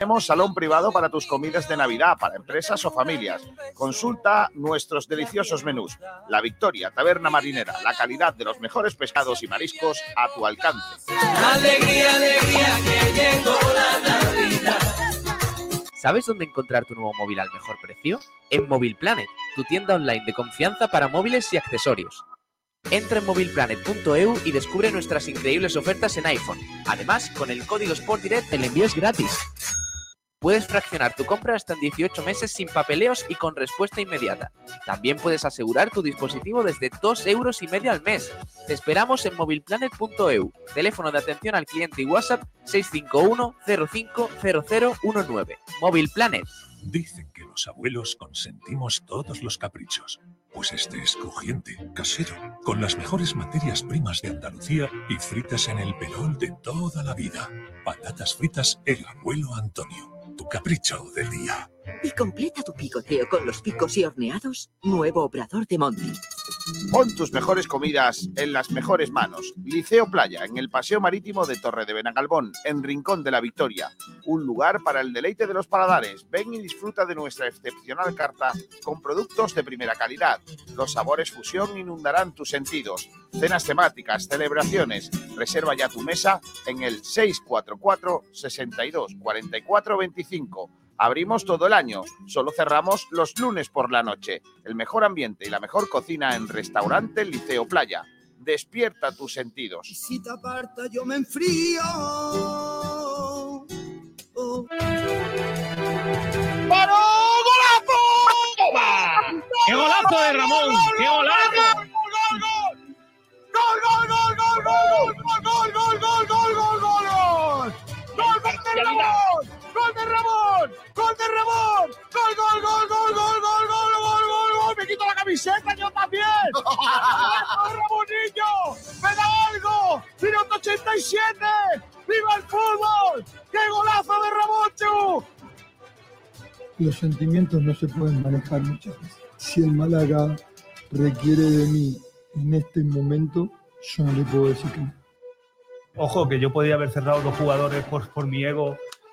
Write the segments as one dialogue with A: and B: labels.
A: Tenemos salón privado para tus comidas de Navidad, para empresas o familias. Consulta nuestros deliciosos menús. La Victoria, Taberna Marinera, la calidad de los mejores pescados y mariscos a tu alcance.
B: Alegría, alegría, que llegó la Navidad.
C: ¿Sabes dónde encontrar tu nuevo móvil al mejor precio? En Móvil Planet, tu tienda online de confianza para móviles y accesorios. Entra en movilplanet.eu y descubre nuestras increíbles ofertas en iPhone. Además, con el código SportDirect el envío es gratis. Puedes fraccionar tu compra hasta en 18 meses sin papeleos y con respuesta inmediata. También puedes asegurar tu dispositivo desde 2 euros y medio al mes. Te esperamos en movilplanet.eu. Teléfono de atención al cliente y WhatsApp 651 050019. Móvil Planet.
D: Dicen que los abuelos consentimos todos los caprichos. Pues este es crujiente, casero, con las mejores materias primas de Andalucía y fritas en el pelón de toda la vida. Patatas fritas El Abuelo Antonio, tu capricho del día.
E: Y completa tu picoteo con los picos y horneados, nuevo obrador de Monty.
A: Pon tus mejores comidas en las mejores manos. Liceo Playa, en el Paseo Marítimo de Torre de Benagalbón, en Rincón de la Victoria. Un lugar para el deleite de los paladares. Ven y disfruta de nuestra excepcional carta con productos de primera calidad. Los sabores fusión inundarán tus sentidos. Cenas temáticas, celebraciones. Reserva ya tu mesa en el 644 62 44 25. Abrimos todo el año, solo cerramos los lunes por la noche. El mejor ambiente y la mejor cocina en Restaurante Liceo Playa. Despierta tus sentidos.
B: Si te aparta yo me enfrío.
A: ¡Paró! ¡Golazo!
F: ¡Qué golazo de Ramón! ¡Qué golazo!
A: ¡Gol, gol, gol, gol, gol, gol, gol, gol, gol, gol, gol, gol! ¡Gol de Ramón! ¡Gol de Ramón! ¡Gol de Ramón! ¡Gol, gol, gol, gol, gol, gol, gol, gol, gol, gol! ¡Me quito la camiseta yo también! ¡Golazo de Ramonillo! ¡Me da algo! ¡Minuto 87! ¡Viva el fútbol! ¡Qué golazo de Ramón,
G: Los sentimientos no se pueden manejar muchas veces. Si el Málaga requiere de mí en este momento, yo no le puedo decir que no.
F: Ojo, que yo podía haber cerrado dos jugadores por, por mi ego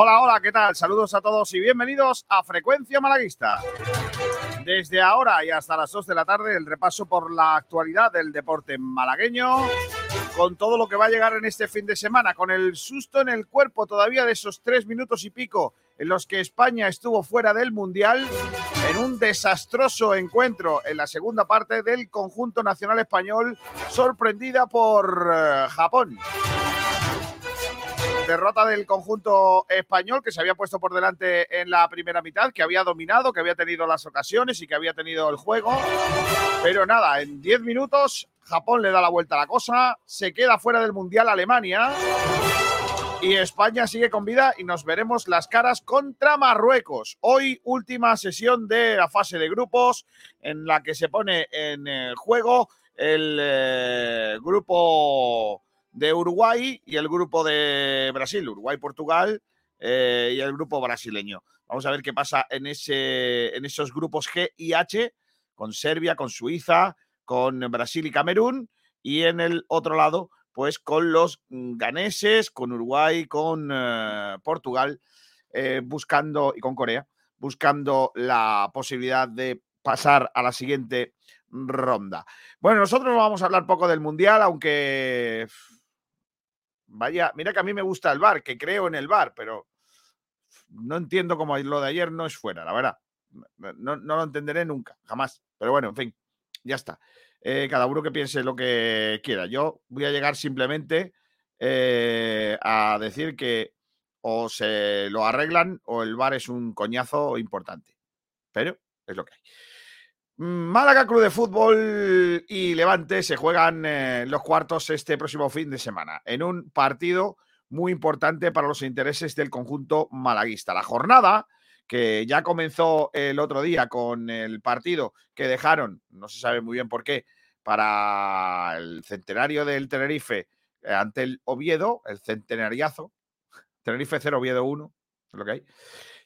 A: Hola, hola, ¿qué tal? Saludos a todos y bienvenidos a Frecuencia Malaguista. Desde ahora y hasta las 2 de la tarde, el repaso por la actualidad del deporte malagueño, con todo lo que va a llegar en este fin de semana, con el susto en el cuerpo todavía de esos tres minutos y pico en los que España estuvo fuera del Mundial, en un desastroso encuentro en la segunda parte del conjunto nacional español, sorprendida por eh, Japón derrota del conjunto español que se había puesto por delante en la primera mitad, que había dominado, que había tenido las ocasiones y que había tenido el juego. Pero nada, en 10 minutos Japón le da la vuelta a la cosa, se queda fuera del Mundial Alemania y España sigue con vida y nos veremos las caras contra Marruecos. Hoy última sesión de la fase de grupos en la que se pone en juego el eh, grupo de Uruguay y el grupo de Brasil, Uruguay-Portugal eh, y el grupo brasileño. Vamos a ver qué pasa en, ese, en esos grupos G y H, con Serbia, con Suiza, con Brasil y Camerún, y en el otro lado, pues con los ganeses, con Uruguay, con eh, Portugal, eh, buscando, y con Corea, buscando la posibilidad de pasar a la siguiente ronda. Bueno, nosotros vamos a hablar poco del Mundial, aunque Vaya, mira que a mí me gusta el bar, que creo en el bar, pero no entiendo cómo lo de ayer no es fuera, la verdad. No, lo entenderé nunca, jamás. Pero bueno, en fin, ya está. Eh, cada uno que piense lo que quiera. Yo voy a llegar simplemente eh, a decir que o se lo arreglan o el VAR es un coñazo importante. Pero es lo que hay. Málaga Club de Fútbol y Levante se juegan eh, los cuartos este próximo fin de semana en un partido muy importante para los intereses del conjunto malaguista. La jornada que ya comenzó el otro día con el partido que dejaron, no se sabe muy bien por qué, para el centenario del Tenerife eh, ante el Oviedo, el centenariazo, Tenerife 0, Oviedo 1, es lo que hay.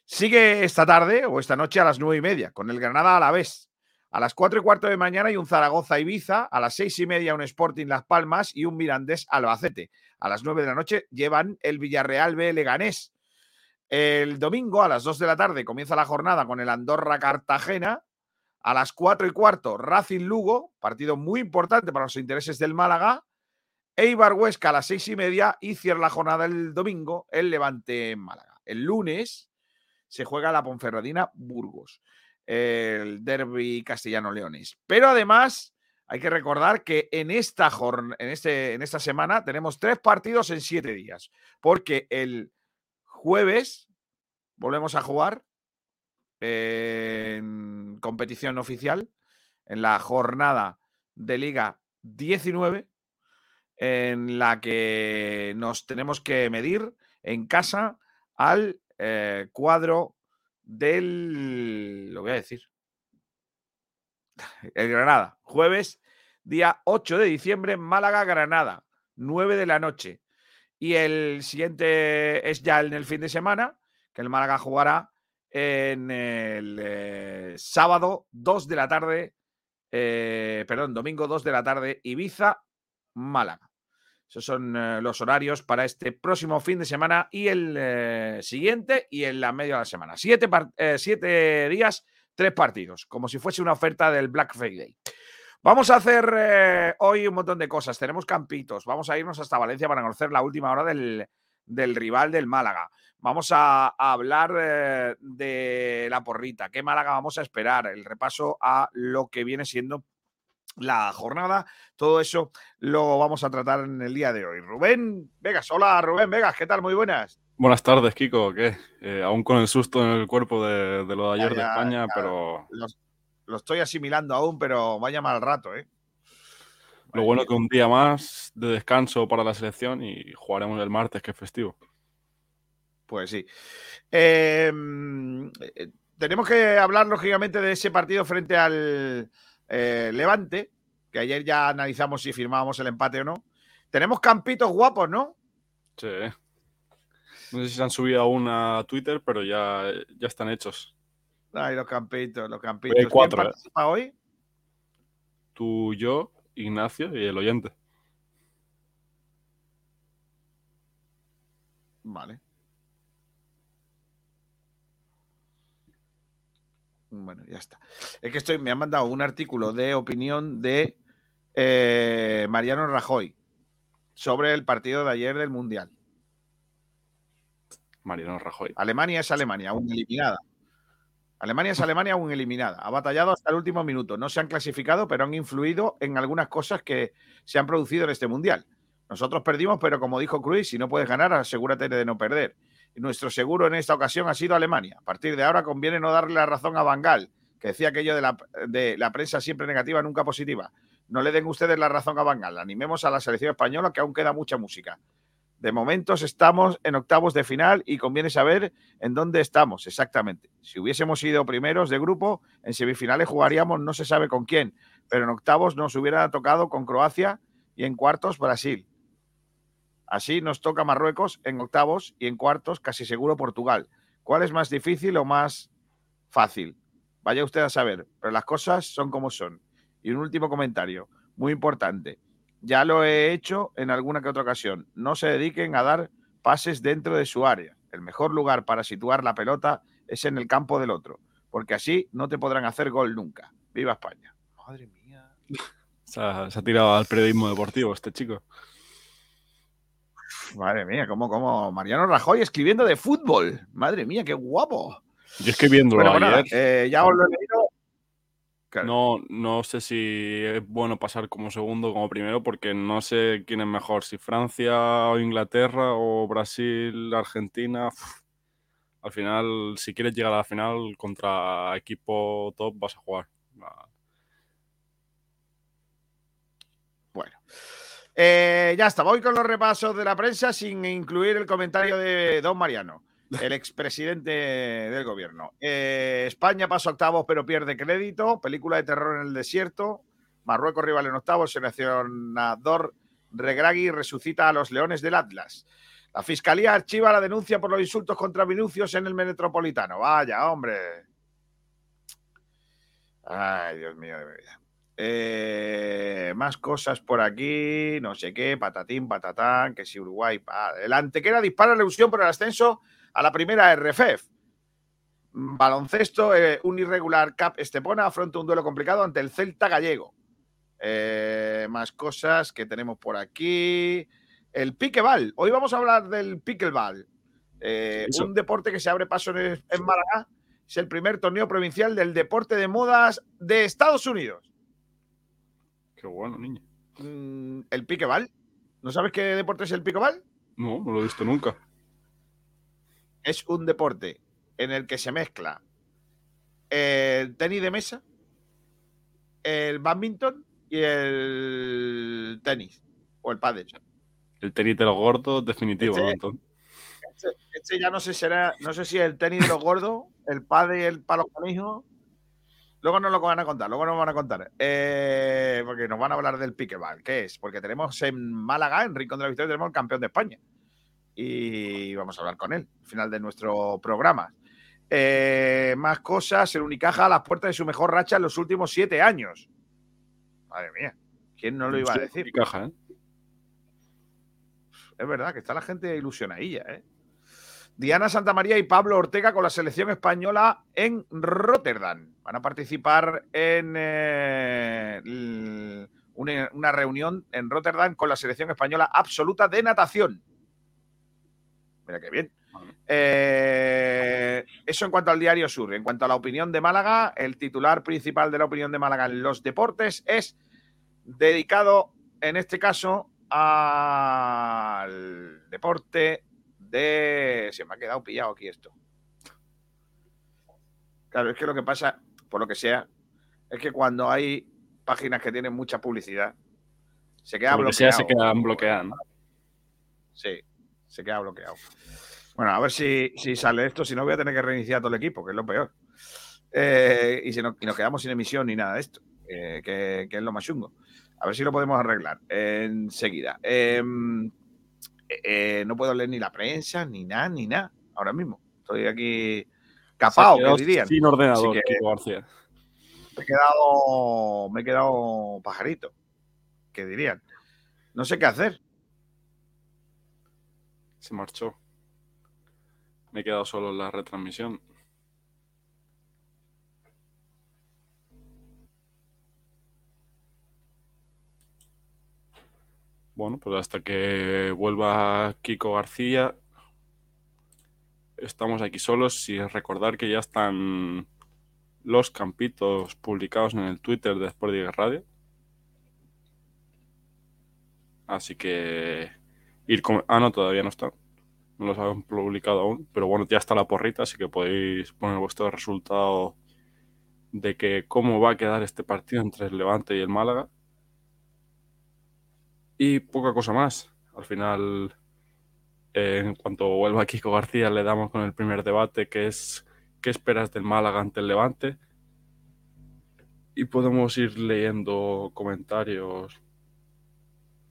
A: Sigue esta tarde o esta noche a las nueve y media, con el Granada a la vez. A las cuatro y cuarto de mañana hay un Zaragoza Ibiza, a las seis y media un Sporting Las Palmas y un Mirandés Albacete. A las nueve de la noche llevan el Villarreal B Leganés. El domingo a las dos de la tarde comienza la jornada con el Andorra Cartagena. A las cuatro y cuarto Racing Lugo, partido muy importante para los intereses del Málaga. Eibar Huesca a las seis y media y cierra la jornada el domingo el Levante en Málaga. El lunes se juega la Ponferradina Burgos, el derby castellano-leones. Pero además hay que recordar que en esta, este, en esta semana tenemos tres partidos en siete días, porque el jueves volvemos a jugar en competición oficial en la jornada de Liga 19 en la que nos tenemos que medir en casa al eh, cuadro del. Lo voy a decir. El Granada. Jueves, día 8 de diciembre, Málaga, Granada. 9 de la noche. Y el siguiente es ya en el fin de semana, que el Málaga jugará en el eh, sábado 2 de la tarde, eh, perdón, domingo 2 de la tarde, Ibiza, Málaga. Esos son eh, los horarios para este próximo fin de semana y el eh, siguiente y en la media de la semana. Eh, siete, días, tres partidos, como si fuese una oferta del Black Friday. Vamos a hacer hoy un montón de cosas. Tenemos campitos. Vamos a irnos hasta Valencia para conocer la última hora del, rival del Málaga. Vamos a hablar de la porrita. ¿Qué Málaga vamos a esperar? El repaso a lo que viene siendo la jornada. Todo eso lo vamos a tratar en el día de hoy. Rubén Vegas, hola Rubén Vegas, ¿qué tal? Muy buenas.
H: Buenas tardes, Kiko. ¿Qué? Eh, aún con el susto en el cuerpo de, lo de ayer de España, pero.
A: Lo, estoy asimilando aún, pero vaya mal rato, ¿eh?
H: Lo bueno que un día más de descanso para la selección y jugaremos el martes, que es festivo.
A: Pues sí. Em, eh, tenemos que hablar, lógicamente, de ese partido frente al, eh, Levante, que ayer ya analizamos si firmábamos el empate o no. Tenemos campitos guapos, ¿no?
H: Sí. No sé si se han subido aún a Twitter, pero ya, ya están hechos.
A: Ay, los campitos, los campitos.
H: Hay cuatro,
A: ¿Quién ¿eh? hoy?
H: Tú, yo, Ignacio y el oyente.
A: Vale. Bueno, ya está. Es que estoy, me han mandado un artículo de opinión de eh, Mariano Rajoy sobre el partido de ayer del Mundial.
H: Mariano Rajoy.
A: Alemania es Alemania, aún eliminada. Alemania es Alemania aún eliminada. Ha batallado hasta el último minuto. No se han clasificado, pero han influido en algunas cosas que se han producido en este Mundial. Nosotros perdimos, pero como dijo Cruz, si no puedes ganar, asegúrate de no perder nuestro seguro en esta ocasión ha sido Alemania. A partir de ahora conviene no darle la razón a Bangal, que decía aquello de la, de la prensa siempre negativa, nunca positiva. No le den ustedes la razón a Bangal. Animemos a la selección española, que aún queda mucha música. De momentos estamos en octavos de final y conviene saber en dónde estamos exactamente. Si hubiésemos sido primeros de grupo, en semifinales jugaríamos no se sabe con quién, pero en octavos nos hubiera tocado con Croacia y en cuartos Brasil. Así nos toca Marruecos en octavos y en cuartos casi seguro Portugal. ¿Cuál es más difícil o más fácil? Vaya usted a saber, pero las cosas son como son. Y un último comentario, muy importante. Ya lo he hecho en alguna que otra ocasión. No se dediquen a dar pases dentro de su área. El mejor lugar para situar la pelota es en el campo del otro, porque así no te podrán hacer gol nunca. ¡Viva España! Madre mía.
H: se ha tirado al periodismo deportivo este chico.
A: Madre mía, como, como Mariano Rajoy escribiendo de fútbol. Madre mía, qué guapo.
H: Yo escribiendo
A: bueno, eh, ya os lo he leído. Claro.
H: No, no sé si es bueno pasar como segundo o como primero, porque no sé quién es mejor, si Francia o Inglaterra o Brasil, Argentina. Uf. Al final, si quieres llegar a la final contra equipo top, vas a jugar.
A: Bueno. Eh, ya está, voy con los repasos de la prensa sin incluir el comentario de don Mariano, el expresidente del gobierno. Eh, España pasa octavos pero pierde crédito. Película de terror en el desierto. Marruecos rival en octavos. Seleccionador Regragui resucita a los leones del Atlas. La fiscalía archiva la denuncia por los insultos contra Minucios en el Metropolitano. Vaya, hombre. Ay, Dios mío de mi vida. Eh, más cosas por aquí, no sé qué, patatín, patatán, que si Uruguay. El Antequera dispara la ilusión por el ascenso a la primera RFEF. Mm, Baloncesto, eh, un irregular Cap Estepona afronta un duelo complicado ante el Celta gallego. Eh, más cosas que tenemos por aquí. El piqueball. Hoy vamos a hablar del pickleball.
H: Eso.
A: un deporte que se abre paso en, en Málaga. Es el primer torneo provincial del deporte de modas de Estados Unidos.
H: Qué bueno, niño.
A: Mm, el pickleball. ¿No sabes qué deporte es el pickleball?
H: No, no lo he visto nunca.
A: Es un deporte en el que se mezcla el tenis de mesa, el badminton y el tenis o el pádel.
H: El tenis de los gordos, definitivo,
A: Este- Este, este ya no sé será, no sé si el tenis de los gordos, el pádel y el palo conejos. Luego nos lo van a contar, luego nos van a contar. Eh, porque nos van a hablar del pickleball. ¿Qué es? Porque tenemos en Málaga, en Rincón de la Victoria, tenemos el campeón de España. Y vamos a hablar con él al final de nuestro programa. Eh, más cosas, el Unicaja a las puertas de su mejor racha en los últimos siete años. Madre mía, ¿quién no lo iba a decir?
H: y caja, ¿eh?
A: Es verdad que está la gente ilusionadilla, ¿eh? Diana Santamaría y Pablo Ortega con la selección española en Rotterdam. Van a participar en eh, una reunión en Rotterdam con la selección española absoluta de natación. Mira qué bien. Eh, eso en cuanto al diario Sur. En cuanto a la opinión de Málaga, el titular principal de la opinión de Málaga en los deportes es dedicado, en este caso, al deporte de... Se me ha quedado pillado aquí esto. Claro, es que lo que pasa, por lo que sea, es que cuando hay páginas que tienen mucha publicidad, se queda
H: Por lo que sea,
A: bloqueado.
H: se quedan bloqueadas, ¿no?
A: Sí, se queda bloqueado. Bueno, a ver si, si sale esto, si no voy a tener que reiniciar todo el equipo, que es lo peor. Eh, y, si no- y nos quedamos sin emisión ni nada de esto, eh, que, que es lo más chungo. A ver si lo podemos arreglar enseguida. Em, eh, eh, no puedo leer ni la prensa, ni nada, ni nada, ahora mismo. Estoy aquí capao, que dirían.
H: Sin ordenador,
A: que-
H: Kiko García.
A: Me he quedado, me he quedado pajarito, que dirían. No sé qué hacer.
H: Se marchó. Me he quedado solo en la retransmisión. Bueno, pues hasta que vuelva Kiko García, estamos aquí solos y recordar que ya están los campitos publicados en el Twitter de Sport Radio. Así que ir con... Ah, no, todavía no están. No los han publicado aún. Pero bueno, ya está la porrita, así que podéis poner vuestro resultado de que cómo va a quedar este partido entre el Levante y el Málaga. Y poca cosa más. Al final, en cuanto vuelva Kiko García, le damos con el primer debate, que es ¿qué esperas del Málaga ante el Levante? Y podemos ir leyendo comentarios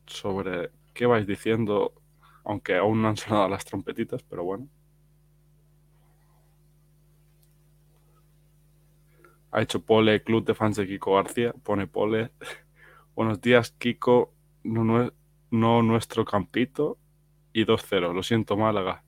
H: sobre qué vais diciendo, aunque aún no han sonado las trompetitas, pero bueno. Ha hecho Pole, Club de Fans de Kiko García, pone Pole. Buenos días, Kiko, no nuestro campito y 2-0. Lo siento, Málaga.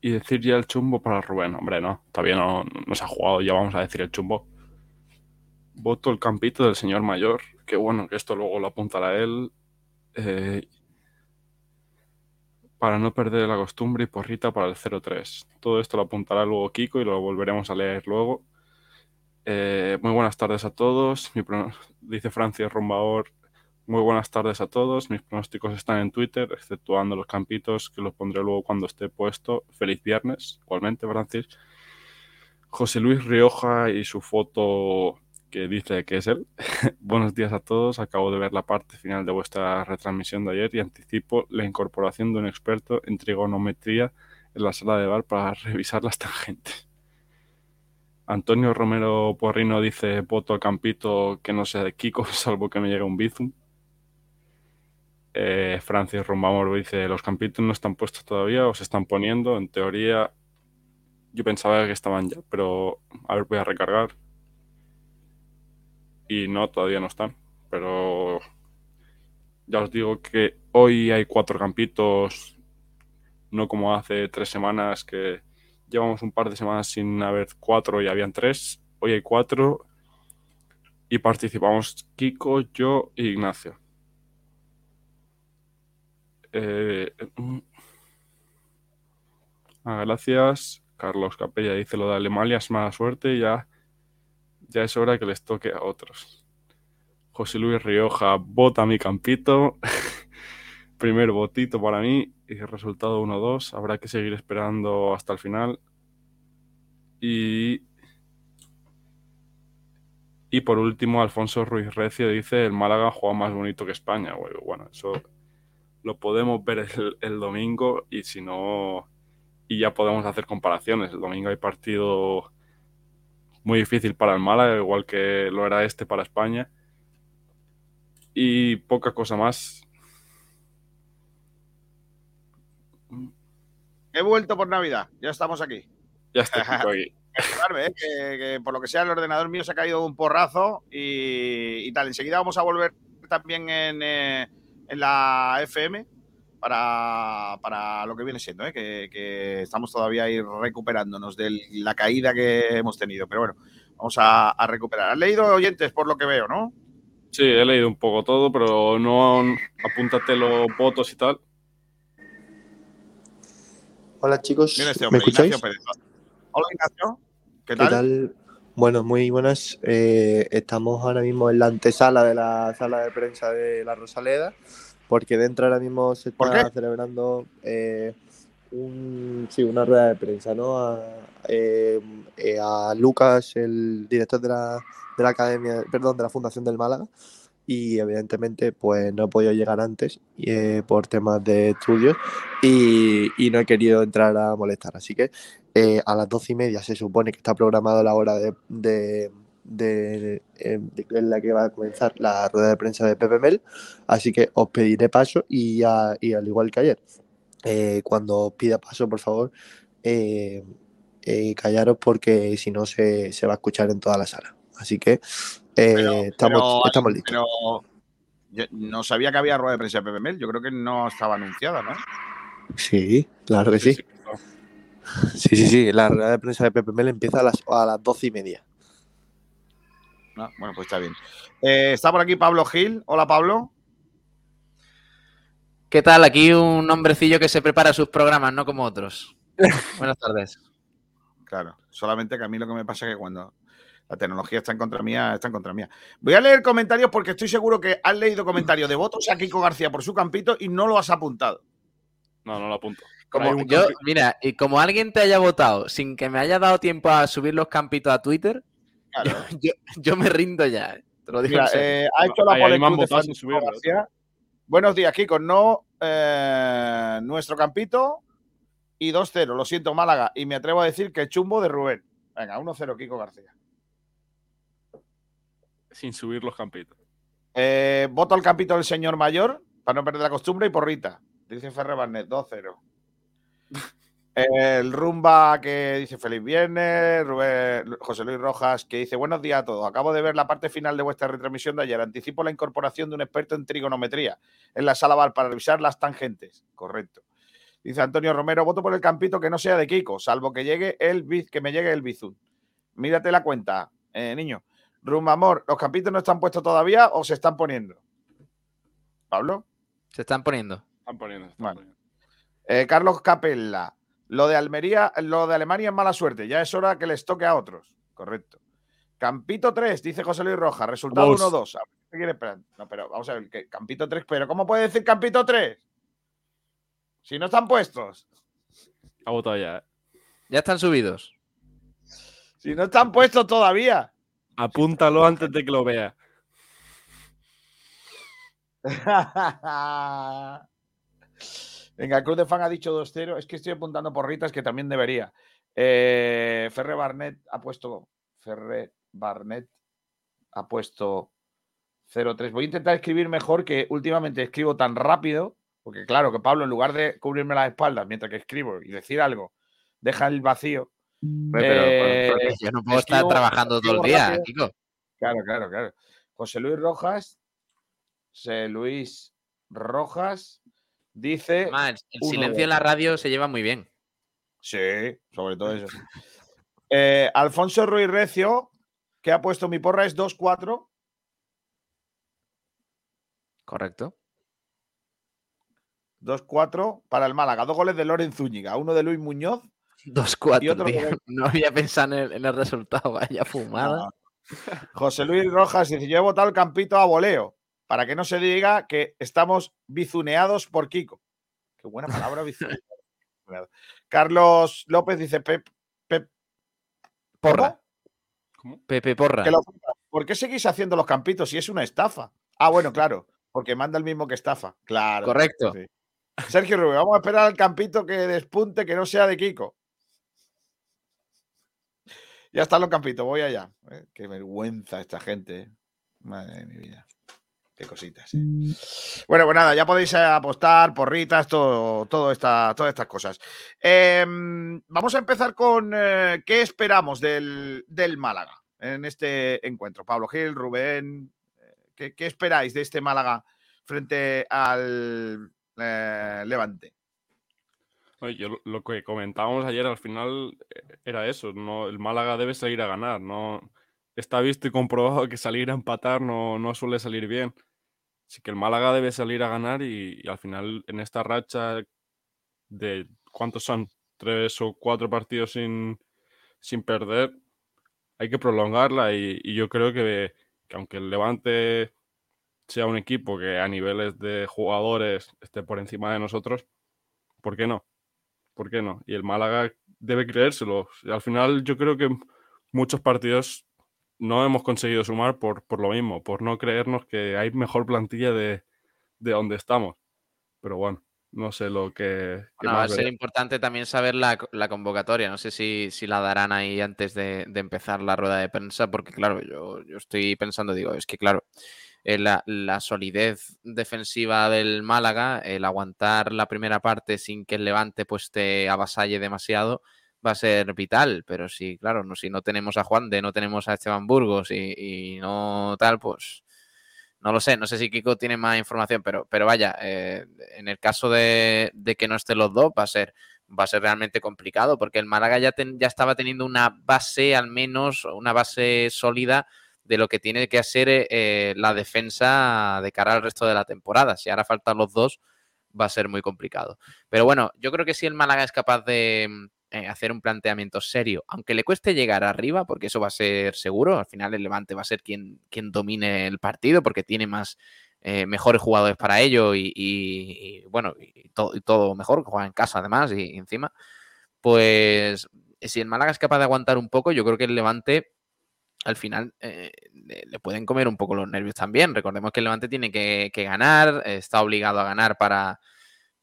H: Y decir ya el chumbo para Rubén. Hombre, no, todavía no, se ha jugado, ya vamos a decir el chumbo. Voto el campito del señor mayor. Que bueno, que esto luego lo apuntará él. Eh, para no perder la costumbre y porrita para el 03. Todo esto lo apuntará luego Kiko y lo volveremos a leer luego. Eh, muy buenas tardes a todos. Dice Francis Rombaor. Muy buenas tardes a todos. Mis pronósticos están en Twitter, exceptuando los campitos que los pondré luego cuando esté puesto. Feliz viernes, igualmente, Francis. José Luis Rioja y su foto que dice que es él. Buenos días a todos. Acabo de ver la parte final de vuestra retransmisión de ayer y anticipo la incorporación de un experto en trigonometría en la sala de bar para revisar las tangentes. Antonio Romero Porrino dice voto al campito que no sea de Kiko, salvo que me llegue un bizum. Eh, Francis Rombamor dice los campitos no están puestos todavía o se están poniendo. En teoría yo pensaba que estaban ya, pero a ver, voy a recargar. Y no, todavía no están. Pero ya os digo que hoy hay cuatro campitos, no como hace tres semanas que llevamos un par de semanas sin haber cuatro y habían tres. Hoy hay cuatro y participamos Kiko, yo y Ignacio. Eh, mm. ah, gracias. Carlos Capella dice lo de Alemania es mala suerte ya, ya es hora que les toque a otros. José Luis Rioja vota mi campito. Primer votito para mí y resultado 1-2. Habrá que seguir esperando hasta el final. Y, y por último, Alfonso Ruiz Recio dice el Málaga juega más bonito que España. Bueno, eso lo podemos ver el, el domingo y si no, y ya podemos hacer comparaciones. El domingo hay partido muy difícil para el Málaga, igual que lo era este para España. Y poca cosa más.
A: He vuelto por Navidad, ya estamos aquí.
H: Ya Kiko aquí.
A: ¿eh? que, que por lo que sea el ordenador mío se ha caído un porrazo y, y tal. Enseguida vamos a volver también en, eh, en la FM para, para lo que viene siendo, ¿eh? que, que estamos todavía ahí recuperándonos de la caída que hemos tenido. Pero bueno, vamos a, a recuperar. ¿Has leído oyentes por lo que veo, no?
H: Sí, he leído un poco todo, pero no apúntate los votos y tal.
I: Hola chicos,
A: Mira este
I: ¿me escucháis?
A: Ignacio Pérez. Hola Ignacio, ¿qué
I: ¿Qué
A: tal?
I: Bueno, muy buenas. Eh, estamos ahora mismo en la antesala de la sala de prensa de la Rosaleda, porque dentro ahora mismo se
A: ¿Por
I: está celebrando eh, un, sí, una rueda de prensa, ¿no? A, eh, eh, a Lucas, el director de la, de la academia, perdón, de la Fundación del Málaga, y evidentemente pues no he podido llegar antes eh, por temas de estudios y, no he querido entrar a molestar. Así que eh, a las doce y media se supone que está programada la hora de, eh, de- en la que va a comenzar la rueda de prensa de Pepe Mel. Así que os pediré paso y, a- y al igual que ayer, eh, cuando os pida paso, por favor, callaros porque si no se, se va a escuchar en toda la sala. Así que eh,
A: Pero-
I: estamos,
A: pero-
I: estamos listos.
A: Pero yo no sabía que había rueda de prensa de PPML. Yo creo que no estaba anunciada, ¿no?
I: Sí, claro que sí. Sí, sí, sí. La rueda de prensa de Pepe Mel empieza a las, a las doce y media.
A: Ah, bueno, pues está bien. Eh, está por aquí Pablo Gil. Hola, Pablo.
C: ¿Qué tal? Aquí un hombrecillo que se prepara sus programas, no como otros. Buenas tardes.
A: Claro, solamente que a mí lo que me pasa es que cuando la tecnología está en contra mía, está en contra mía. Voy a leer comentarios porque estoy seguro que has leído comentarios de votos a Kiko García por su campito y no lo has apuntado.
H: No, no lo apunto.
C: Como yo, mira, y como alguien te haya votado sin que me haya dado tiempo a subir los campitos a Twitter,
A: Claro.
C: yo, yo me rindo ya. eh. Te lo digo
A: Mira, eh, ha hecho la
H: subirlo.
A: García. Buenos días, Kiko. No, eh, nuestro campito y 2-0. Lo siento, Málaga. Y me atrevo a decir que chumbo de Rubén. Venga, 1-0, Kiko García.
H: Sin subir los campitos.
A: Eh, voto al campito del señor mayor para no perder la costumbre y porrita. Dice Ferre Barnet, 2-0. El Rumba que dice feliz viernes, Rubén- José Luis Rojas que dice buenos días a todos. Acabo de ver la parte final de vuestra retransmisión de ayer. Anticipo la incorporación de un experto en trigonometría en la sala bar para revisar las tangentes. Correcto. Dice Antonio Romero, voto por el campito que no sea de Kiko, salvo que llegue el que me llegue el Bizun. Mírate la cuenta, eh, niño. Rumamor, ¿los campitos no están puestos todavía o se están poniendo? Pablo.
C: Se están poniendo.
H: Están poniendo. están
A: Vale.
H: poniendo.
A: Eh, Carlos Capella, lo de Almería, lo de Alemania es mala suerte, ya es hora que les toque a otros. Correcto. Campito 3, dice José Luis Rojas, resultado
H: Vamos.
A: 1-2. A ver, ¿qué quiere esperar? No, pero vamos a ver, ¿qué? Campito 3, pero ¿cómo puede decir Campito 3? Si no están puestos.
H: Ha votado ya. ¿eh?
C: Ya están subidos.
A: Si no están puestos todavía.
H: Apúntalo antes de que lo vea.
A: Venga, Club de Fan ha dicho 2-0. Es que estoy apuntando porritas que también debería. Eh, Ferre Barnet ha puesto. Ferre Barnet ha puesto 0-3. Voy a intentar escribir mejor que últimamente escribo tan rápido. Porque claro, que Pablo, en lugar de cubrirme las espaldas mientras que escribo y decir algo, deja el vacío.
C: Pero-
A: Eh,
C: yo no puedo estar trabajando todo el día. Kiko.
A: Claro, claro, claro. José Luis Rojas. José Luis Rojas dice.
C: Además, el silencio en la radio se lleva muy bien.
A: Sí, sobre todo eso. Eh, Alfonso Ruiz Recio, que ha puesto mi porra es 2-4.
C: Correcto.
A: 2-4 para el Málaga. Dos goles de Loren Zúñiga, uno de Luis Muñoz. Y
C: 2-4,
A: otro
C: tío.
A: gol.
C: No había pensado en el, en el resultado. Vaya fumada.
A: José Luis Rojas dice: Yo he votado el campito a voleo, para que no se diga que estamos bizuneados por Kiko. Qué buena palabra, bizuneado. Carlos López dice: Pep, Pep,
C: Porra.
A: ¿Cómo?
C: Pepe Porra.
A: Que lo- ¿Por qué seguís haciendo los campitos si es una estafa? Ah, bueno, claro, porque manda el mismo que estafa. Claro.
C: Correcto.
A: sí. Sergio Rubio, vamos a esperar al campito que despunte, que no sea de Kiko. Ya están los campitos, voy allá. Eh, Qué vergüenza esta gente. eh. Madre de mi vida. Qué cositas. eh. Bueno, pues nada, ya podéis eh, apostar, porritas, todo, todas estas cosas. Em, vamos a empezar con qué esperamos del, del Málaga en este encuentro. Pablo Gil, Rubén, ¿qué, qué esperáis de este Málaga frente al Levante?
H: Yo lo- que comentábamos ayer al final eh, era eso, no, el Málaga debe salir a ganar, no está visto y comprobado que salir a empatar no, no suele salir bien. Así que el Málaga debe salir a ganar y, al final en esta racha de ¿cuántos son? Tres o cuatro partidos sin, sin perder, hay que prolongarla y, y yo creo que, que aunque el Levante sea un equipo que a niveles de jugadores esté por encima de nosotros, ¿por qué no? ¿Por qué no? Y el Málaga debe creérselo. Al final yo creo que muchos partidos no hemos conseguido sumar por, por lo mismo, por no creernos que hay mejor plantilla de, de donde estamos. Pero bueno, no sé lo que... que
C: Bueno, va a ser importante también saber la, la convocatoria. No sé si, si la darán ahí antes de, de empezar la rueda de prensa, porque claro, yo, yo estoy pensando, digo, es que claro, eh, la, la solidez defensiva del Málaga, el aguantar la primera parte sin que el Levante pues te avasalle demasiado, va a ser vital. Pero si, claro, no, si no tenemos a Juan de, no tenemos a Esteban Burgos y, y no tal, pues no lo sé, no sé si Kiko tiene más información, pero, pero vaya, eh, en el caso de, que no estén los dos, va a ser, va a ser realmente complicado, porque el Málaga ya, ya estaba teniendo una base, al menos, una base sólida de lo que tiene que hacer eh, la defensa de cara al resto de la temporada. Si ahora faltan los dos, va a ser muy complicado. Pero bueno, yo creo que si el Málaga es capaz de eh, hacer un planteamiento serio, aunque le cueste llegar arriba, porque eso va a ser seguro, al final el Levante va a ser quien, quien domine el partido, porque tiene más eh, mejores jugadores para ello y, bueno, todo, todo mejor, juega en casa además y, encima, pues si el Málaga es capaz de aguantar un poco, yo creo que el Levante al final eh, le pueden comer un poco los nervios también. Recordemos que el Levante tiene que, ganar, eh, está obligado a ganar para,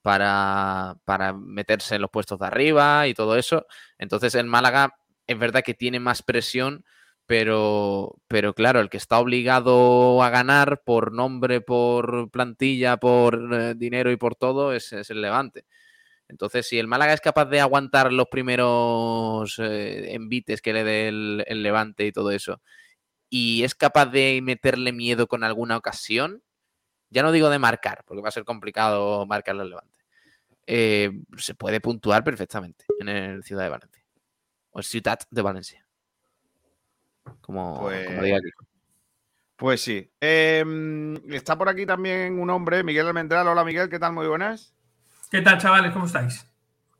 C: para, para meterse en los puestos de arriba y todo eso. Entonces el Málaga es verdad que tiene más presión, pero, pero claro, el que está obligado a ganar por nombre, por plantilla, por eh, dinero y por todo es, es el Levante. Entonces, si el Málaga es capaz de aguantar los primeros eh, envites que le dé el, el Levante y todo eso, y es capaz de meterle miedo con alguna ocasión, ya no digo de marcar, porque va a ser complicado marcarle al Levante. eh, se puede puntuar perfectamente en el Ciudad de Valencia. O Ciudad de Valencia. Como, como
A: Pues-
C: diga Kiko.
A: Pues sí. Em, está por aquí también un hombre, Miguel Almendral. Hola Miguel, ¿qué tal? Muy buenas.
J: ¿Qué tal, chavales? ¿Cómo estáis?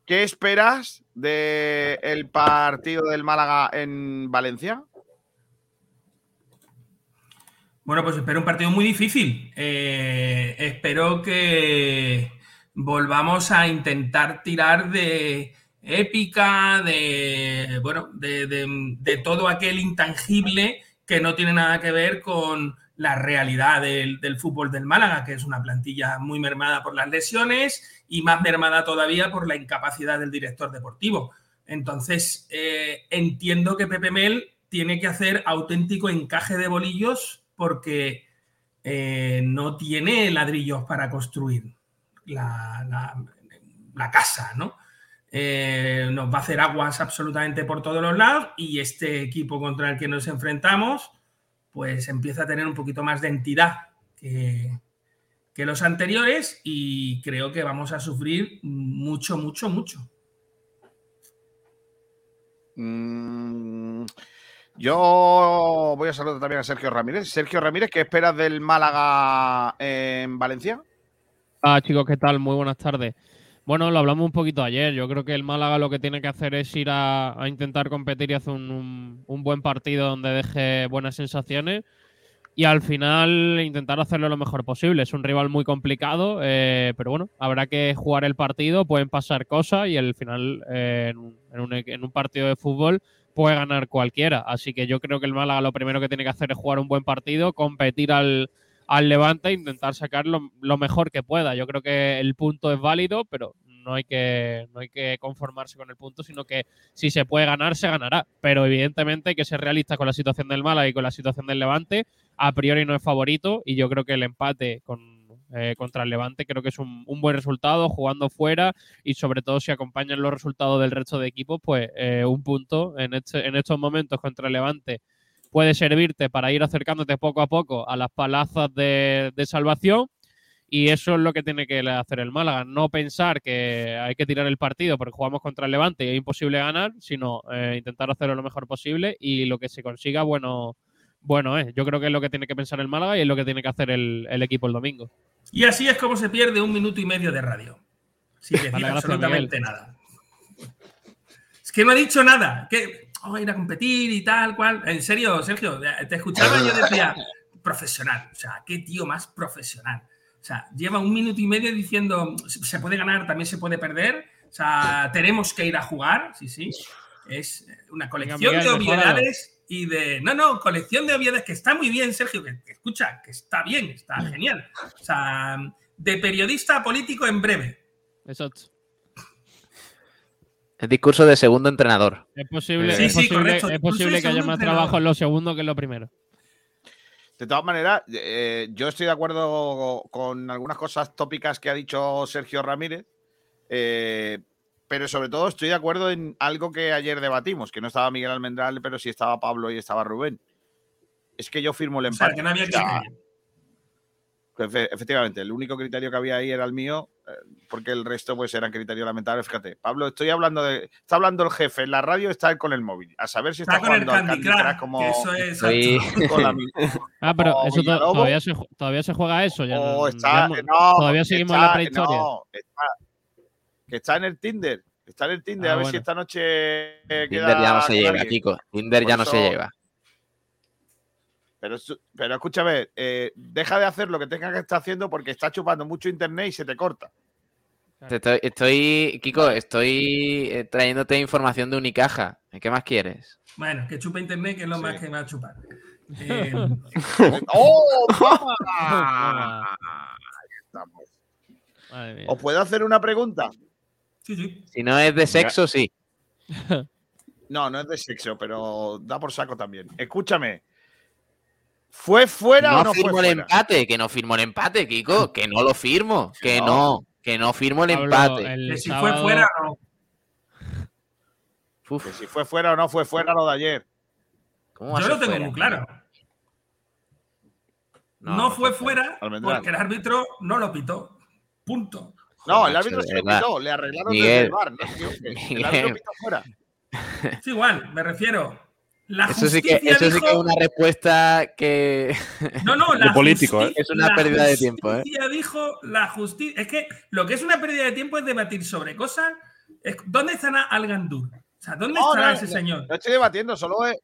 A: ¿Qué esperas del partido del Málaga en Valencia?
J: Bueno, pues espero un partido muy difícil. Eh, espero que volvamos a intentar tirar de épica, de bueno, de, todo aquel intangible que no tiene nada que ver con la realidad del, del fútbol del Málaga, que es una plantilla muy mermada por las lesiones y más mermada todavía por la incapacidad del director deportivo. Entonces, eh, entiendo que Pepe Mel tiene que hacer auténtico encaje de bolillos porque eh, no tiene ladrillos para construir la, casa, ¿no? Eh, nos va a hacer aguas absolutamente por todos los lados y este equipo contra el que nos enfrentamos pues empieza a tener un poquito más de entidad que, que los anteriores y creo que vamos a sufrir mucho, mucho, mucho.
A: Mm, yo voy a saludar también a Sergio Ramírez. Sergio Ramírez, ¿qué esperas del Málaga en Valencia?
K: Ah, chicos, ¿qué tal? Muy buenas tardes. Bueno, lo hablamos un poquito ayer. Yo creo que el Málaga lo que tiene que hacer es ir a, intentar competir y hacer un, un- buen partido donde deje buenas sensaciones y al final intentar hacerlo lo mejor posible. Es un rival muy complicado, eh, pero bueno, habrá que jugar el partido, pueden pasar cosas y al final eh, en un- en un partido de fútbol puede ganar cualquiera. Así que yo creo que el Málaga lo primero que tiene que hacer es jugar un buen partido, competir al, al Levante e intentar sacar lo, lo mejor que pueda. Yo creo que el punto es válido, pero no hay, que, no hay que conformarse con el punto, sino que si se puede ganar, se ganará. Pero evidentemente hay que ser realista con la situación del Málaga y con la situación del Levante. A priori no es favorito y yo creo que el empate con, eh, contra el Levante creo que es un, un buen resultado jugando fuera y sobre todo si acompañan los resultados del resto de equipos, pues eh, un punto en, este- en estos momentos contra el Levante puede servirte para ir acercándote poco a poco a las palazas de, salvación. Y eso es lo que tiene que hacer el Málaga. No pensar que hay que tirar el partido porque jugamos contra el Levante y es imposible ganar, sino eh, intentar hacerlo lo mejor posible y lo que se consiga, bueno, bueno es. Yo creo que es lo que tiene que pensar el Málaga y es lo que tiene que hacer el, el equipo el domingo.
J: Y así es como se pierde un minuto y medio de radio. Sin decir
K: Vale,
J: absolutamente nada. Es que no ha dicho nada. Que a ir a competir y tal cual. En serio, Sergio, te escuchaba y yo decía, profesional. O sea, qué tío más profesional. O sea, lleva un minuto y medio diciendo, se puede ganar, también se puede perder. O sea, tenemos que ir a jugar. Sí, sí. Es una colección
K: Miguel,
J: de obviedades y de. No, no, colección de obviedades que está muy bien, Sergio, que, que escucha, que está bien, está genial. O sea, de periodista a político en breve.
K: Exacto.
C: El discurso de segundo entrenador.
K: Es posible,
C: Sí,
K: es
C: sí,
K: posible,
C: correcto.
K: es
C: Discurso
K: posible
C: de
K: que haya más
C: entrenador.
K: trabajo en lo segundo que en lo primero.
A: De todas maneras, eh, yo estoy de acuerdo con algunas cosas tópicas que ha dicho Sergio Ramírez, eh, pero sobre todo estoy de acuerdo en algo que ayer debatimos, que no estaba Miguel Almendral, pero sí estaba Pablo y estaba Rubén. Es que yo firmo el
J: O sea,
A: empate.
J: que no había
A: O sea,
J: criterio.
A: Efe- Efectivamente, el único criterio que había ahí era el mío, eh, porque el resto pues eran criterios lamentables. Fíjate, Pablo, estoy hablando de. Está hablando el jefe en la radio, está con el móvil. A saber si está,
J: Está con el Candy
A: como.
J: eso es
C: Estoy-
A: con la
K: Ah, pero eso todavía se, ju- todavía se juega eso. Ya,
A: o
K: no-
A: está,
K: ya no- todavía seguimos en
A: está-
K: la prehistoria.
A: no, está- que está en el Tinder. Está en el Tinder.
K: Ah,
A: a ver si esta noche. eh,
C: Tinder
A: queda
C: ya no se lleva,
A: alguien.
C: Kiko. Tinder
A: Por
C: ya no se lleva.
A: Pero, pero escúchame, eh, deja de hacer lo que tengas que estar haciendo porque está chupando mucho internet y se te corta.
C: Estoy, estoy- Kiko, estoy eh, trayéndote información de Unicaja. ¿Qué más quieres?
J: Bueno, que chupa internet, que es lo más que va a chupar. Eh,
A: ¡Oh, toma! Ahí estamos.
K: Madre mía.
A: ¿Os puedo hacer una pregunta?
J: Sí, sí.
C: Si no es de sexo, sí.
A: No, no es de sexo, pero da por saco también. Escúchame. ¿Fue fuera
C: no
A: o no fue
C: firmo el
A: fuera?
C: empate, que no firmo el empate, Kiko, que no lo firmo, que
A: No.
C: no, que no firmo el
K: Pablo,
C: empate.
K: el
J: Que si
K: sábado-
J: fue fuera o no.
C: Uf,
A: Que si fue fuera o no fue fuera lo de ayer.
C: ¿cómo va a
J: Yo lo tengo
C: fuera?
J: muy claro. No,
C: no
J: fue
C: fue
J: fuera porque el árbitro no lo pitó. Punto.
A: No, el árbitro se lo quitó, le arreglaron
C: Miguel,
A: desde el bar. No, el
C: Miguel.
A: árbitro pitó fuera.
J: Es igual, me refiero. La
C: Eso sí que, sí que es
J: dijo-
C: una respuesta que.
J: No, no, la
H: político, ¿eh?
C: Es una
J: la
C: pérdida de tiempo, ¿eh?
J: justicia dijo la justicia. Es que lo que es una pérdida de tiempo es debatir sobre cosas. es- ¿Dónde estará Algandur? O sea, ¿dónde
A: No,
J: estará
A: no,
J: ese
A: no,
J: señor?
A: No estoy debatiendo, solo es.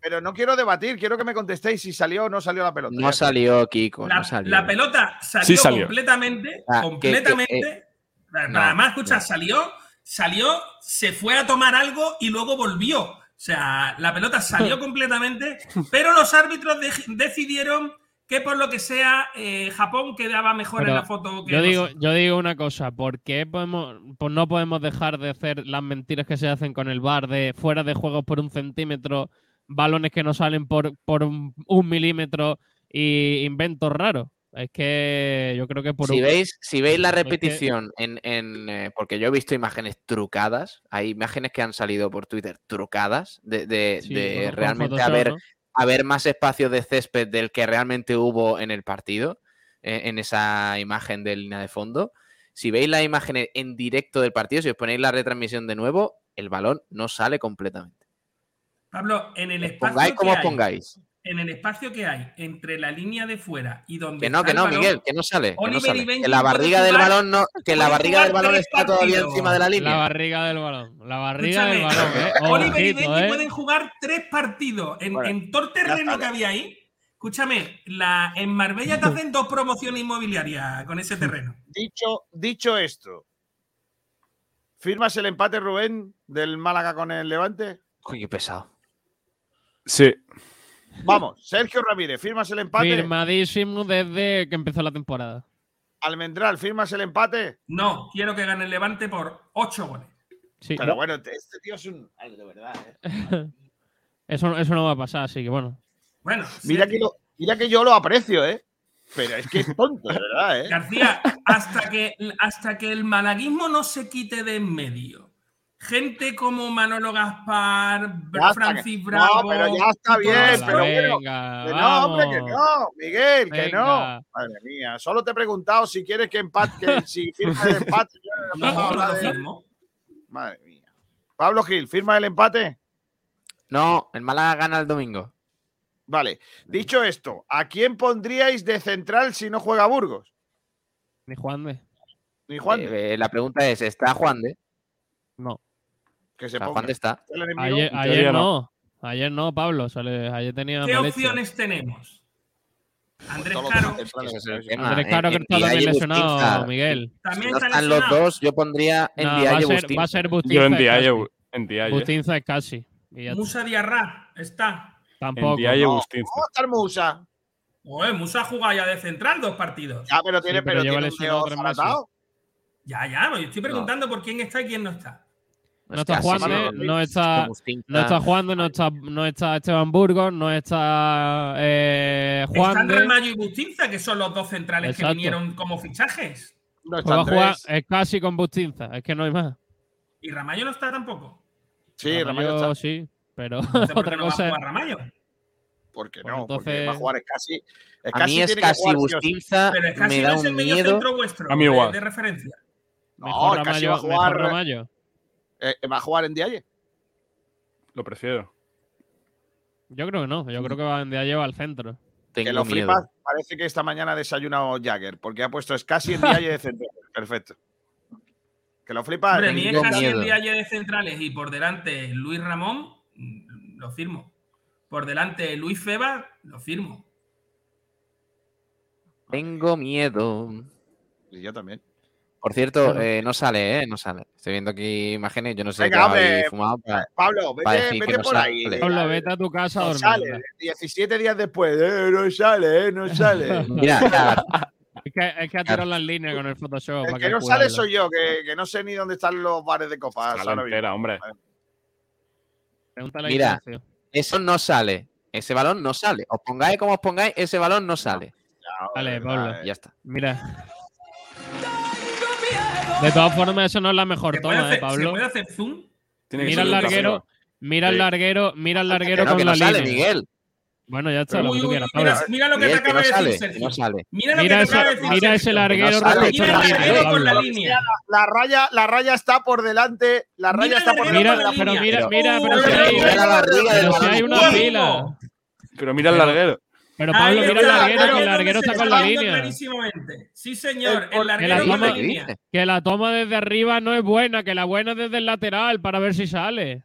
A: Pero no quiero debatir, quiero que me contestéis si salió o no salió la pelota.
C: No salió, Kiko.
J: La,
C: no salió.
J: la pelota salió,
H: Sí salió.
J: completamente.
C: Ah, que-
J: completamente.
C: que, no,
J: además, escucha,
C: no.
J: salió, salió, se fue a tomar algo y luego volvió. O sea, la pelota salió completamente, pero los árbitros de- decidieron que por lo que sea, eh, Japón quedaba mejor
K: Pero
J: en la foto que
K: Yo digo,
J: nosotros.
K: yo digo una cosa, ¿por qué podemos, pues no podemos dejar de hacer las mentiras que se hacen con el bar de fuera de juegos por un centímetro, balones que no salen por, por un, un milímetro y inventos raros? Es que yo creo que por
C: si
K: un-
C: veis, si veis la
K: es que-
C: repetición en, en, eh, porque yo he visto imágenes trucadas, hay imágenes que han salido por Twitter trucadas de, de-
K: Sí,
C: de realmente haber,
K: ¿no?
C: haber más espacio de césped del que realmente hubo en el partido, eh, en esa imagen de línea de fondo. Si veis las imágenes en directo del partido, si os ponéis la retransmisión de nuevo, el balón no sale completamente.
J: Pablo, en el espacio
C: Pongáis como
J: que
C: os
J: hay,
C: pongáis.
J: en el espacio que hay entre la línea de fuera y donde
C: Que no,
J: está
C: que no,
J: balón,
C: Miguel, que no sale. Que, no
J: Oliver y
C: sale. Que la barriga del balón no, que la barriga del balón está todavía encima de la línea.
K: La barriga del balón. La barriga del balón, ¿eh?
J: Oliver y Benji
K: ¿eh?
J: pueden jugar tres partidos en,
A: Bueno,
J: en todo el terreno que había ahí. Escúchame, la, en Marbella te hacen dos promociones inmobiliarias con ese terreno.
A: Dicho, dicho esto, ¿firmas el empate, Rubén, del Málaga con el Levante?
C: Uy, qué pesado.
H: Sí.
A: Vamos, Sergio Ramírez, ¿firmas el empate?
K: Firmadísimo desde que empezó la temporada.
A: Almendral, ¿firmas el empate?
J: No, quiero que gane el Levante por ocho goles.
K: Sí,
A: Pero
K: no,
A: bueno, este tío es un. Ay, de verdad, ¿eh?
K: eso, eso no va a pasar, así que bueno.
J: Bueno,
A: Mira
J: sí,
A: que, lo- mira que yo lo aprecio, ¿eh? Pero es que es tonto, de verdad, ¿eh?
J: García, hasta que, hasta que el malaguismo no se quite de en medio. Gente como Manolo Gaspar,
A: Ya
J: Francis
A: que-
J: Bravo.
A: No, pero ya está bien, pero bueno.
K: venga,
A: Que no, hombre, que
K: vamos.
A: no, Miguel, que no. Madre mía, solo te he preguntado si quieres que empate, que si firma el empate. No
J: No,
A: de-. Madre mía. Pablo Gil, ¿firma el empate?
C: No, el Málaga gana el domingo.
A: Vale. Dicho esto, ¿a quién pondríais de central si no juega Burgos?
K: Ni Juan de.
A: Ni Juan,
C: Eh, eh, la pregunta es, ¿está Juan de?
K: No.
A: Que se
C: O sea,
A: ponga.
C: Juan de está.
K: Ayer, ayer no. Ayer no, Pablo. sale- ayer tenía
J: ¿Qué opciones tenemos? Andrés
A: Todos los
J: Caro.
K: Andrés Caro que está también lesionado. Miguel.
C: Si
J: También
C: no
J: está
C: están los dos, yo pondría en
K: No, va,
C: Diaye
K: a ser,
C: Bustinza.
K: va a ser
H: Yo
K: Bustinza.
H: en
K: es
H: Diaye,
K: casi.
H: en Diaye.
K: Bustinza es casi. Está.
J: Musa Diarra está.
K: Tampoco.
H: Diaye
A: No,
H: Bustinza.
A: ¿Cómo estar Musa?
J: Oye, Musa ha jugado ya de central dos partidos.
A: Ya, pero tiene,
K: Sí, pero
A: tiene un.
J: Ya, ya, yo estoy preguntando por quién está y quién no está.
K: No está Juan
C: no,
K: no está, no está Juan de, no está, no está Esteban Burgos, no está eh, Juan
J: Están
K: de.
J: Ramayo y Bustinza, que son los dos centrales
K: Exacto.
J: que vinieron como fichajes.
A: No
K: Pues
A: está
K: va a jugar, es casi con Bustinza, es que no hay más.
J: Y Ramayo no está tampoco.
A: Sí,
K: Ramallo
A: Ramallo está.
K: sí, pero
J: Entonces, ¿por qué
K: otra
J: no va a jugar Ramayo?
A: ¿por qué
K: Pues
A: no? Porque
K: entonces-
A: va a jugar es casi. Es
C: A mí es casi. Bustinza,
J: Pero es
C: me
J: casi
C: da
J: no es el medio
C: miedo.
J: centro vuestro
H: A mí
J: de-
H: igual.
J: de referencia.
K: Mejor
A: No, casi
K: Ramallo,
A: va a jugar.
K: mejor Ramallo.
A: Eh, va a jugar en Dialle.
H: Lo prefiero.
K: Yo creo que no, yo creo que va de lleva al centro.
A: Que
C: Tengo
A: lo
C: miedo.
A: flipas. Parece que esta mañana ha desayunado Jagger, porque ha puesto es casi en Dialle de centro. Perfecto. Que lo flipas.
J: Hombre, ni es
C: tengo
J: casi
C: miedo.
J: el viaje de centrales y por delante Luis Ramón, mm, lo firmo. Por delante Luis Feba, lo firmo.
C: Tengo miedo.
A: Y yo también.
C: Por cierto, eh, no sale, ¿eh? No sale. Estoy viendo aquí imágenes. Yo no sé
A: Venga,
C: qué fumado. para-
A: Pablo,
C: para
A: vete, vete
C: no
A: por
C: sale.
A: ahí.
K: Pablo, vete a tu casa a
A: No
K: dormir.
A: sale.
K: anda.
A: 17 días después. eh, no sale, eh, no sale.
C: Mira, ya,
K: Es que, es que ha tirado las líneas con el Photoshop.
A: El
K: para
A: que no sale soy yo, que, que no sé ni dónde están los bares de copas. Mismo.
H: entera, hombre.
K: Pregúntale a
C: Mira. Eso no sale. Ese balón no sale. Os pongáis como os pongáis, ese balón no sale.
A: Ya,
K: Vale, Pablo.
A: eh.
C: Ya está.
K: Mira. De todas formas, eso no es la mejor
J: ¿Se puede,
K: toma, ¿eh,
J: hacer, ¿Se
K: Pablo?
J: puede hacer zoom?
H: Tiene
K: Mira el larguero, mira el
H: Sí.
K: larguero, mira el larguero
C: Que no,
K: con
C: que
K: la
C: no sale,
K: línea.
C: Miguel.
K: Bueno, ya está, lo que tú quieras,
J: mira,
K: Pablo.
J: mira lo que te
C: Miguel, que
J: acaba
C: no
J: de
C: sale,
J: decir Sergio.
C: no sale.
J: Mira lo
K: Mira
J: que te
K: ese,
J: acaba de decir
K: mira ese larguero
C: sale.
J: Mira
K: la línea,
J: larguero con la
K: Pablo.
J: línea.
A: La raya, la raya está por delante. La raya
J: Mira
A: está por
K: Mira,
A: delante.
J: la
K: pero mira, mira, pero si
J: mira,
K: hay,
C: mira la
K: pero si hay una fila.
H: Pero mira el
A: Pero-
H: larguero.
K: Pero
J: Ahí
K: Pablo, mira el larguero, que el larguero está con la línea.
J: clarísimamente. Sí, señor,
A: El-
J: el
K: Que la
J: larguero con la
K: toma-
C: ¿Qué
J: línea.
K: Que la toma desde arriba no es buena, que la buena es desde el lateral para ver si sale.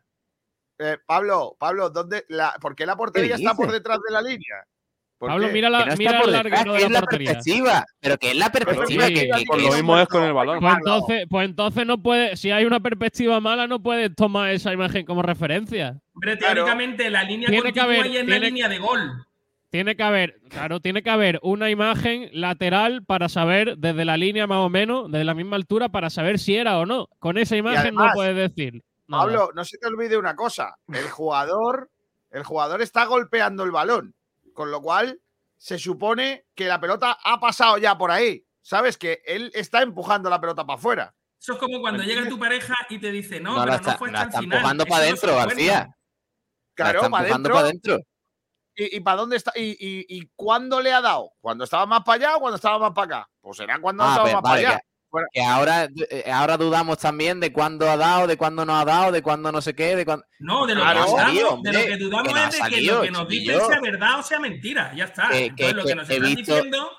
A: Eh, Pablo, Pablo, ¿dónde la, ¿por qué la portería está por detrás de la línea? ¿Por
K: Pablo, mira, la,
C: no
K: mira
C: por
K: el larguero de
C: es
K: la
C: la
K: portería.
C: perspectiva. Pero que es la perspectiva.
K: sí.
C: que, que-
H: Pues lo
C: que-
H: mismo es con el balón.
K: Pues entonces, pues entonces no puede, si hay una perspectiva mala, no puedes tomar esa imagen como referencia.
J: Hombre,
A: Claro.
J: teóricamente la línea
K: Tiene que
J: continúa
K: haber-
J: y es la
K: tiene-
J: línea de gol.
K: Tiene que haber, claro, tiene que haber una imagen lateral para saber desde la línea más o menos, desde la misma altura, para saber si era o no. Con esa imagen
A: además,
K: no puedes decir. nada.
A: Pablo, no se te olvide una cosa. El jugador, el jugador está golpeando el balón. Con lo cual, se supone que la pelota ha pasado ya por ahí. ¿Sabes? Que él está empujando la pelota para afuera.
J: Eso es como cuando llega tu pareja y te dice, no,
C: No,
J: pero
C: la
J: no
C: está,
J: fue
C: la
J: hasta
C: está
J: el final.
C: empujando para adentro. García. La
A: Claro,
C: está
A: para
C: empujando para adentro.
A: ¿Y, para dónde está? ¿Y, y, y cuándo le ha dado? ¿Cuando estaba más para allá o cuando estaba más para acá? Pues será cuando
C: Ah,
A: estaba
C: pues
A: más
C: vale,
A: para allá.
C: que, que ahora, eh, ahora dudamos también de cuándo ha dado, de cuándo no ha dado, de cuándo no sé qué, de cuándo.
J: No, de lo,
A: Claro.
J: que, dudamos,
C: salido,
J: de lo que dudamos
C: que no ha
J: es de que
C: salido,
J: lo que nos dicen sea verdad o sea mentira. Ya está.
C: Que-
J: Entonces,
C: que-
J: lo que
C: que
J: nos están
C: visto-
J: diciendo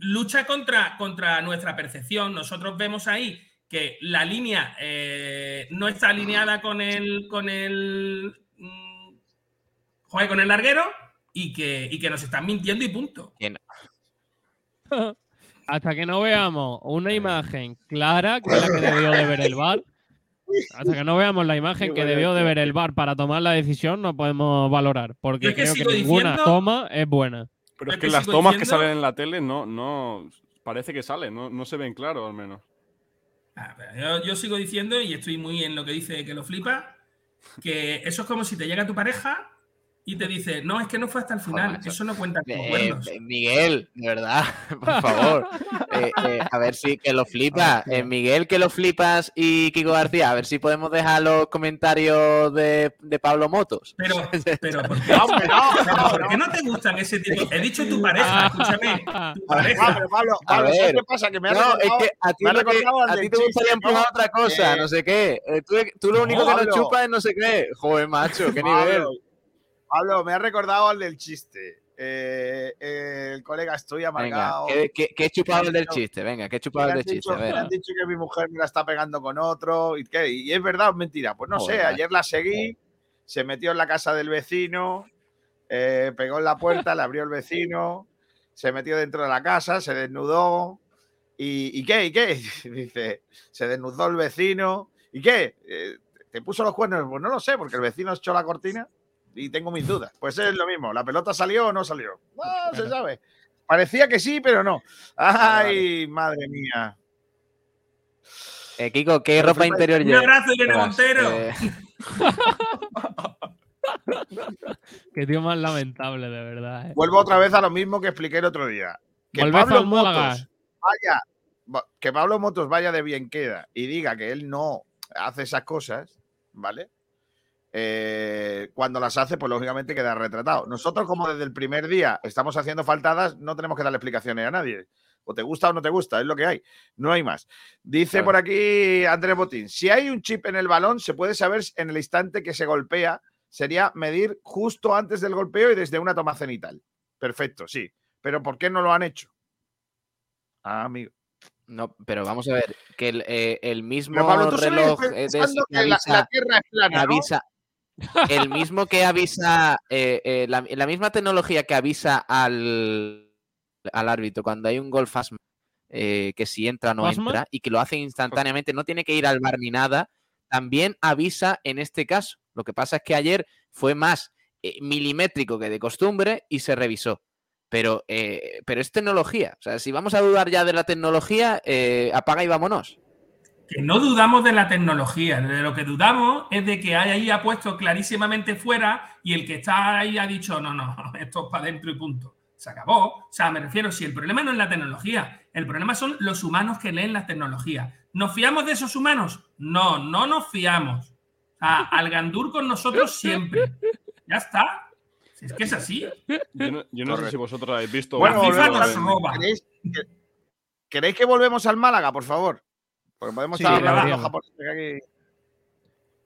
J: lucha contra, contra nuestra percepción. Nosotros vemos ahí que la línea eh, no está alineada con el con el joder, con el larguero y que, y que nos están mintiendo y punto.
K: Hasta que no veamos una imagen clara, que es la que debió de ver el VAR, hasta que no veamos la imagen que debió de ver el VAR para tomar la decisión, no podemos valorar, porque
J: es que
K: creo que ninguna
J: diciendo-
K: toma es buena.
H: Pero es
J: Es
H: que
J: que
H: las tomas que salen en la tele no, no parece que salen, no, no se ven claro al menos.
J: Ah, yo sigo diciendo, y estoy muy en lo que dice que lo flipa, que eso es como si te llega tu pareja y te dice, no, es que no fue hasta el final, eso no cuenta como
C: Eh, Miguel, de verdad, por favor. Eh, eh, a ver si que lo flipas. Eh, Miguel, que lo flipas y Kiko García, a ver si podemos dejar los comentarios de, de Pablo Motos.
J: Pero, pero, ¿por qué,
A: No, hombre, no,
J: ¿por qué no te gustan ese tipo? He dicho tu pareja, escúchame, tu
A: Ah,
J: pareja.
A: pero Pablo,
C: A
A: Pablo, ¿sabes
C: ver.
A: qué pasa? Que me ha
C: No, es que a ti, lo que- a te gustaría empujar otra cosa,
A: Eh,
C: no sé qué. Eh, tú, tú lo único que no
A: Pablo.
C: chupas es no sé qué. Joder, macho, qué nivel.
A: Pablo, me ha recordado al del chiste. Eh, eh, el colega, estoy
C: Venga,
A: amargado.
C: ¿qué, qué, qué chupado el del chiste? Venga, ¿qué chupado el del
A: dicho,
C: chiste?
A: Me han dicho que mi mujer me la está pegando con otro. ¿Y, qué? ¿Y es verdad o es mentira? Pues no sé, ayer la seguí, se metió en la casa del vecino, eh, pegó en la puerta, le abrió el vecino, se metió dentro de la casa, se desnudó. ¿Y, y qué? ¿Y qué? Dice, se desnudó el vecino. ¿Y qué? Eh, ¿Te puso los cuernos? Pues no lo sé, porque el vecino echó la cortina y tengo mis dudas. Pues es lo mismo, ¿la pelota salió o no salió? No se sabe. Parecía que sí, pero no. Ay, madre mía.
C: Eh, Kiko, ¿qué
A: Pero
C: ropa interior
J: Un
C: llevas?
J: abrazo, Irene Montero.
C: eh,
K: Qué tío más lamentable, de verdad. eh.
A: Vuelvo otra vez a lo mismo que expliqué el otro día. Que Pablo. Motos vaya, va- que Pablo Motos vaya de bien queda y diga que él no hace esas cosas, ¿vale? Eh, cuando las hace, pues lógicamente queda retratado. Nosotros, como desde el primer día estamos haciendo faltadas, no tenemos que darle explicaciones a nadie. O te gusta o no te gusta, es lo que hay. No hay más. Dice
C: Claro.
A: por aquí Andrés Botín: si hay un chip en el balón, se puede saber en el instante que se golpea. Sería medir justo antes del golpeo y desde una toma cenital. Perfecto, sí. Pero ¿por qué no lo han hecho? Ah, amigo.
C: No, pero vamos a ver, que el, eh, el mismo
A: Pablo,
C: reloj eh, de- que
A: la,
C: avisa,
A: la Tierra es plana, ¿no?
C: El mismo que avisa, eh, eh, la, la misma tecnología que avisa al, al árbitro cuando hay un gol fasma, eh, que si entra o no
K: ¿Fasma?
C: entra, y que lo hace instantáneamente, no tiene que ir al bar ni nada, también avisa en este caso. Lo que pasa es que ayer fue más milimétrico que de costumbre y se revisó. Pero, eh, pero es tecnología. O sea, si vamos a dudar ya de la tecnología, apaga y vámonos.
J: Que no dudamos de la tecnología, de lo que dudamos es de que hay ahí ha puesto clarísimamente fuera y el que está ahí ha dicho, no, no, esto es para adentro y punto. Se acabó. O sea, me refiero, si el problema no es la tecnología, el problema son los humanos que leen las tecnologías. ¿Nos fiamos de esos humanos? No, no nos fiamos. O sea, al gandur con nosotros siempre. Ya está. Es que es así.
H: Yo no, yo no sé si vosotros habéis visto.
A: Bueno, volvemos ¿Queréis, que- ¿Queréis que volvemos al Málaga, por favor? Porque podemos
J: Sí,
A: estar hablando de los japoneses aquí.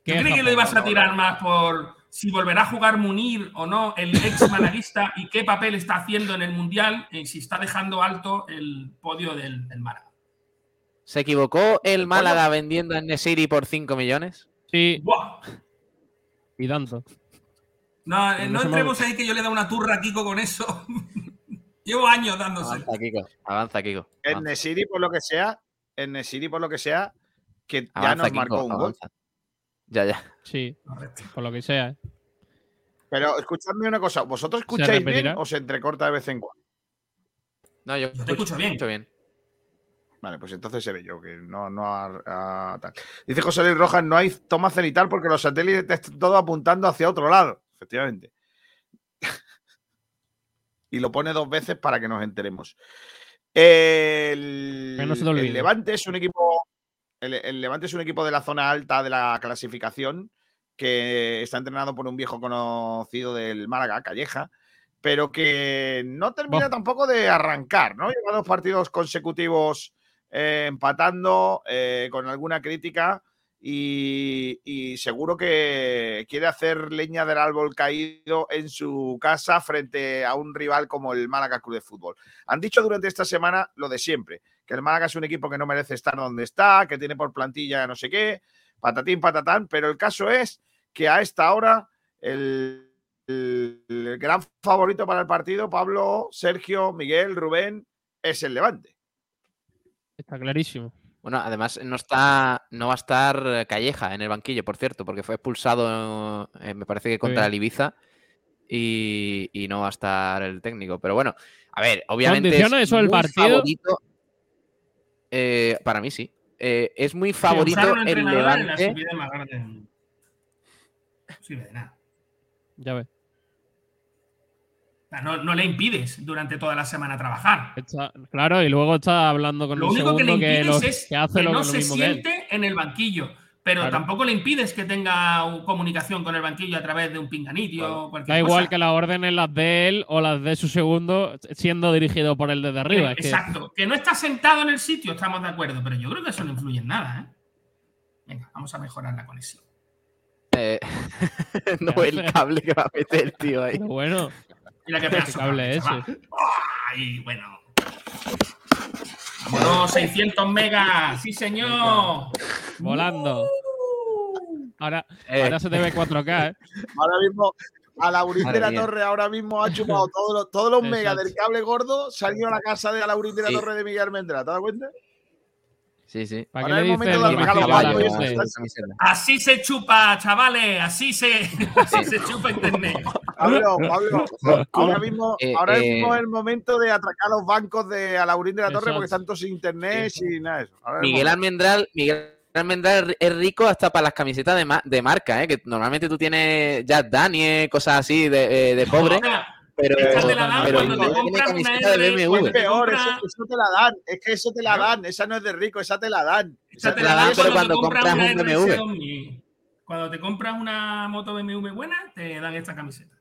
J: Yo que lo ibas a tirar más por si volverá a jugar Munir o no, el ex malaguista, y qué papel está haciendo en el Mundial, y si está dejando alto el podio del, del Málaga.
C: ¿Se equivocó el Málaga vendiendo a Nesiri por 5 millones?
K: Sí.
J: ¡Buah!
K: Y tanto.
J: No, eh,
K: No
J: entremos ahí que yo le he dado una turra a Kiko con eso. Llevo años dándose.
C: Avanza, Kiko. Avanza, Kiko.
A: Nesiri, por lo que sea, en Nesiri, por lo que sea, que ya
C: Avanza,
A: nos
C: Kiko,
A: marcó un gol.
C: avanza. Ya, ya.
K: Sí. Por lo que sea. ¿eh?
A: Pero escuchadme una cosa, ¿vosotros escucháis bien o se entrecorta de vez en cuando?
C: No, yo,
J: te escucho bien.
C: bien.
A: Vale, pues entonces seré yo, que no, no a- a- tal. Dice José Luis Rojas, no hay toma cenital porque los satélites están todo apuntando hacia otro lado. Efectivamente. y lo pone dos veces para que nos enteremos. El,
K: no se
A: Levante es un equipo. El, el Levante es un equipo de la zona alta de la clasificación que está entrenado por un viejo conocido del Málaga, Calleja, pero que no termina tampoco de arrancar, ¿no? Lleva dos partidos consecutivos eh, empatando eh, con alguna crítica y, seguro que quiere hacer leña del árbol caído en su casa frente a un rival como el Málaga Club de Fútbol. Han dicho durante esta semana lo de siempre, que el Málaga es un equipo que no merece estar donde está, que tiene por plantilla no sé qué, patatín, patatán, pero el caso es que a esta hora el gran favorito para el partido, Pablo, Sergio, Miguel, Rubén, es el Levante.
K: Está clarísimo.
C: Bueno, además no está, no va a estar Calleja en el banquillo, por cierto, porque fue expulsado, eh, me parece que contra el Ibiza y, y no va a estar el técnico. Pero bueno, a ver, obviamente
K: ¿Condiciona
C: es
K: eso el
C: muy
K: partido?
C: favorito. eh, para mí sí. Eh, es muy favorito
J: Sí,
C: el
J: entrenador en la
C: Levante.
J: subida más grande. No sirve de nada.
K: Ya ves.
J: No, no le impides durante toda la semana trabajar.
K: Está- claro, y luego está hablando con
J: Lo
K: un
J: único que le
K: que,
J: impides
K: lo-
J: es
K: que hace
J: que
K: lo,
J: no
K: lo
J: se
K: mismo que él.
J: siente en el banquillo. Pero
K: Claro.
J: tampoco le impides que tenga un- comunicación con el banquillo a través de un pinganillo o cualquier
K: Da igual que las órdenes las de él o las de su segundo siendo dirigido por el desde arriba. es que-
J: Exacto. Que no está sentado en el sitio, estamos de acuerdo. Pero yo creo que eso no influye en nada, ¿eh? Venga, vamos a mejorar la conexión.
C: Eh, no el cable que va a meter el tío ahí.
K: Pero bueno,
J: Mira qué
K: ¿qué
J: pedazo
K: cable es
J: cable,
K: ese?
J: Ay, bueno. Vámonos, 600 megas. Sí, señor.
K: Volando. Ahora,
C: Eh.
K: ahora se te ve 4K, ¿eh?
A: Ahora mismo, a Laurín de la
C: mía.
A: Torre ahora mismo ha chupado todos los, todos los megas del cable gordo, salió a la casa de Laurín de la
C: Sí.
A: Torre de Miguel Almendra, ¿te das cuenta?
C: Sí, sí.
K: ¿Para
A: Ahora
K: qué le
A: el momento
K: dices
A: de
K: a
A: eso.
J: Así se chupa, chavales. Así se, así se chupa internet.
A: Pablo, Pablo, ahora mismo,
C: Eh,
A: ahora
C: eh.
A: mismo es el momento de atracar los bancos de Alaurín de la Torre
K: Exacto.
A: porque están todos sin internet y nada de eso.
C: Miguel. Almendral, Miguel Almendral es rico hasta para las camisetas de, ma- de marca, ¿eh? que normalmente tú tienes Jack Daniel, cosas así de, de pobre, pero,
J: esta te la dan
C: pero
J: cuando te compras una R,
C: BMW.
A: Es peor,
J: compra-
A: eso, eso te la dan, es que eso te la dan, esa no es de rico, esa te la dan.
J: esa te
C: la dan, pero
J: cuando, compras
C: un BMW.
J: Omni. Cuando te compras una moto BMW buena, te dan esta camiseta.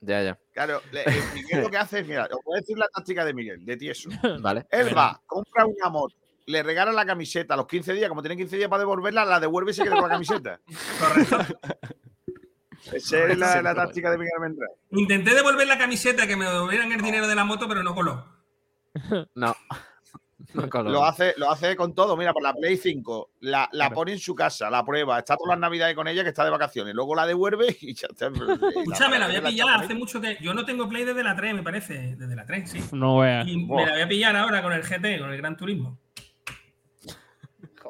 C: Ya, ya.
A: Claro, le- eh, Miguel lo que hace es, mira, os voy a decir la táctica de Miguel, de tieso.
C: Vale.
A: Él va, compra una moto, le regala la camiseta a los 15 días, como tiene 15 días para devolverla, la devuelve y se queda con la camiseta.
J: Correcto.
A: Esa es la, la táctica de Miguel Almendral.
J: Intenté devolver la camiseta, que me devolvieran el dinero de la moto, pero no coló.
C: No. No coló.
A: Lo hace, lo hace con todo. Mira, por la Play 5, la, la
K: Claro.
A: pone en su casa, la prueba, está todas las navidades con ella, que está de vacaciones. Luego la devuelve y ya está.
J: Escúchame, la voy a pillar hace mucho que. Yo no tengo Play desde la 3, me parece. Desde la 3, sí.
K: No veas.
J: Y me la voy a pillar ahora con el GT, con el Gran Turismo.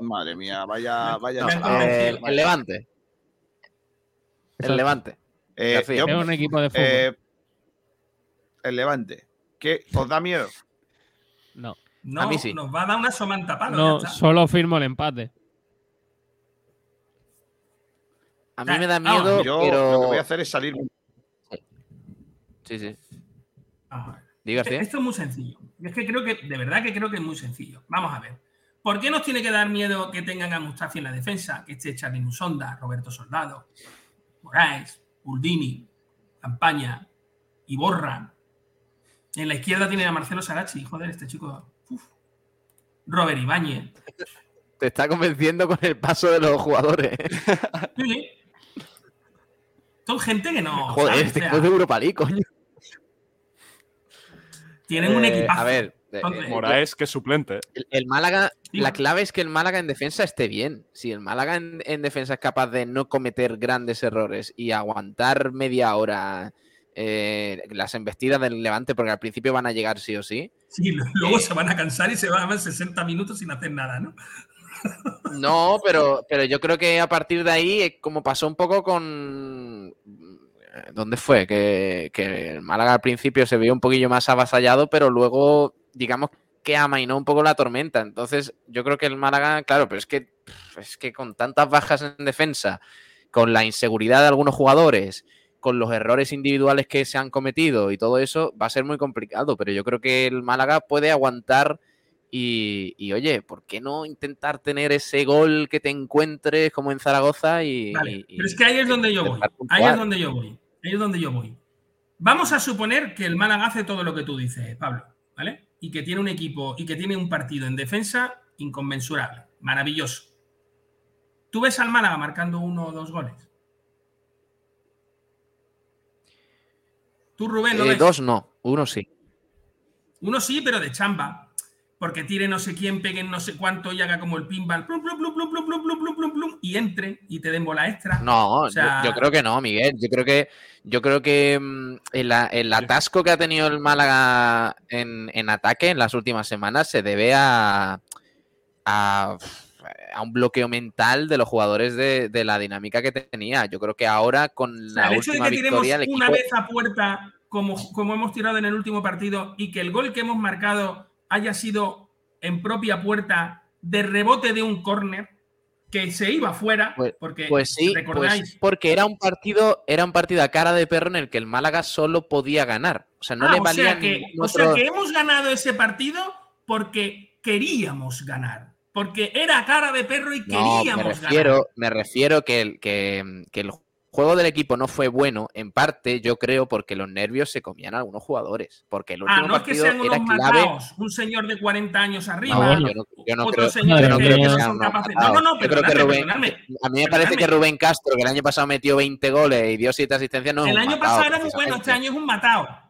A: Madre mía, vaya, vaya.
C: Eh, el Levante. El Levante.
A: Eh, yo-
K: Es un equipo de fútbol.
A: eh, el Levante. ¿Qué? ¿Os da miedo?
K: no,
J: No,
C: A mí sí.
J: nos va a dar una somanta palo.
K: no, solo firmo el empate.
C: A mí me da
J: Vamos,
C: miedo,
A: Yo
C: pero.
A: lo que voy a hacer es salir.
C: Sí, sí.
J: Vamos a ver.
C: Diga,
J: Esto,
C: García.
J: esto es muy sencillo. Es que creo que, de verdad que creo que es muy sencillo. Vamos a ver. ¿Por qué nos tiene que dar miedo que tengan a Mustafi en la defensa? Que esté Charly Musonda, Roberto Soldado, Moraes, Uldini, campaña y borra. En la izquierda tiene a Marcelo Sarachi, joder, este chico. uf. Robert Ibáñez.
C: Te está convenciendo con el paso de los jugadores.
J: Sí. Son gente que no.
C: Joder,
J: ¿sabes?
C: este
J: O sea,
C: juego de Europa League, coño.
J: tienen un
C: Eh,
J: equipazo.
C: A ver, eh,
J: Entonces,
H: Moraes, que es suplente.
C: el, el Málaga,
J: Sí,
C: la clave es que el Málaga en defensa esté bien. Si el Málaga en, en defensa es capaz de no cometer grandes errores y aguantar media hora eh, las embestidas del Levante, porque al principio van a llegar sí o sí.
J: Sí, luego
C: eh,
J: se van a cansar y se van a ver 60 minutos sin hacer nada, ¿no?
C: No, pero, pero yo creo que a partir de ahí, eh, como pasó un poco con. eh, ¿Dónde fue? Que, que el Málaga al principio se veía un poquillo más avasallado, pero luego, digamos que amainó un poco la tormenta. Entonces, yo creo que el Málaga, claro, pero es que, es que con tantas bajas en defensa, con la inseguridad de algunos jugadores, con los errores individuales que se han cometido y todo eso, va a ser muy complicado. Pero yo creo que el Málaga puede aguantar y, y, oye, ¿por qué no intentar tener ese gol que te encuentres como en Zaragoza? Y,
J: Vale,
C: y-
J: pero es que ahí es donde yo voy. Ahí es donde yo voy. Ahí es donde yo voy. Vamos a suponer que el Málaga hace todo lo que tú dices, Pablo, ¿vale? Y que tiene un equipo y que tiene un partido en defensa inconmensurable, maravilloso. ¿Tú ves al Málaga marcando uno o dos goles? Tú, Rubén, ¿lo
C: Eh,
J: ves?
C: dos no, uno sí.
J: Uno sí, pero de chamba. Porque tire no sé quién, pegue no sé cuánto y haga como el pinball, plum, plum, plum, plum, plum, plum, plum, plum, plum, plum, y entre y te den bola extra.
C: No,
J: O sea-
C: yo, yo creo que no, Miguel. Yo creo que, yo creo que mm, el, atasco que ha tenido el Málaga en, en ataque en las últimas semanas se debe a, a, a un bloqueo mental de los jugadores de, de la dinámica que tenía. Yo creo que ahora con
J: O sea,
C: la
J: el hecho de
C: última
J: que tiremos
C: victoria el
J: una vez a puerta, como, como hemos tirado en el último partido, y que el gol que hemos marcado haya sido en propia puerta de rebote de un córner que se iba fuera, porque
C: Pues sí,
J: recordáis,
C: pues porque era un partido, era un partido a cara de perro en el que el Málaga solo podía ganar. O sea, no
J: Ah,
C: le
J: o,
C: valía
J: sea que, o sea que hemos ganado ese partido porque queríamos ganar, porque era cara de perro y
C: No,
J: queríamos
C: me
J: ganar.
C: me refiero que el, que, que el juego del equipo no fue bueno, en parte, yo creo, porque los nervios se comían a algunos jugadores. Porque el
J: Ah,
C: último
J: no es que
C: partido
J: sean
C: era
J: unos
C: clave.
J: mataos, un señor de 40 años arriba,
C: No, yo no, yo no creo,
J: señor
C: yo no creo
J: que
C: sean unos matados.
J: No, no, no,
C: Yo creo que Rubén, a mí me parece que Rubén Castro, que el año pasado metió 20 goles y dio 7 asistencias, no es
J: el
C: un
J: año pasado era muy bueno, este año es un matado.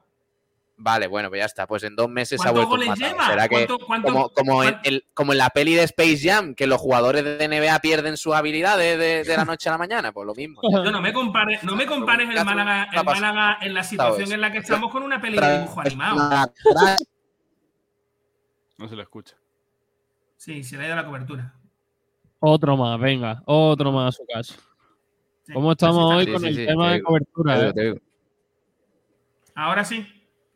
C: Vale, bueno, pues ya está. Pues en dos meses se ha
J: ¿Cuántos
C: vuelto
J: goles lleva?
C: ¿Será que
J: ¿Cuánto- cuánto-
C: como, como, en el- como en la peli de Space Jam, que los jugadores de NBA pierden sus habilidades de, de la noche a la mañana? Pues lo mismo.
J: No, no me compares, no me compares el Málaga,
C: ¿qué ha
J: el? Málaga en la situación en la que estamos con una peli de dibujo animado.
H: No se le escucha.
J: Sí, se le ha ido la cobertura.
K: Otro más, venga, otro más a su casa. ¿Cómo estamos hoy con
J: Sí,
K: el tema
J: te
K: de cobertura?
C: te digo, te digo.
J: Ahora sí,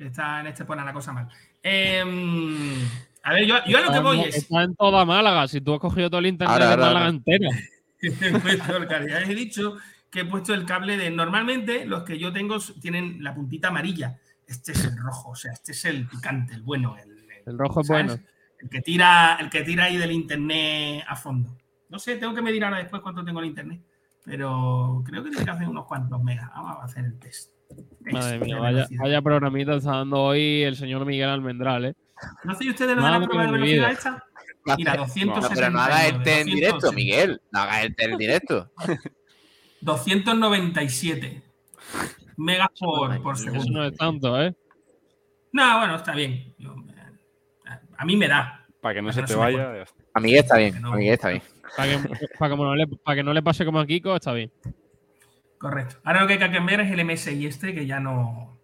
J: está en este pone la cosa mal. Em, a ver, yo, yo a lo que voy es.
K: Está en toda Málaga. Si tú has cogido todo el internet
C: Ahora,
K: de
C: ahora,
K: Málaga
C: ahora.
K: entera.
J: cable. Ya he dicho que he puesto el cable de. Normalmente los que yo tengo tienen la puntita amarilla. Este es el rojo, o sea, este es el picante, el bueno. El,
K: El rojo es bueno.
J: El que tira, el que tira ahí del internet a fondo. No sé, tengo que medir ahora después cuánto tengo el internet. Pero creo que tiene que hacer unos cuantos megas. Vamos a hacer el test.
K: Madre mía, vaya, vaya programita está dando hoy el señor Miguel Almendral, ¿eh?
J: ¿No hacéis ustedes lo de la prueba de velocidad esta? Mira,
C: No,
J: 279.
C: pero no hagas el test en directo,
J: 280.
C: Miguel. No hagas el test en directo.
J: 297 megas por, por
K: Eso
J: segundo.
K: no es tanto, ¿eh?
J: No, bueno, está bien. Yo, eh, a mí me da.
H: Para que no se te
J: no se
H: vaya.
C: A Miguel está bien. A Miguel está bien.
K: Para que, para que no le, para que no le pase como a Kiko, está bien.
J: Correcto. Ahora lo que hay que cambiar es el MSI este que ya no.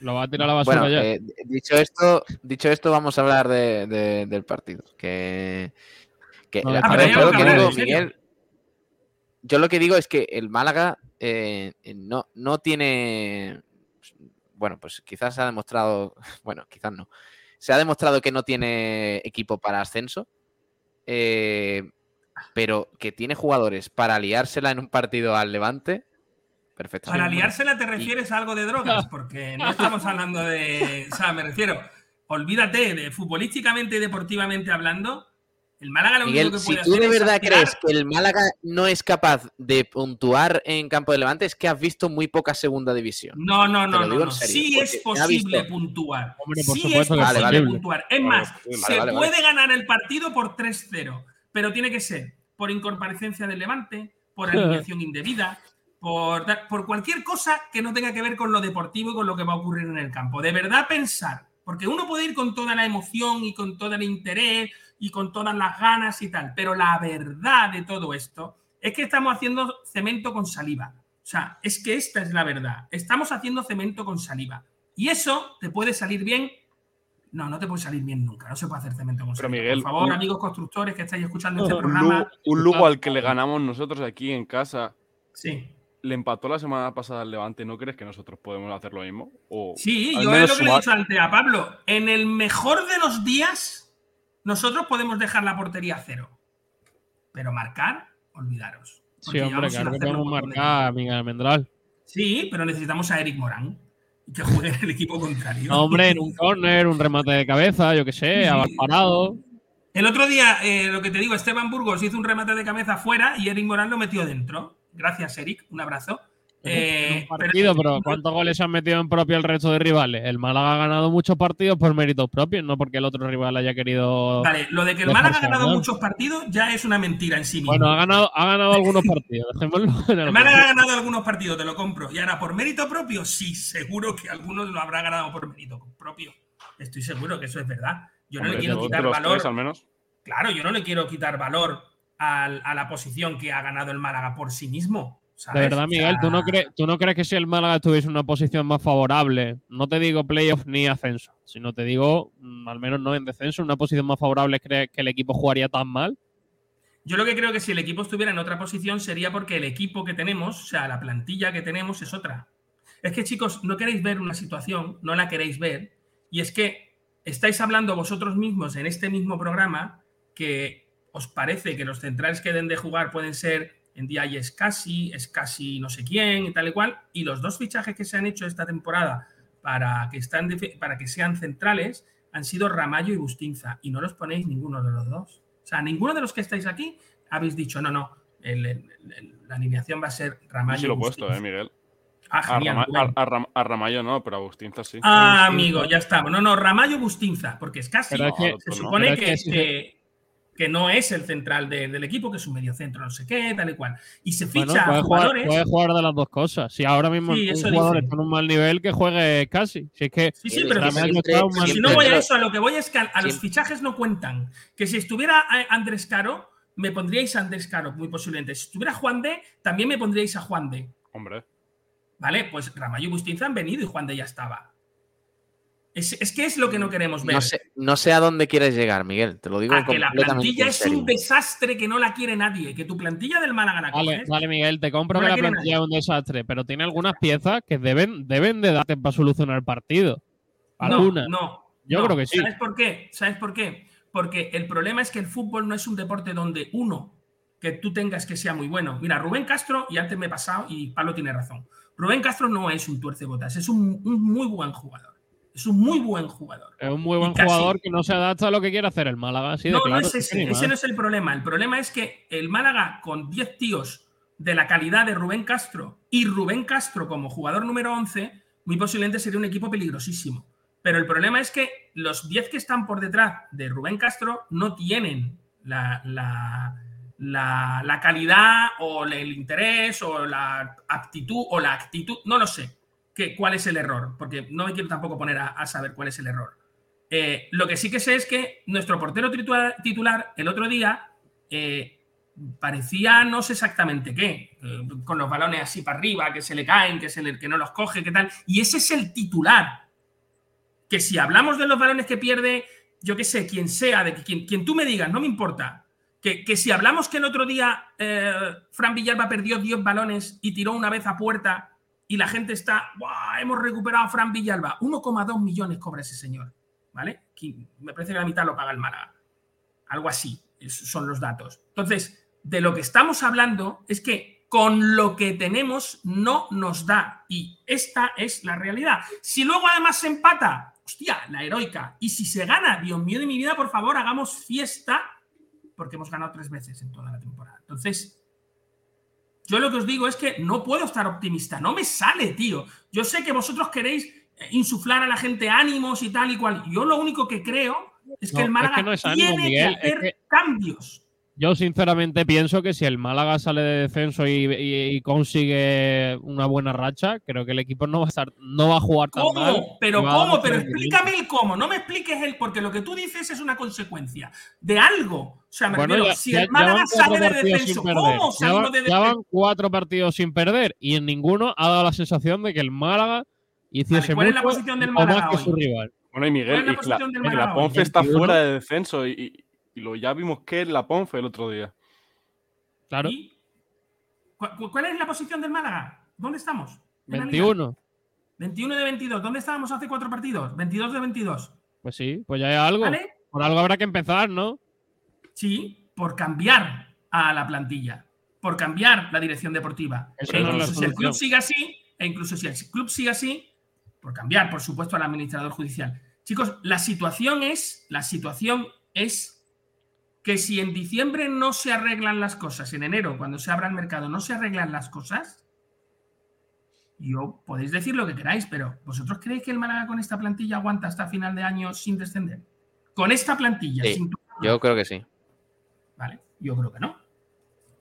K: Lo va a tirar a la basura
C: Bueno,
K: ya.
C: eh, dicho esto, dicho esto, vamos a hablar de- de- del partido. Que, que
K: No,
C: la-
K: ah,
C: yo
K: lo
C: que digo es que el Málaga eh, no, no tiene, bueno, pues quizás se ha demostrado, bueno, quizás no, se ha demostrado que no tiene equipo para ascenso, eh, pero que tiene jugadores para liársela en un partido al Levante. Perfecto.
J: Para liársela te refieres a algo de drogas, porque no estamos hablando de. O sea, me refiero, olvídate de futbolísticamente y deportivamente hablando, El Málaga lo
C: Miguel,
J: único que
C: si
J: puede
C: tú
J: hacer
C: de verdad
J: aspirar-
C: crees que el Málaga no es capaz de puntuar en campo de Levante, es que has visto muy poca segunda división.
J: No, no, no, no, no.
C: serio,
J: Sí es posible puntuar.
K: Hombre, por
J: sí
K: supuesto
J: es posible
C: Vale, vale.
J: puntuar. Es
H: Vale,
J: más,
H: vale,
J: se
H: vale.
J: puede ganar el partido por 3-0, pero tiene que ser por incomparecencia del Levante, por alineación indebida, por, cualquier cosa que no tenga que ver con lo deportivo y con lo que va a ocurrir en el campo. De verdad pensar, porque uno puede ir con toda la emoción y con todo el interés y con todas las ganas y tal, pero la verdad de todo esto es que estamos haciendo cemento con saliva. O sea, es que esta es la verdad. Estamos haciendo cemento con saliva. Y eso te puede salir bien. No, no te puede salir bien nunca. No se puede hacer cemento con
H: Pero,
J: saliva.
H: Miguel,
J: Por favor,
H: un-
J: amigos constructores que estáis escuchando este
H: Un,
J: programa.
H: Un Lugo al que le ganamos nosotros aquí en casa.
J: Sí.
H: Le empató la semana pasada al Levante. ¿No crees que nosotros podemos hacer lo mismo? O
J: Sí, yo es lo que le he dicho antes a Pablo. En el mejor de los días, nosotros podemos dejar la portería a cero. Pero marcar, olvidaros.
K: Sí, hombre, claro que podemos marcar a Miguel Almendral.
J: Sí, pero necesitamos a Eric Morán. Que juegue en el equipo contrario.
K: No, hombre, en un córner, un remate de cabeza, yo qué sé, a
J: Sí.
K: parado.
J: El otro día, eh, lo que te digo, Esteban Burgos hizo un remate de cabeza fuera y Eric Morán lo metió dentro. Gracias, Eric. Un abrazo. Eh, pero-
K: Partido, pero ¿cuántos goles se han metido en propio el resto de rivales? El Málaga ha ganado muchos partidos por méritos propios, no porque el otro rival haya querido.
J: Vale, lo de que el Málaga ha ganado
K: ganar.
J: muchos partidos ya es una mentira en sí mismo.
K: Bueno, ha ganado, ha ganado algunos partidos, dejémoslo en el
J: El Málaga ha ganado algunos partidos, te lo compro. Y ahora, ¿por mérito propio? Sí, seguro que algunos lo habrá ganado por mérito propio. Estoy seguro que eso es verdad. Yo no
H: Hombre,
J: le quiero quitar valor.
H: tres, al menos.
J: Claro, yo no le quiero quitar valor al- a la posición que ha ganado el Málaga por sí mismo.
K: De verdad, Miguel, ¿tú no, crees, ¿tú no crees que si el Málaga estuviese en una posición más favorable, no te digo playoff ni ascenso, sino te digo, mm, al menos no en descenso, en una posición más favorable, ¿crees que el equipo jugaría tan mal?
J: Yo lo que creo que si el equipo estuviera en otra posición sería porque el equipo que tenemos, o sea, la plantilla que tenemos es otra. Es que, chicos, no queréis ver una situación, no la queréis ver, y es que estáis hablando vosotros mismos en este mismo programa que os parece que los centrales que deben de jugar pueden ser en día y es casi, es casi no sé quién y tal y cual, y los dos fichajes que se han hecho esta temporada para que, están para que sean centrales han sido Ramallo y Bustinza, y no los ponéis ninguno de los dos. O sea, ninguno de los que estáis aquí habéis dicho, no, no, el- el- el- la alineación va a ser
H: Yo
J: Ramallo
H: sí
J: y
H: lo he puesto,
J: Bustinza.
H: eh, Miguel.
J: Ah,
H: A,
J: genial,
H: Rama- a- a Ram- a Ramallo no, pero a Agustinza sí.
J: Ah, amigo, ya estamos. No, no, Ramallo Bustinza, porque es casi.
K: Que-
J: se
H: no.
J: supone que,
K: que sí.
J: que- que no es el central de- del equipo, que es un medio centro, no sé qué, tal y cual. Y se
K: Bueno,
J: ficha
K: puede
J: a
K: jugar,
J: jugadores.
K: puede jugar de las dos cosas. Si ahora mismo
J: Sí,
K: un jugador
J: dicen.
K: está en un mal nivel, que juegue casi. Si es que
J: Sí, sí,
C: Pero siempre-
K: un mal
J: si no voy a eso, a lo que voy es que a, a los fichajes no cuentan. Que si estuviera eh, Andrés Caro, me pondríais a Andrés Caro, muy posiblemente. Si estuviera Juan D, también me pondríais a Juan D.
H: Hombre.
J: ¿Vale? Pues Ramallo y Bustinza han venido y Juan D ya estaba. Es, es que es lo que no queremos ver.
C: No sé, no sé a dónde quieres llegar, Miguel. Te lo digo
J: a que la plantilla es
C: serio.
J: un desastre que no la quiere nadie. Que tu plantilla del Málaga la
K: Vale,
J: coges.
K: vale, Miguel, te compro
J: No
K: que
J: la
K: plantilla es un desastre, pero tiene algunas piezas que deben, deben de darte para solucionar el partido. Algunas.
J: No, no.
K: Yo
J: no.
K: creo que sí.
J: ¿Sabes por qué? ¿Sabes por qué? Porque el problema es que el fútbol no es un deporte donde uno que tú tengas que sea muy bueno. Mira, Rubén Castro, y antes me he pasado, y Pablo tiene razón. Rubén Castro no es un tuercebotas, es un, un muy buen jugador. Es un muy buen jugador.
K: Es un muy buen
J: casi-
K: jugador que no se adapta a lo que quiere hacer el Málaga. Así de
J: no,
K: claro,
J: no es
K: sí,
J: ese.
K: más.
J: no es el problema. El problema es que el Málaga, con 10 tíos de la calidad de Rubén Castro y Rubén Castro como jugador número 11, muy posiblemente sería un equipo peligrosísimo. Pero el problema es que los 10 que están por detrás de Rubén Castro no tienen la, la- la- la calidad o el interés o la aptitud o la actitud, no lo sé, que, cuál es el error, porque no me quiero tampoco poner a, saber cuál es el error. Eh, lo que sí que sé es que nuestro portero titular, el otro día eh, parecía no sé exactamente qué, con los balones así para arriba, que se le caen, que, se que no los coge, qué tal. Y ese es el titular. Que si hablamos de los balones que pierde, yo qué sé, quien sea, de que quien, quien tú me digas, no me importa. Que, que si hablamos que el otro día eh, Fran Villalba perdió 10 balones y tiró una vez a puerta y la gente está. Hemos recuperado a Fran Villalba. 1,2 millones cobra ese señor. ¿Vale? Me parece que la mitad lo paga el Málaga. Algo así son los datos. Entonces, de lo que estamos hablando es que con lo que tenemos no nos da. Y esta es la realidad. Si luego además se empata, hostia, la heroica. Y si se gana, Dios mío de mi vida, por favor, hagamos fiesta porque hemos ganado tres veces en toda la temporada. Entonces, yo lo que os digo es que no puedo estar optimista, no me sale, tío. Yo sé que vosotros queréis eh, insuflar a la gente ánimos y tal y cual. Yo lo único que creo es que
K: No,
J: el Málaga
K: es que no es ánimo,
J: tiene
K: Miguel,
J: que
K: es
J: hacer
K: que-
J: cambios.
K: Yo sinceramente pienso que si el Málaga sale de descenso y, y- y consigue una buena racha, creo que el equipo no va a estar, no va a jugar tan mal.
J: ¿Cómo? Pero
K: a dar
J: ¿cómo?
K: mucho
J: Pero explícame el cómo, no me expliques el, porque lo que tú dices es una consecuencia de algo. O sea, me
K: Bueno,
J: refiero,
K: ya,
J: si
K: ya-
J: el
K: ya
J: Málaga sale de descenso. ¿cómo
K: Ya van,
J: de
K: ya
J: descenso?
K: van cuatro partidos sin perder y en ninguno ha dado la sensación de que el Málaga hiciese
J: Vale, ¿cuál es la
K: mucho
J: posición del
K: o más
J: Málaga
K: que
J: hoy?
K: su rival.
H: Bueno, y
J: ¿Cuál es
H: Miguel,
J: la
H: y la,
J: posición del
H: y la
J: Málaga hoy?
H: Ponce está
K: 21.
H: fuera de descenso y, y- lo ya vimos que es la Ponce el otro día.
K: Claro,
J: ¿Y? ¿Cu- cu- ¿Cuál es la posición del Málaga? ¿Dónde estamos? En la liga.
K: 21.
J: 21 de 22. ¿Dónde estábamos hace cuatro partidos? 22 de 22.
K: Pues sí, pues ya hay algo.
J: ¿Vale?
K: Por algo habrá que empezar, ¿no?
J: Sí, por cambiar a la plantilla, por cambiar la dirección deportiva.
K: Eso
J: E
K: no
J: incluso si el club sigue así, e incluso si el club sigue así, por cambiar, por supuesto, al administrador judicial. Chicos, la situación es, la situación es que si en diciembre no se arreglan las cosas, en enero, cuando se abra el mercado, no se arreglan las cosas, yo podéis decir lo que queráis, pero ¿vosotros creéis que el Málaga con esta plantilla aguanta hasta final de año sin descender? Con esta plantilla,
C: Sí,
J: sin
C: Yo creo que sí.
J: ¿vale? Yo creo que no.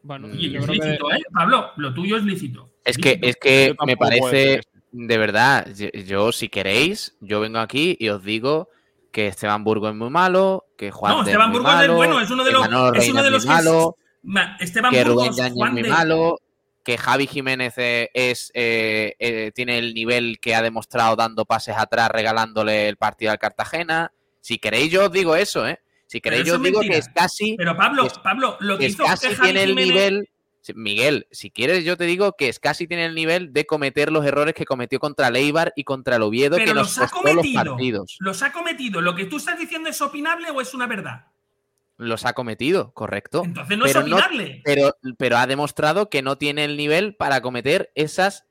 K: Bueno,
J: Y
K: yo
J: es
K: creo que
J: lícito, ¿eh? Pablo, lo tuyo es lícito.
C: Es que, es que me parece,
H: decir
C: de verdad, yo, yo, si queréis, yo vengo aquí y os digo que Esteban Burgo es muy malo, que Juan
J: No, Esteban
C: muy
J: Burgos es bueno, es uno de
C: que
J: los, es uno de los que
C: malo,
J: Ma- Esteban
C: que Rubén
J: Burgos,
C: Yañez es
J: Juan
C: muy
J: de-
C: malo, que Javi Jiménez eh, es, eh, eh, tiene el nivel que ha demostrado dando pases atrás, regalándole el partido al Cartagena. Si queréis, yo os digo eso, ¿eh? Si queréis, yo os digo
J: mentira.
C: que es casi.
J: Pero Pablo, Pablo, lo que hizo
C: casi
J: Javi
C: tiene el nivel. Miguel, si quieres, yo te digo que es casi tiene el nivel de cometer los errores que cometió contra el Eibar y contra el Oviedo,
J: Pero
C: que nos
J: los ha
C: costó los
J: cometido.
C: partidos.
J: ¿Los ha cometido? ¿Lo que tú estás diciendo es opinable o es una verdad?
C: Los ha cometido, correcto.
J: Entonces no
C: Pero
J: es
C: no-
J: opinable.
C: Pero, pero ha demostrado que no tiene el nivel para cometer esas